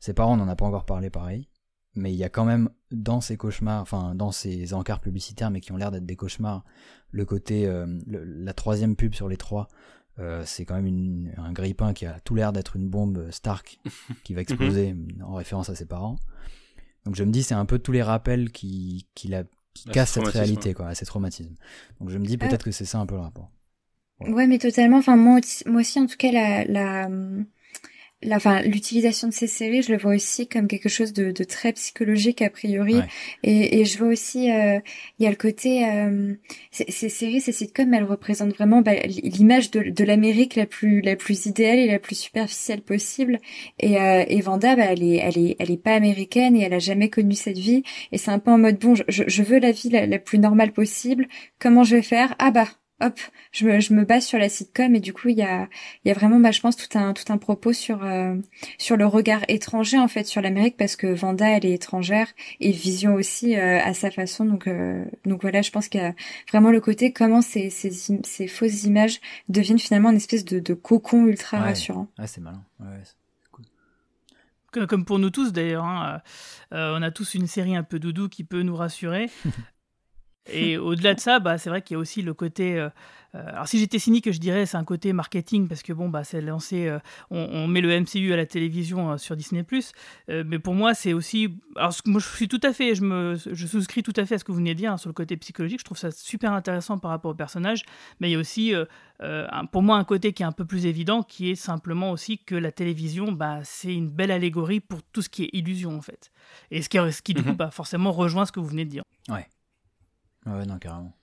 Ses parents, on n'en a pas encore parlé pareil, mais il y a quand même dans ces cauchemars, enfin dans ces encarts publicitaires, mais qui ont l'air d'être des cauchemars, le côté, euh, le- la troisième pub sur les trois, euh, c'est quand même une- un grippin qui a tout l'air d'être une bombe Stark qui va exploser en référence à ses parents. Donc je me dis, c'est un peu tous les rappels qui, qui, la, qui cassent ce cette réalité, ouais. quoi, à ces traumatismes. Donc je me dis peut-être que c'est ça un peu le rapport. Ouais, mais totalement. Enfin, moi, aussi- moi aussi, en tout cas, la, la, la, enfin, l'utilisation de ces séries, je le vois aussi comme quelque chose de, de très psychologique a priori. Ouais. Et, et je vois aussi, euh, il y a le côté, euh, ces, séries, ces sitcoms, elles représentent vraiment bah, l'image de, de l'Amérique la plus, la plus idéale et la plus superficielle possible. Et, euh, et Vanda, bah, elle est, elle est, elle est pas américaine et elle a jamais connu cette vie. Et c'est un peu en mode bon, je, je je veux la vie la, la plus normale possible. Comment je vais faire? Ah bah hop, je me, je me base sur la sitcom et du coup il y a, il y a vraiment, bah, je pense tout un, tout un propos sur, euh, sur le regard étranger en fait sur l'Amérique parce que Vanda elle est étrangère et Vision aussi euh, à sa façon donc, euh, donc voilà, je pense qu'il y a vraiment le côté comment ces, ces, im- ces fausses images deviennent finalement une espèce de, de cocon ultra Ouais. rassurant. Ouais, c'est malin. Ouais, Comme pour nous tous d'ailleurs, hein, euh, on a tous une série un peu doudou qui peut nous rassurer. Et au-delà de ça, bah, c'est vrai qu'il y a aussi le côté. euh, euh, alors, si j'étais cynique, je dirais c'est un côté marketing parce que bon, bah, c'est lancé. euh, on, on met le MCU à la télévision euh, sur Disney. Mais pour moi, c'est aussi. Alors, ce que moi, je suis tout à fait. Je, me, je souscris tout à fait à ce que vous venez de dire hein, sur le côté psychologique. Je trouve ça super intéressant par rapport au personnage. Mais il y a aussi, un- pour moi, un côté qui est un peu plus évident qui est simplement aussi que la télévision, bah, c'est une belle allégorie pour tout ce qui est illusion en fait. Et ce qui, ce qui du coup, Mhm. bah, forcément rejoint ce que vous venez de dire. Ouais, non, carrément.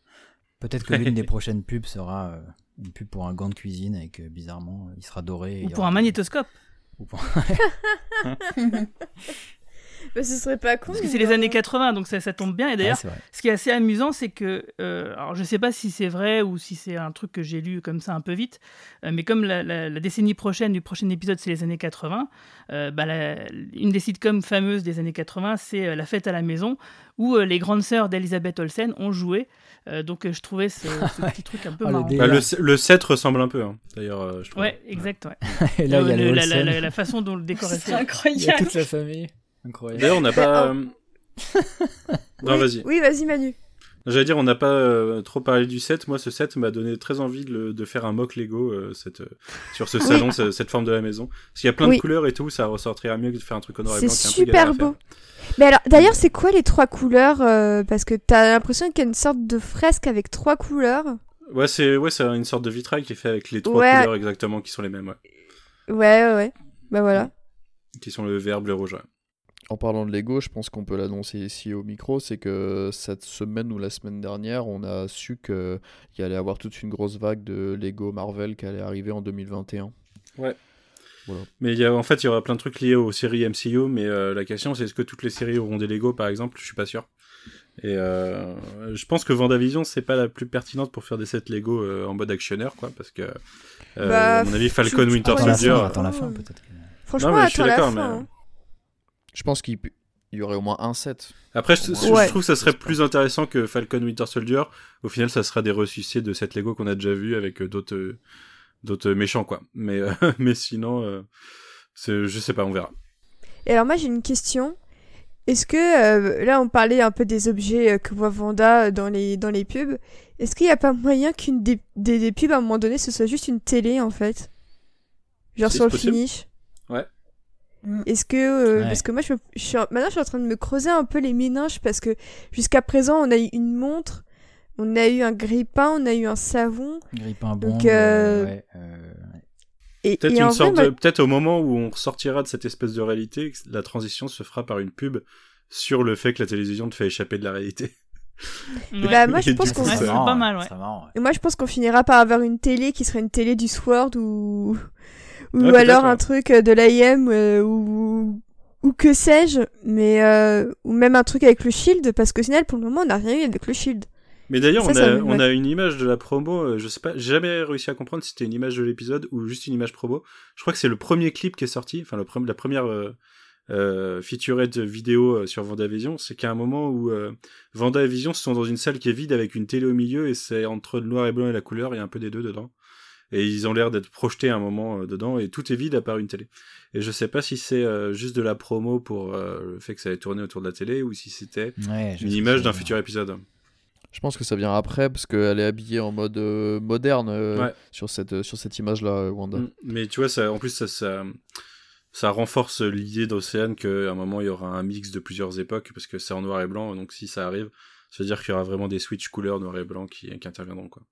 Peut-être que l'une des prochaines pubs sera euh, une pub pour un gant de cuisine et que bizarrement il sera doré. et il Ou y pour aura un des- magnétoscope. ou pour- Bah, ce serait pas con. Parce que c'est les années 80, donc ça, ça tombe bien. Et d'ailleurs, c'est ce qui est assez amusant, c'est que, euh, alors je sais pas si c'est vrai ou si c'est un truc que j'ai lu comme ça un peu vite, euh, mais comme la, la- la décennie prochaine du prochain épisode, c'est les années 80, euh, bah, la- une des sitcoms fameuses des années 80, c'est euh, La fête à la maison, où euh, les grandes sœurs d'Elisabeth Olsen ont joué. Euh, donc je trouvais ce, ce petit truc un peu Oh, le marrant. Bah, le, le set ressemble un peu, hein, d'ailleurs, euh, je trouve. Ouais, exact. Ouais. Et là, il y a Le- la, façon dont le décor est C'est fait. Il y a incroyable. toute la famille. Incroyable. D'ailleurs, on n'a pas. euh, non, Oui, vas-y. Oui, vas-y, Manu. J'allais dire, on n'a pas euh, trop parlé du set. Moi, ce set m'a donné très envie de, le- de faire un mock Lego euh, cette, euh, sur ce salon, ce- cette forme de la maison. Parce qu'il y a plein Oui. de couleurs et tout, ça ressortirait mieux que de faire un truc en noir et C'est blanc. qui est un peu super beau. Mais alors, d'ailleurs, c'est quoi les trois couleurs euh, Parce que t'as l'impression qu'il y a une sorte de fresque avec trois couleurs. Ouais, c'est ouais, c'est une sorte de vitrail qui est fait avec les trois Ouais. couleurs exactement qui sont les mêmes, ouais. Ouais, ouais, ouais. Bah voilà. Qui sont le vert, bleu, rouge. ouais. En parlant de Lego, je pense qu'on peut l'annoncer ici au micro, c'est que cette semaine ou la semaine dernière, on a su qu'il y allait avoir toute une grosse vague de Lego Marvel qui allait arriver en 2021. Mais il y a, en fait, il y aura plein de trucs liés aux séries MCU, mais euh, la question c'est est-ce que toutes les séries auront des Lego, par exemple? Je suis pas sûr. Et euh, je pense que Vendavision, c'est pas la plus pertinente pour faire des sets Lego euh, en mode actionneur, quoi, parce que, euh, Bah, à mon avis, Falcon Winter Attends Soldier. fin, attends la fin peut-être. Franchement, Non, mais je suis attends la d'accord, fin. mais- hein. Je pense qu'il il y aurait au moins un set. Après, je, je- Ouais. je trouve que ça serait plus intéressant que Falcon Winter Soldier. Au final, ça sera des ressuscités de cette Lego qu'on a déjà vu avec euh, d'autres euh, d'autres méchants, quoi. Mais euh, mais sinon, euh, je sais pas, on verra. Et alors moi j'ai une question. Est-ce que euh, là on parlait un peu des objets euh, que voit Vanda euh, dans les dans les pubs. Est-ce qu'il n'y a pas moyen qu'une des, des, des pubs à un moment donné ce soit juste une télé en fait? Genre sur le possible. finish? Mm. Est-ce que euh, Ouais. parce que moi je, me- je suis en- maintenant je suis en train de me creuser un peu les méninges parce que jusqu'à présent on a eu une montre, on a eu un grille-pain, on a eu un savon Grippin Donc, bon. euh, ouais, euh, et, Peut-être une vrai, sorte peut-être au moment où on sortira de cette espèce de réalité, la transition se fera par une pub sur le fait que la télévision te fait échapper de la réalité. Ouais. Bah, moi, je pense qu'on Ouais, pas mal, ouais. Et moi, je pense qu'on finira par avoir une télé qui serait une télé du Sword ou, ou alors un truc euh, de l'AIM euh, ou, ou que sais-je, mais euh, ou même un truc avec le Shield, parce qu'au final, pour le moment, on n'a rien eu avec le Shield. Mais d'ailleurs, on, a, on a une image de la promo, euh, je sais pas, j'ai jamais réussi à comprendre si c'était une image de l'épisode ou juste une image promo. Je crois que c'est le premier clip qui est sorti, enfin le pre- la première euh, euh, featurette vidéo sur Vendavision, c'est qu'à un moment où euh, Vanda et Vision sont dans une salle qui est vide avec une télé au milieu et c'est entre le noir et blanc et la couleur, il y a un peu des deux dedans. Et ils ont l'air d'être projetés à un moment euh, dedans et tout est vide à part une télé. Et je sais pas si c'est euh, juste de la promo pour euh, le fait que ça allait tourner autour de la télé ou si c'était Ouais, une image d'un futur épisode. Je pense que ça vient après parce qu'elle est habillée en mode euh, moderne euh, Ouais. sur cette, euh, sur cette image-là, euh, Wanda. Mm. Mais tu vois, ça, en plus, ça, ça, ça renforce l'idée d'Océane qu'à un moment, il y aura un mix de plusieurs époques, parce que c'est en noir et blanc, donc si ça arrive, ça veut dire qu'il y aura vraiment des switches couleurs noir et blanc qui, qui interviendront, quoi.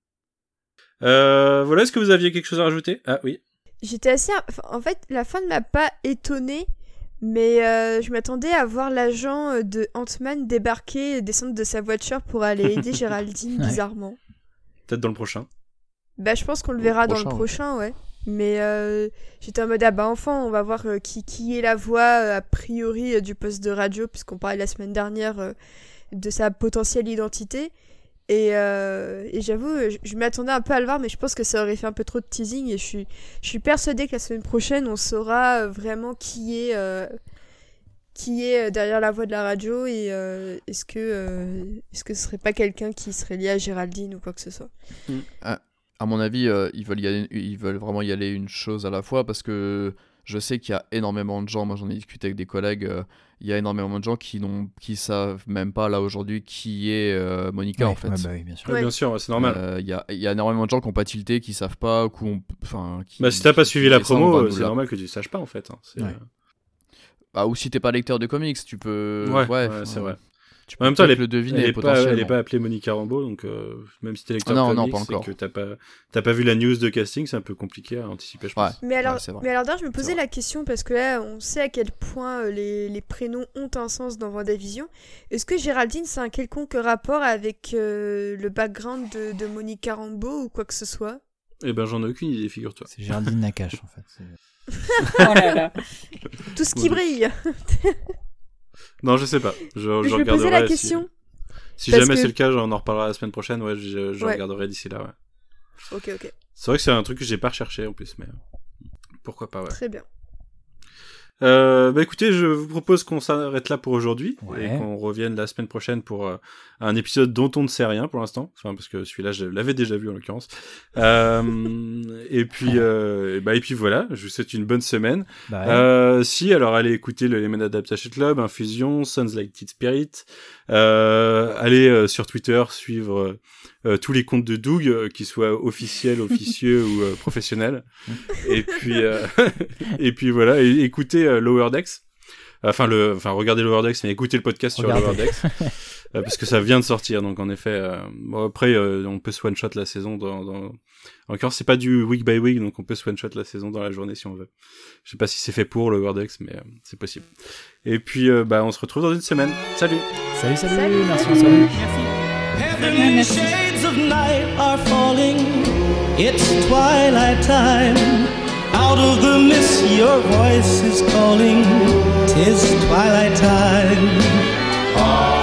Euh, voilà, est-ce que vous aviez quelque chose à rajouter? Ah oui. J'étais assez. enfin, En fait, la fin ne m'a pas étonnée, mais euh, je m'attendais à voir l'agent euh, de Ant-Man débarquer, et descendre de sa voiture pour aller aider Géraldine, Ouais. bizarrement. Peut-être dans le prochain. Bah, je pense qu'on le verra dans le prochain, ouais. Mais euh, j'étais en mode, ah bah enfin, on va voir euh, qui, qui est la voix, euh, a priori, euh, du poste de radio, puisqu'on parlait la semaine dernière euh, de sa potentielle identité. Et, euh, et j'avoue, je, m'attendais un peu à le voir, mais je pense que ça aurait fait un peu trop de teasing. Et je suis, je persuadée que la semaine prochaine, on saura euh, vraiment qui est, euh, qui est derrière la voix de la radio. Et est-ce que, est-ce que ce serait pas quelqu'un qui serait lié à Géraldine ou quoi que ce soit À mon avis, ils, veulent y aller, ils veulent vraiment y aller une chose à la fois parce que je sais qu'il y a énormément de gens, moi j'en ai discuté avec des collègues, euh, il y a énormément de gens qui n'ont qui savent même pas là aujourd'hui qui est euh, Monica Ouais, en fait. ouais, bah oui, bien sûr. Ouais, Ouais. Bien sûr, ouais, c'est normal. Euh, Il y, a, il y a énormément de gens qui n'ont pas tilté, qui savent pas, qui ont, enfin, qui- bah, si t'as pas suivi la promo, c'est normal que tu saches pas en fait. hein. Ouais. Bah, ou si t'es pas lecteur de comics, tu peux. Ouais, Ouais, ouais, c'est vrai. Tu En même temps, elle est, le deviner elle est pas, potentiellement. elle est pas appelée Monica Rambeau, donc euh, même si t'es lecteur Non, non, pas et encore. que t'as pas, t'as pas vu la news de casting, c'est un peu compliqué à anticiper, je pense. Mais alors, Ouais, mais alors je me posais la question parce que là, on sait à quel point euh, les, les prénoms ont un sens dans WandaVision. Est-ce que Géraldine, c'est un quelconque rapport avec euh, le background de, de Monica Rambeau ou quoi que ce soit? Eh ben, j'en ai aucune idée, figure-toi. C'est Géraldine Nakache en fait. Oh là là. Tout ce qui brille. Non, je sais pas. Je, je je regarderai la si- question. Si, jamais que- c'est le cas, j'en en reparlera la semaine prochaine. Ouais, je, je Ouais. regarderai d'ici là. Ouais. Ok, ok. C'est vrai que c'est un truc que j'ai pas recherché en plus, mais euh, pourquoi pas. Ouais. Très bien. Euh, bah écoutez, je vous propose qu'on s'arrête là pour aujourd'hui Ouais. et qu'on revienne la semaine prochaine pour euh, un épisode dont on ne sait rien pour l'instant, enfin parce que celui-là je l'avais déjà vu en l'occurrence. Euh, et puis euh, et bah et puis voilà, je vous souhaite une bonne semaine. Bah, ouais. Euh, si, alors allez écouter le Lemon Adaptation Club, Infusion, Sounds Like Teen Spirit. Euh, allez sur Twitter suivre euh, tous les comptes de Doug, euh, qu'ils soient officiels, officieux ou euh, professionnels. Et puis euh, et puis voilà, et écoutez euh, Lower Decks. Enfin le, enfin regardez Lower Decks, mais écoutez le podcast sur Regardez. Lower Decks. Euh, parce que ça vient de sortir, donc en effet, euh, bon, après euh, on peut one shot la saison dans, dans... Encore c'est pas du week by week, donc on peut one shot la saison dans la journée si on veut. Je sais pas si c'est fait pour le Wordex, mais euh, c'est possible. Et puis euh, bah on se retrouve dans une semaine. Salut. Salut, salut, Salut. merci, salut. Are falling. It's twilight time. Out of the mist, your voice is calling. Tis twilight time.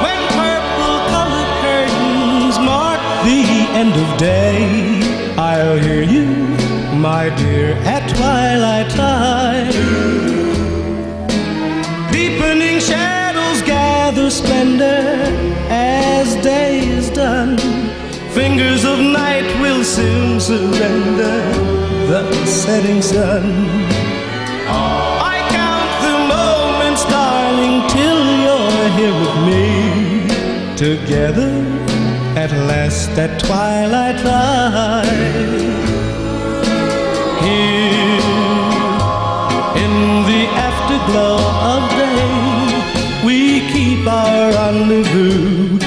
When purple colored curtains mark the end of day, I'll hear you, my dear, at twilight time. Deepening shadows gather splendor as day is done. Fingers of night will soon surrender the setting sun. I count the moments, darling, till you're here with me. Together at last at twilight time. Here in the afterglow of day, we keep our rendezvous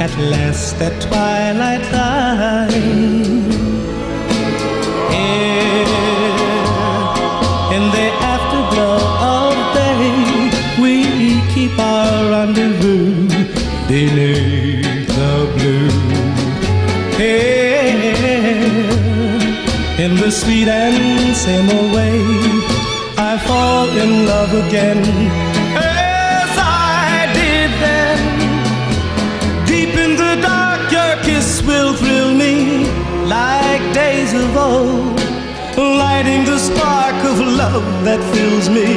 at last at twilight time. Here in the afterglow of day, we keep our rendezvous beneath the blue. Here in the sweet and old way, I fall in love again like days of old, lighting the spark of love that fills me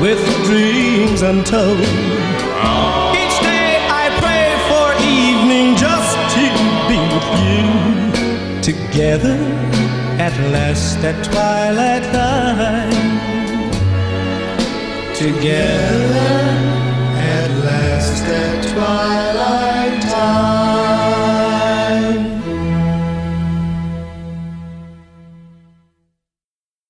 with dreams untold. Each day I pray for evening just to be with you, together at last at twilight time. Together at last at twilight.